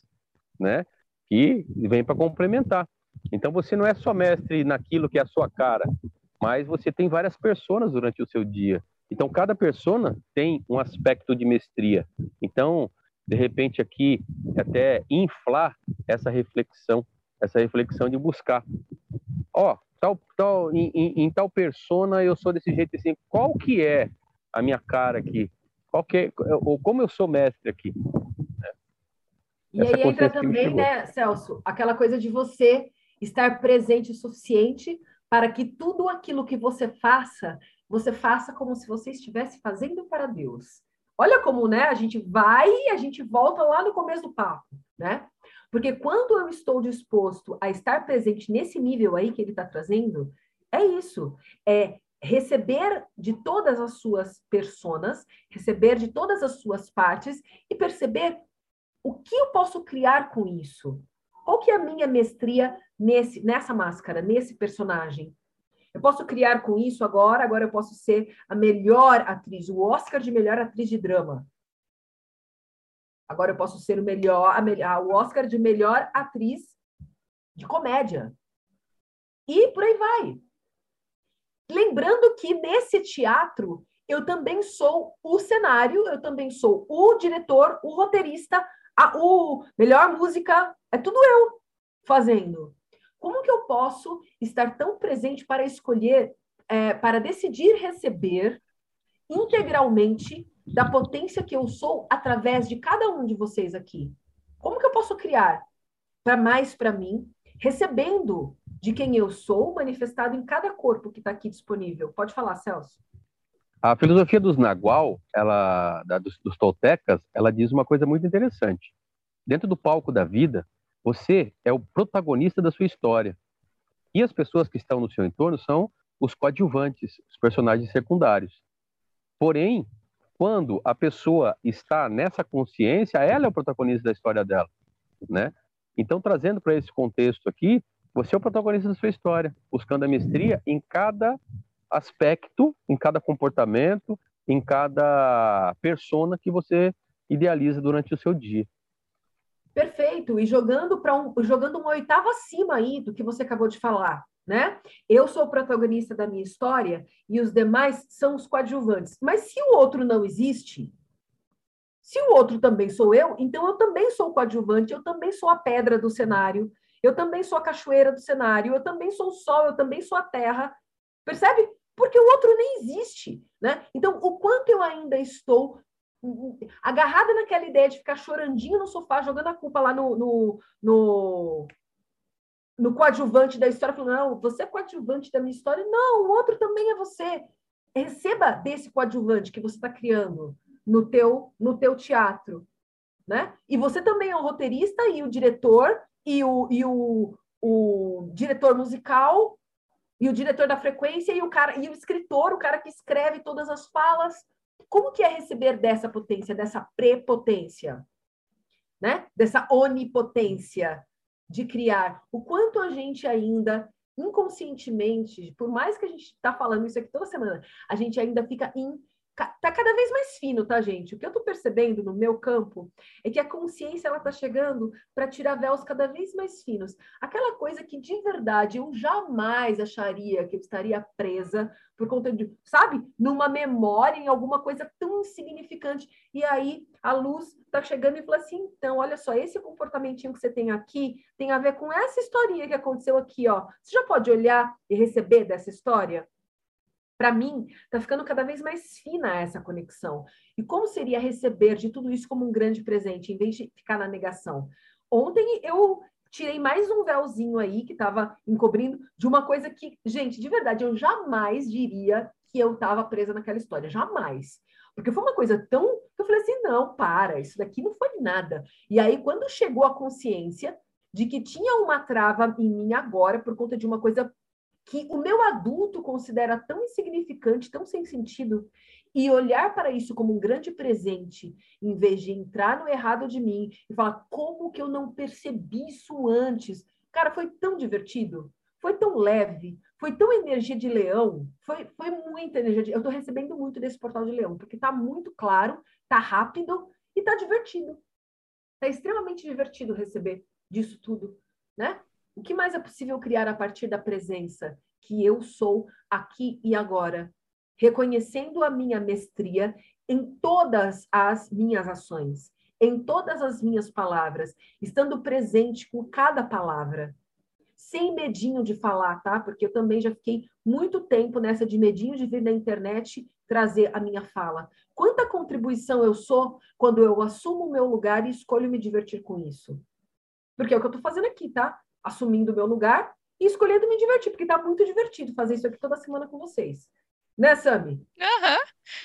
né? Que vem para complementar. Então você não é só mestre naquilo que é a sua cara, mas você tem várias personas durante o seu dia. Então cada persona tem um aspecto de mestria. Então, de repente aqui até inflar essa reflexão, essa reflexão de buscar. Ó, tal, tal, em, em, em, tal persona eu sou desse jeito assim. Qual que é a minha cara aqui? Qual que é, ou como eu sou mestre aqui? E Essa aí entra também, né, Celso, aquela coisa de você estar presente o suficiente para que tudo aquilo que você faça, você faça como se você estivesse fazendo para Deus. Olha como, né, a gente vai e a gente volta lá no começo do papo, né? Porque quando eu estou disposto a estar presente nesse nível aí que ele está trazendo, é isso. É receber de todas as suas personas, receber de todas as suas partes e perceber o que eu posso criar com isso. Qual que é a minha mestria nesse, nessa máscara, nesse personagem? Eu posso criar com isso agora, agora eu posso ser a melhor atriz, o Oscar de melhor atriz de drama. Agora eu posso ser o melhor, a, o Oscar de melhor atriz de comédia. E por aí vai. Lembrando que nesse teatro eu também sou o cenário, eu também sou o diretor, o roteirista, a, o melhor música, é tudo eu fazendo. Como que eu posso estar tão presente para escolher, é, para decidir receber integralmente da potência que eu sou através de cada um de vocês aqui. Como que eu posso criar para mais para mim, recebendo de quem eu sou, manifestado em cada corpo que está aqui disponível? Pode falar, Celso. A filosofia dos Nagual, ela, da, dos, dos Toltecas, ela diz uma coisa muito interessante. Dentro do palco da vida, você é o protagonista da sua história. E as pessoas que estão no seu entorno são os coadjuvantes, os personagens secundários. Porém, quando a pessoa está nessa consciência, ela é o protagonista da história dela, né? Então, trazendo para esse contexto aqui, você é o protagonista da sua história, buscando a mestria em cada aspecto, em cada comportamento, em cada persona que você idealiza durante o seu dia. Perfeito. E jogando para um, jogando uma oitava acima aí do que você acabou de falar né? Eu sou o protagonista da minha história e os demais são os coadjuvantes. Mas se o outro não existe, se o outro também sou eu, então eu também sou o coadjuvante, eu também sou a pedra do cenário, eu também sou a cachoeira do cenário, eu também sou o sol, eu também sou a terra. Percebe? Porque o outro nem existe, né? Então, o quanto eu ainda estou agarrada naquela ideia de ficar chorandinho no sofá, jogando a culpa lá no, no, no no coadjuvante da história, falando, não, você é coadjuvante da minha história. Não, o outro também é você. Receba desse coadjuvante que você está criando no teu, no teu teatro. Né? E você também é o roteirista e o diretor e o, e o, o diretor musical e o diretor da frequência e o cara e o escritor, o cara que escreve todas as falas. Como que é receber dessa potência, dessa prepotência, né? Dessa onipotência, de criar, o quanto a gente ainda inconscientemente, por mais que a gente está falando isso aqui toda semana, a gente ainda fica em tá cada vez mais fino, tá, gente? O que eu tô percebendo no meu campo é que a consciência ela tá chegando para tirar véus cada vez mais finos. Aquela coisa que de verdade eu jamais acharia que eu estaria presa por conta de, sabe, numa memória, em alguma coisa tão insignificante. E aí a luz tá chegando e fala assim: então, olha só, esse comportamentinho que você tem aqui tem a ver com essa historinha que aconteceu aqui, ó. Você já pode olhar e receber dessa história? Para mim, está ficando cada vez mais fina essa conexão. E como seria receber de tudo isso como um grande presente, em vez de ficar na negação? Ontem eu tirei mais um véuzinho aí que estava encobrindo de uma coisa que, gente, de verdade, eu jamais diria que eu estava presa naquela história, jamais. Porque foi uma coisa tão. Eu falei assim: não, para, isso daqui não foi nada. E aí, quando chegou a consciência de que tinha uma trava em mim agora por conta de uma coisa que o meu adulto considera tão insignificante, tão sem sentido, e olhar para isso como um grande presente, em vez de entrar no errado de mim e falar como que eu não percebi isso antes. Cara, foi tão divertido, foi tão leve, foi tão energia de leão, foi, foi muita energia. De... Eu estou recebendo muito desse portal de leão, porque está muito claro, está rápido e está divertido. Está extremamente divertido receber disso tudo, né? O que mais é possível criar a partir da presença que eu sou aqui e agora, reconhecendo a minha mestria em todas as minhas ações, em todas as minhas palavras, estando presente com cada palavra, sem medinho de falar, tá? Porque eu também já fiquei muito tempo nessa de medinho de vir na internet trazer a minha fala. Quanta contribuição eu sou quando eu assumo o meu lugar e escolho me divertir com isso? Porque é o que eu estou fazendo aqui, tá? Assumindo o meu lugar e escolhendo me divertir, porque tá muito divertido fazer isso aqui toda semana com vocês. Né, Sami? Aham. Uhum.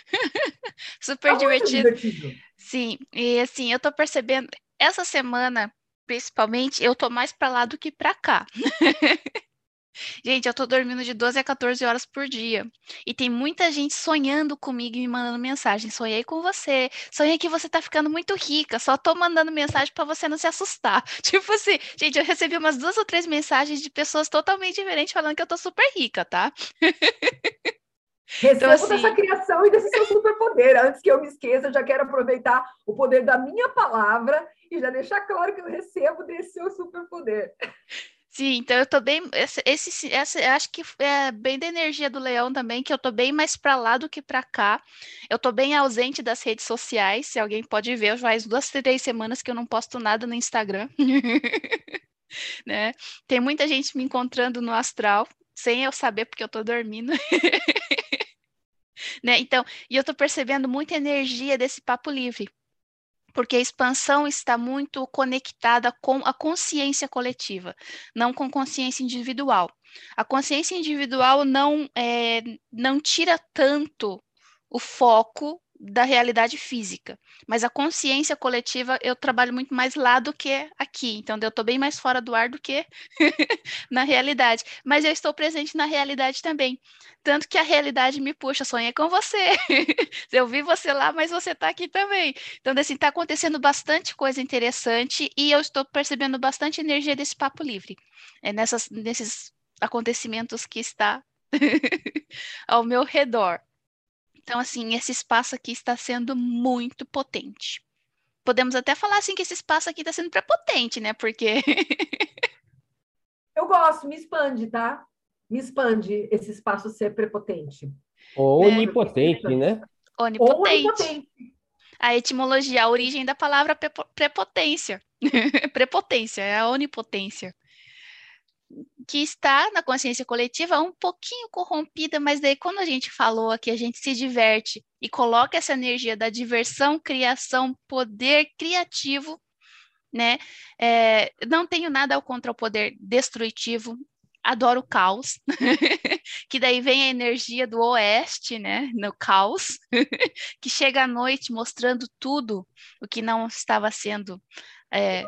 Super tá divertido. divertido. Sim, e assim, eu tô percebendo, essa semana, principalmente, eu tô mais para lá do que para cá. Gente, eu tô dormindo de 12 a 14 horas por dia. E tem muita gente sonhando comigo e me mandando mensagem. Sonhei com você. Sonhei que você tá ficando muito rica. Só tô mandando mensagem para você não se assustar. Tipo assim, gente, eu recebi umas duas ou três mensagens de pessoas totalmente diferentes falando que eu tô super rica, tá? Recebo então, assim... dessa criação e desse seu superpoder. Antes que eu me esqueça, eu já quero aproveitar o poder da minha palavra e já deixar claro que eu recebo desse seu superpoder. Sim, então eu tô bem. Esse, esse, acho que é bem da energia do leão também, que eu tô bem mais para lá do que para cá. Eu tô bem ausente das redes sociais. Se alguém pode ver, faz duas, três semanas que eu não posto nada no Instagram. né? Tem muita gente me encontrando no astral, sem eu saber porque eu tô dormindo. né? Então, e eu tô percebendo muita energia desse papo livre porque a expansão está muito conectada com a consciência coletiva, não com consciência individual. A consciência individual não, é, não tira tanto o foco da realidade física. Mas a consciência coletiva, eu trabalho muito mais lá do que aqui. Então, eu estou bem mais fora do ar do que na realidade. Mas eu estou presente na realidade também. Tanto que a realidade me puxa, sonhei com você. eu vi você lá, mas você está aqui também. Então, assim, está acontecendo bastante coisa interessante e eu estou percebendo bastante energia desse papo livre. É nessas, nesses acontecimentos que está ao meu redor. Então, assim, esse espaço aqui está sendo muito potente. Podemos até falar assim que esse espaço aqui está sendo prepotente, né? Porque. Eu gosto, me expande, tá? Me expande esse espaço ser prepotente. Ou é, onipotente, né? Onipotente. Ou onipotente. A etimologia, a origem da palavra prepotência. prepotência, é a onipotência que está na consciência coletiva um pouquinho corrompida, mas daí quando a gente falou aqui, a gente se diverte e coloca essa energia da diversão, criação, poder criativo, né? É, não tenho nada contra o poder destrutivo, adoro o caos, que daí vem a energia do oeste, né, no caos, que chega à noite mostrando tudo o que não estava sendo é,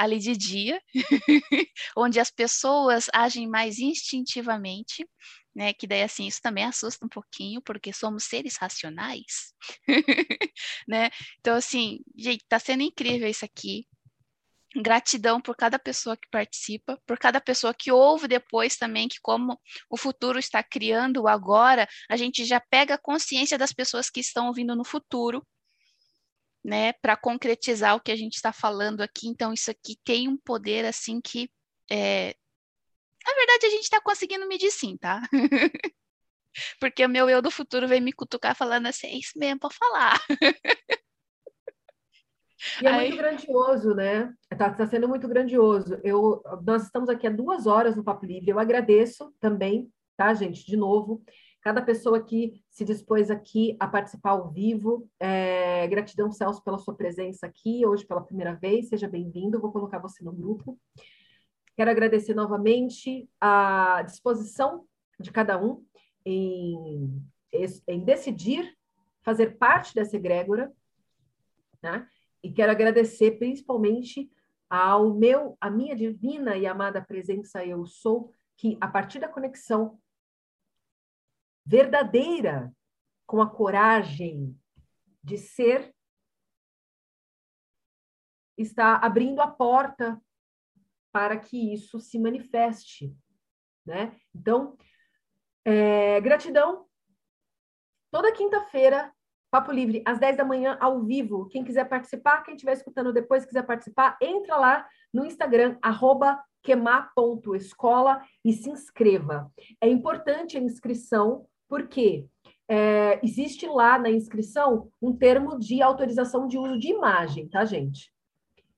ali de dia, onde as pessoas agem mais instintivamente, né? Que daí assim isso também assusta um pouquinho, porque somos seres racionais, né? Então assim, gente, tá sendo incrível isso aqui. Gratidão por cada pessoa que participa, por cada pessoa que ouve depois também, que como o futuro está criando agora, a gente já pega a consciência das pessoas que estão ouvindo no futuro, né, para concretizar o que a gente está falando aqui. Então, isso aqui tem um poder assim que, é... na verdade, a gente está conseguindo medir sim, tá? Porque o meu eu do futuro vem me cutucar falando assim, é isso mesmo para falar. E é Aí... muito grandioso, né? Está tá sendo muito grandioso. Eu, nós estamos aqui há duas horas no Papo Livre. Eu agradeço também, tá, gente? De novo cada pessoa que se dispôs aqui a participar ao vivo. É, gratidão, Celso, pela sua presença aqui, hoje pela primeira vez. Seja bem-vindo, vou colocar você no grupo. Quero agradecer novamente a disposição de cada um em, em decidir fazer parte dessa egrégora, né? E quero agradecer principalmente ao meu, a minha divina e amada presença eu sou, que a partir da conexão verdadeira com a coragem de ser, está abrindo a porta para que isso se manifeste, né? Então, é, gratidão. Toda quinta-feira, Papo Livre, às 10 da manhã, ao vivo. Quem quiser participar, quem estiver escutando depois, quiser participar, entra lá no Instagram, arroba queimar.escola e se inscreva. É importante a inscrição, porque é, existe lá na inscrição um termo de autorização de uso de imagem, tá, gente?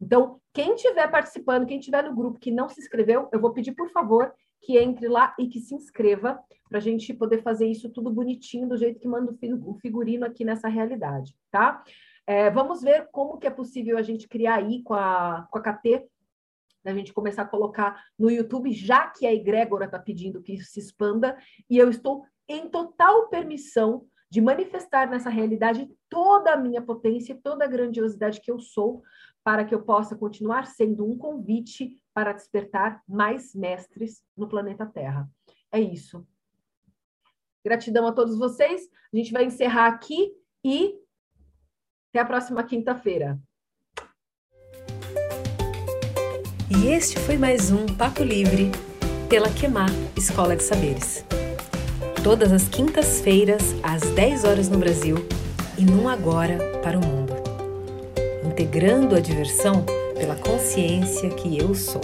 Então, quem estiver participando, quem estiver no grupo que não se inscreveu, eu vou pedir, por favor, que entre lá e que se inscreva para a gente poder fazer isso tudo bonitinho, do jeito que manda o figurino aqui nessa realidade, tá? É, vamos ver como que é possível a gente criar aí com a, com a KT a gente começar a colocar no YouTube, já que a egrégora está pedindo que isso se expanda, e eu estou em total permissão de manifestar nessa realidade toda a minha potência, toda a grandiosidade que eu sou, para que eu possa continuar sendo um convite para despertar mais mestres no planeta Terra. É isso. Gratidão a todos vocês. A gente vai encerrar aqui e até a próxima quinta-feira. E este foi mais um Papo Livre pela Quemar Escola de Saberes. Todas as quintas-feiras, às 10 horas no Brasil e num agora para o mundo. Integrando a diversão pela consciência que eu sou.